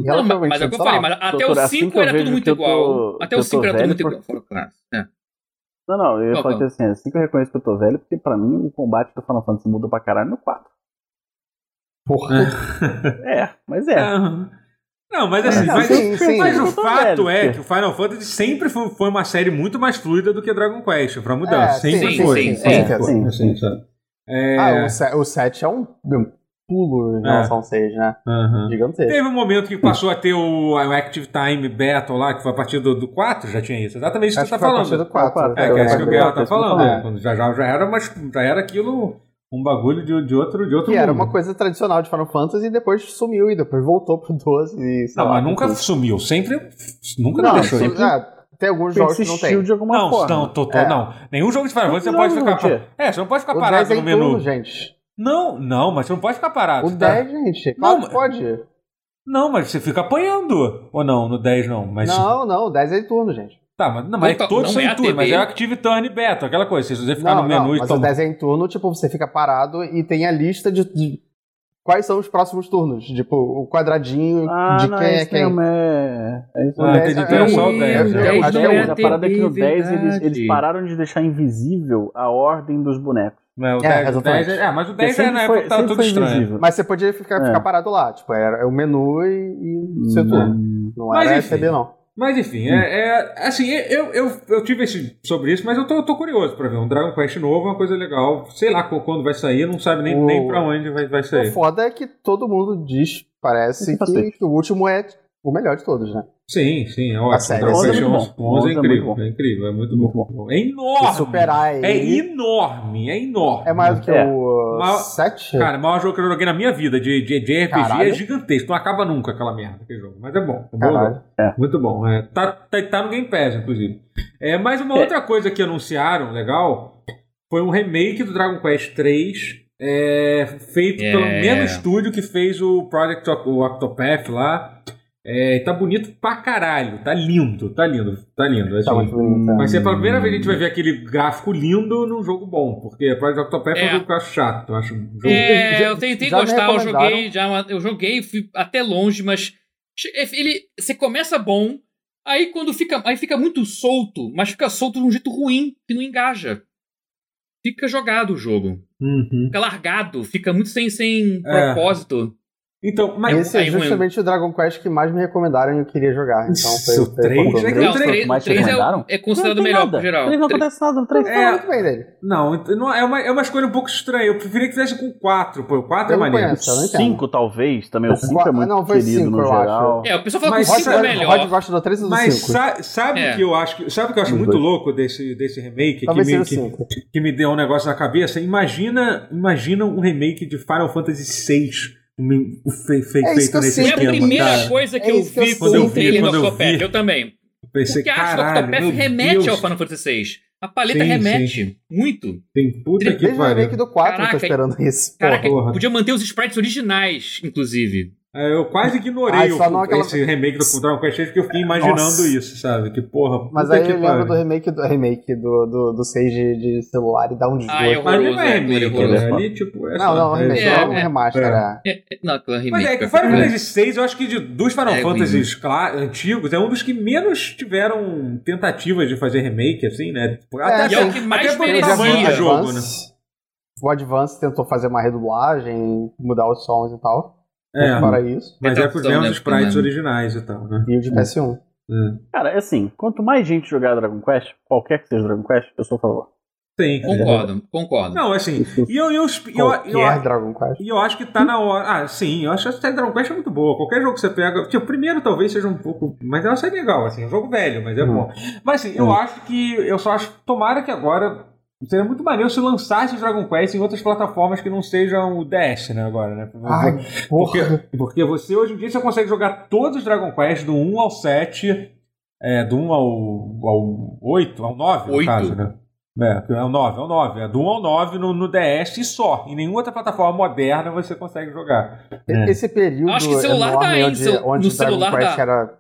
Não, mas, é o que eu falei, mas até Doutor, o assim 5 que eu era tudo muito tô- igual. Até o eu 5 tô era tudo muito igual. fora claro. É. Não, não, eu ia falar que assim, assim que eu reconheço que eu tô velho, porque pra mim o combate do Final Fantasy muda pra caralho no 4. Porra. É, mas é. Não, mas assim, É, mas, sim, sim. mas o Eu tô fato velho, é que o Final Fantasy sempre foi, foi uma série muito mais fluida do que Dragon Quest, pra mudança. É, sempre sim, foi. sim, sim, sim. Assim? É, Ah, o, se- o 7 é um pulo em É. relação ao 6, né? aham. Gigantesco. Teve um momento que passou a ter o, o Active Time Battle lá, que foi a partir do, do 4, já tinha isso. Exatamente isso que você tá foi a partir falando. do 4. É, que é isso que o Guerra tá falando. é. Quando já, já, já, era, mas já era aquilo, um bagulho de, de outro, de outro Que era uma coisa tradicional de Final Fantasy e depois sumiu e depois voltou pro 12 e sei Não, lá, mas nunca tudo. sumiu. Sempre. Nunca Não, deixou. su- é, tem alguns jogos que não tem. de alguma Não, forma. não, Totó, É. não. Nenhum jogo de Final Fantasy você pode ficar. É, você não pode ficar O parado 10 é no menu. turno, gente. Não, não, mas você não pode ficar parado. O tá? 10, gente. Claro Não, que pode. Não, mas você fica apanhando. Ou não, no 10 não. Mas Não, não, o 10 é em turno, gente. Tá, mas, não, mas Não, todos não são é em turno, mas é Active Turn Beta, aquela coisa. Se você ficar Não, no menu não, e mas tomar. o 10 é em turno, tipo, você fica parado e tem a lista de, de quais são os próximos turnos. Tipo, o quadradinho Ah, de não, quem é é quem. mesmo, é... é isso Ah, mesmo. entendi, é, então é só o é, 10. é, né? é, acho que é a o- parada é que no 10 eles, eles pararam de deixar invisível a ordem dos bonecos. Não, o É, 10, o exatamente. 10 é, é, mas o 10 Porque é época foi- que tava sempre tudo estranho. invisível. Mas você podia ficar, É. ficar parado lá. Tipo, era o menu e, e seu Hum. turno. Não Mas era. STB, não. Mas enfim, é, é- assim, eu, eu, eu tive esse, sobre isso, mas eu tô, eu tô curioso pra ver. Um Dragon Quest novo é uma coisa legal. Sei lá qu- quando vai sair, não sabe nem, O- nem pra onde vai, vai O sair. foda é que todo mundo diz, parece, que, que o último é o melhor de todos, né? Sim, sim, é ótimo. série, Dragon esse é Quest muito 11, bom. 11 é 11 é incrível, é incrível, é muito, Muito bom. É Se enorme! superar É ele enorme, é enorme. é maior do que É. o Maior- 7. Cara, o maior jogo que eu joguei na minha vida de, de, de RPG Caralho. é gigantesco. Não acaba nunca aquela merda, aquele jogo. Mas é bom. É bom. É. Muito bom. É, tá, tá, tá no Game Pass, inclusive. É, mas uma É. outra coisa que anunciaram, legal, foi um remake do Dragon Quest 3, é, feito É. pelo mesmo estúdio que fez o Project o Octopath lá. É, tá bonito pra caralho. Tá lindo, tá lindo, tá lindo. Tá assim. muito bonito. Vai ser pela primeira vez que a gente vai ver aquele gráfico lindo num jogo bom. Porque Project Octopath é, É. um jogo que eu acho chato. Eu acho um jogo É, Já- eu tentei já gostar, eu joguei, já, eu joguei, fui até longe, mas ele, você começa bom, aí quando fica, aí fica muito solto, mas fica solto de um jeito ruim, que não engaja. Fica jogado o jogo, Uhum. fica largado, fica muito sem, sem É. propósito. Então, mas Esse é justamente o Dragon Quest que mais me recomendaram e eu queria jogar. Então foi, Isso, foi três, foi- é que Não, o o três- 3, mais te é, recomendaram? o- é considerado melhor, nada. no geral. Três não Tre- acontece nada no 3. É. Fala muito bem dele. Não, não é, uma, é uma escolha um pouco estranha. Eu preferia que fizesse com 4, pô. O 4 é Eu não maneiro. conheço. eu não entendo. 5 talvez, também o 5 é muito não, foi querido cinco, no eu geral. É, o pessoal fala Mas que o 5 é melhor. Rod gosta do 3 ou do Mas 5? sa- sabe o É. que eu acho que. Sabe o que eu acho muito louco desse, desse remake? 5. que me deu um negócio na cabeça? Imagina, imagina um remake de Final Fantasy VI um, fe, fe, É isso feito eu nesse Foi sinto. a esquema. primeira cara. coisa que É eu eu vi com Quando eu o vi, trailer do quando eu Octopath. vi. Eu também. Pensei, Porque acho que o caralho, Octopath remete Deus, ao Final Fantasy VI. A paleta Sim, remete. Muito. Tem puta que Desde o pariu. remake do 4 eu Caraca, tô esperando isso. Caraca, porra. podia manter os sprites originais, inclusive. É, eu quase ignorei só o- não aquela- esse remake do Dragon Quest porque eu fiquei imaginando Nossa. isso, sabe? Que porra. Mas aí que eu lembro do remake do remake do, do, do 6 de, de celular e dá um Ah, eu desgosto. Mas ali não é é, remake, né? Ali, tipo, é Não, só- não, é remake, É, é um é. remaster. É. É. É, é, não, aquela remake. Mas é que o Final Fantasy VI, eu acho que de, dos Final É, Fantasies antigos, é um dos que menos tiveram tentativas de fazer remake, assim, né? É, E é o que mais até merecia. tamanho do jogo, né? O Advance tentou fazer uma redublagem, mudar os sons e tal. É, Mas fora isso. mas é os Retração, mesmos né, sprites porque, originais e tal, né? E o de PS1. É. Cara, é assim, quanto mais gente jogar Dragon Quest, qualquer que seja Dragon Quest, eu sou a favor. Sim. Concordo, concordo. Não, assim, e eu, eu, eu, eu, Dragon Quest. E eu acho que tá na hora. Ah, sim, eu acho que a série Dragon Quest é muito boa. Qualquer jogo que você pega. Tipo, o primeiro talvez seja um pouco. Mas é uma série legal, assim. É um jogo velho, mas é Hum. bom. Mas assim, eu Hum. acho que. Eu só acho. Tomara que agora. Seria muito maneiro se lançasse Dragon Quest em outras plataformas que não sejam o DS, né? Agora, né? Ai, porque, porra. porque você hoje em dia você consegue jogar todos os Dragon Quest do 1 ao 7, é, do 1 ao, ao 8, ao 9, no Oito. caso, né? É, é o 9, é o 9. É do 1 ao 9 no, no DS e só. Em nenhuma outra plataforma moderna você consegue jogar. É. Esse período Acho que celular tá aí, onde, onde no Dragon celular Quest dá. era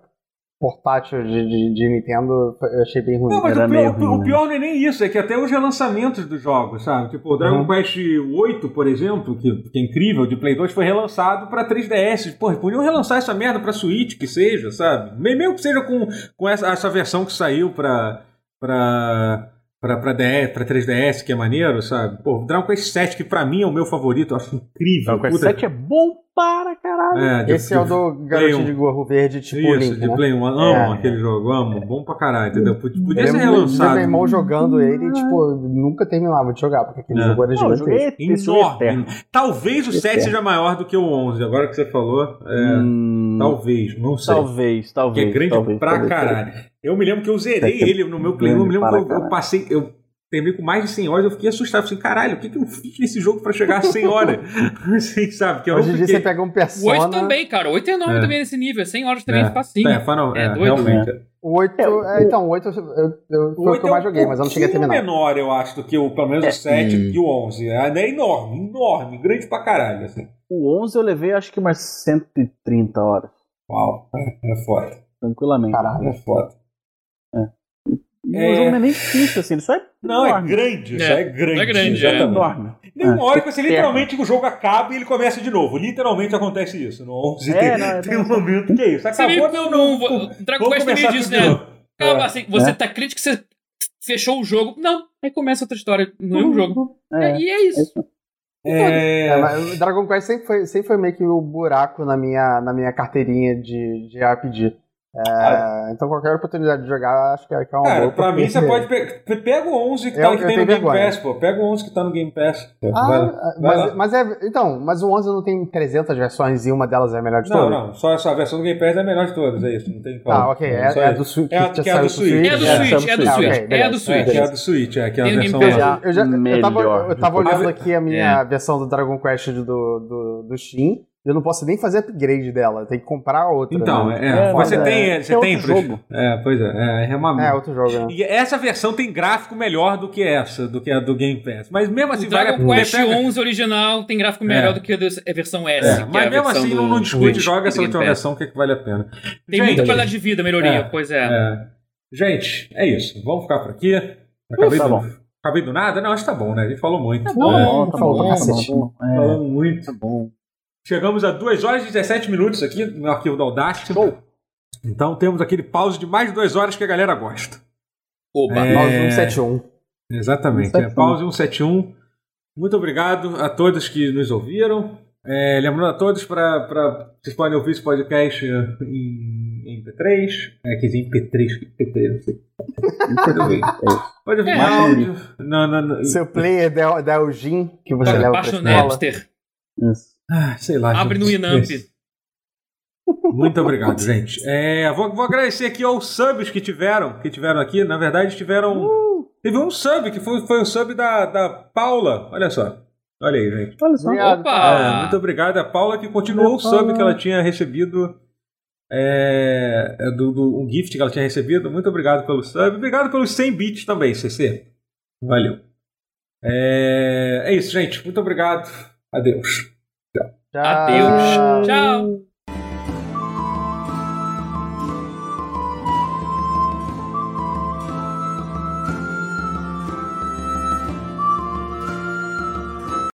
portátil de, de, de Nintendo, eu achei bem ruim. Não, mas Era o meio pior, o ruim, né? pior não é nem isso, é que até os relançamentos dos jogos, sabe? Tipo, o Dragon Uhum. Quest 8, por exemplo, que, que é incrível, de Play 2, foi relançado pra 3DS. Pô, podiam relançar essa merda pra Switch, que seja, sabe? Mesmo que seja com, com essa, essa versão que saiu pra. pra Pra, pra, DS, pra 3DS, que é maneiro, sabe? Pô, Dragon Quest 7, que pra mim é o meu favorito, eu acho incrível. Dragon Quest Puta- 7 é bom para caralho. É, de- Esse é o do garotinho de gorro verde, tipo Isso, Link, de né? Play 1. Amo É. aquele jogo, amo. Bom pra caralho, entendeu? Podia Eu ser relançado. meu irmão jogando ele e, tipo, nunca terminava de jogar, porque aquele É. jogo era Não, eu gigantesco. enorme. Talvez o 7 Eterno. seja maior do que o 11, agora que você falou. é, Hum, Talvez, não sei. talvez, que talvez. é grande talvez, pra talvez, caralho. Eu me lembro que eu zerei ele no meu Play, eu me lembro que eu, eu passei. Eu terminei com mais de 100 horas, eu fiquei assustado. Assim, caralho, o que, que eu fiz nesse jogo pra chegar a 100 horas? Assim, sabe? Que eu Hoje em dia você pega um O Persona... 8 também, cara. O 8 é enorme É. também nesse nível. 100 horas também É. é facinho. É, Final, É é, doido, realmente. O 8... É, o- É, então, o 8 eu, eu, eu, foi o que eu mais joguei, mas eu não cheguei a terminar. menor, eu acho, do que o, pelo menos É. o 7 Hum. e o 11. É, é enorme, enorme, grande pra caralho. Assim. O 11 eu levei acho que umas 130 horas. Uau, é, é foda. Tranquilamente. Caralho. É foda. E É. o jogo não é nem difícil, assim, ele só é Não, é enorme. grande, É, só é grande. é grande, é. enorme. Tem uma É, hora que você você literalmente o jogo acaba e ele começa de novo. Literalmente acontece isso. No 11 É, tem, não, é tem um momento que é isso. Você Acabou, eu não. vou- Dragon Quest também de né? Calma, É. assim, você É. tá crítico, você fechou o jogo. Não, aí começa outra história no mesmo jogo. É, e é isso. É, É, Dragon Quest sempre foi, sempre foi meio que o buraco na minha, na minha carteirinha de, de RPG. É, então qualquer oportunidade de jogar, acho que é, que é uma Cara, boa. pra mim você pode pe- pega o 11 que, Eu- tá, que tem no Game vergonha. Pass, pô. Pega o 11 que tá no Game Pass. Vai. Ah, Vai mas, mas é. Então, mas o 11 não tem 300 versões e uma delas é a melhor de Não, todas? não, só essa versão do Game Pass é a melhor de todas, é isso, não tem como. Ah, ok. É, é do Switch. É a- que é do Switch. É a do É, Switch, é a do Switch. É do É, Switch. é a do Switch, é, que é a versão... Eu, já, eu tava, olhando aqui a minha versão do Dragon Quest do, do, do Steam. Eu não posso nem fazer upgrade dela. Tem que comprar outra. Então, né? é, É, você mas tem... é- você é tem outro jogo. É, pois é, é, é uma... É, outro jogo, né? E essa versão tem gráfico melhor do que essa, do que a do Game Pass. Mas mesmo assim, O Dragon vale a Quest pega- 11 original tem gráfico melhor É. do que a versão S. É, que é mas a mesmo assim, do não, não discute, joga essa última versão, que, é que vale a pena. Tem Gente, muita qualidade de vida, melhoria. É, Pois é. é. Gente, é isso. Vamos ficar por aqui. Acabei, Tá do, bom. acabei do nada? Não, acho que tá bom, né? A gente falou muito. Tá bom, É, tá falou bom, pra tá cacete. bom. É, Falamos muito. tá bom. Chegamos a 2 horas e 17 minutos aqui no arquivo da Audacity. Então temos aquele pause de mais de 2 horas que a galera gosta. Opa. É. Nós 171. Exatamente. 171. É, pause 171. Muito obrigado a todos que nos ouviram. É, lembrando a todos para vocês podem ouvir esse podcast em, em MP3. É, quer dizer, em P3, P3, não sei. Pode ouvir. Pode ouvir É. áudio. Não, não, não. Seu player da, da Elgin, que você leva pra Baixa no escola. Napster. Isso. Ah, sei lá. Abre no. Inamp. Muito obrigado, gente. É, vou, vou agradecer aqui aos subs que tiveram, que tiveram aqui. Na verdade, tiveram. Teve um sub que foi, foi o sub da, da Paula. Olha só. Olha aí, gente. Olha só. Obrigado. É, muito obrigado a Paula que continuou o sub que ela tinha recebido. É, é do, do- um gift que ela tinha recebido. Muito obrigado pelo sub. Obrigado pelos 100 bits também, CC. Valeu. É, é isso, gente. Muito obrigado. Adeus. Tchau. Adeus. Tchau.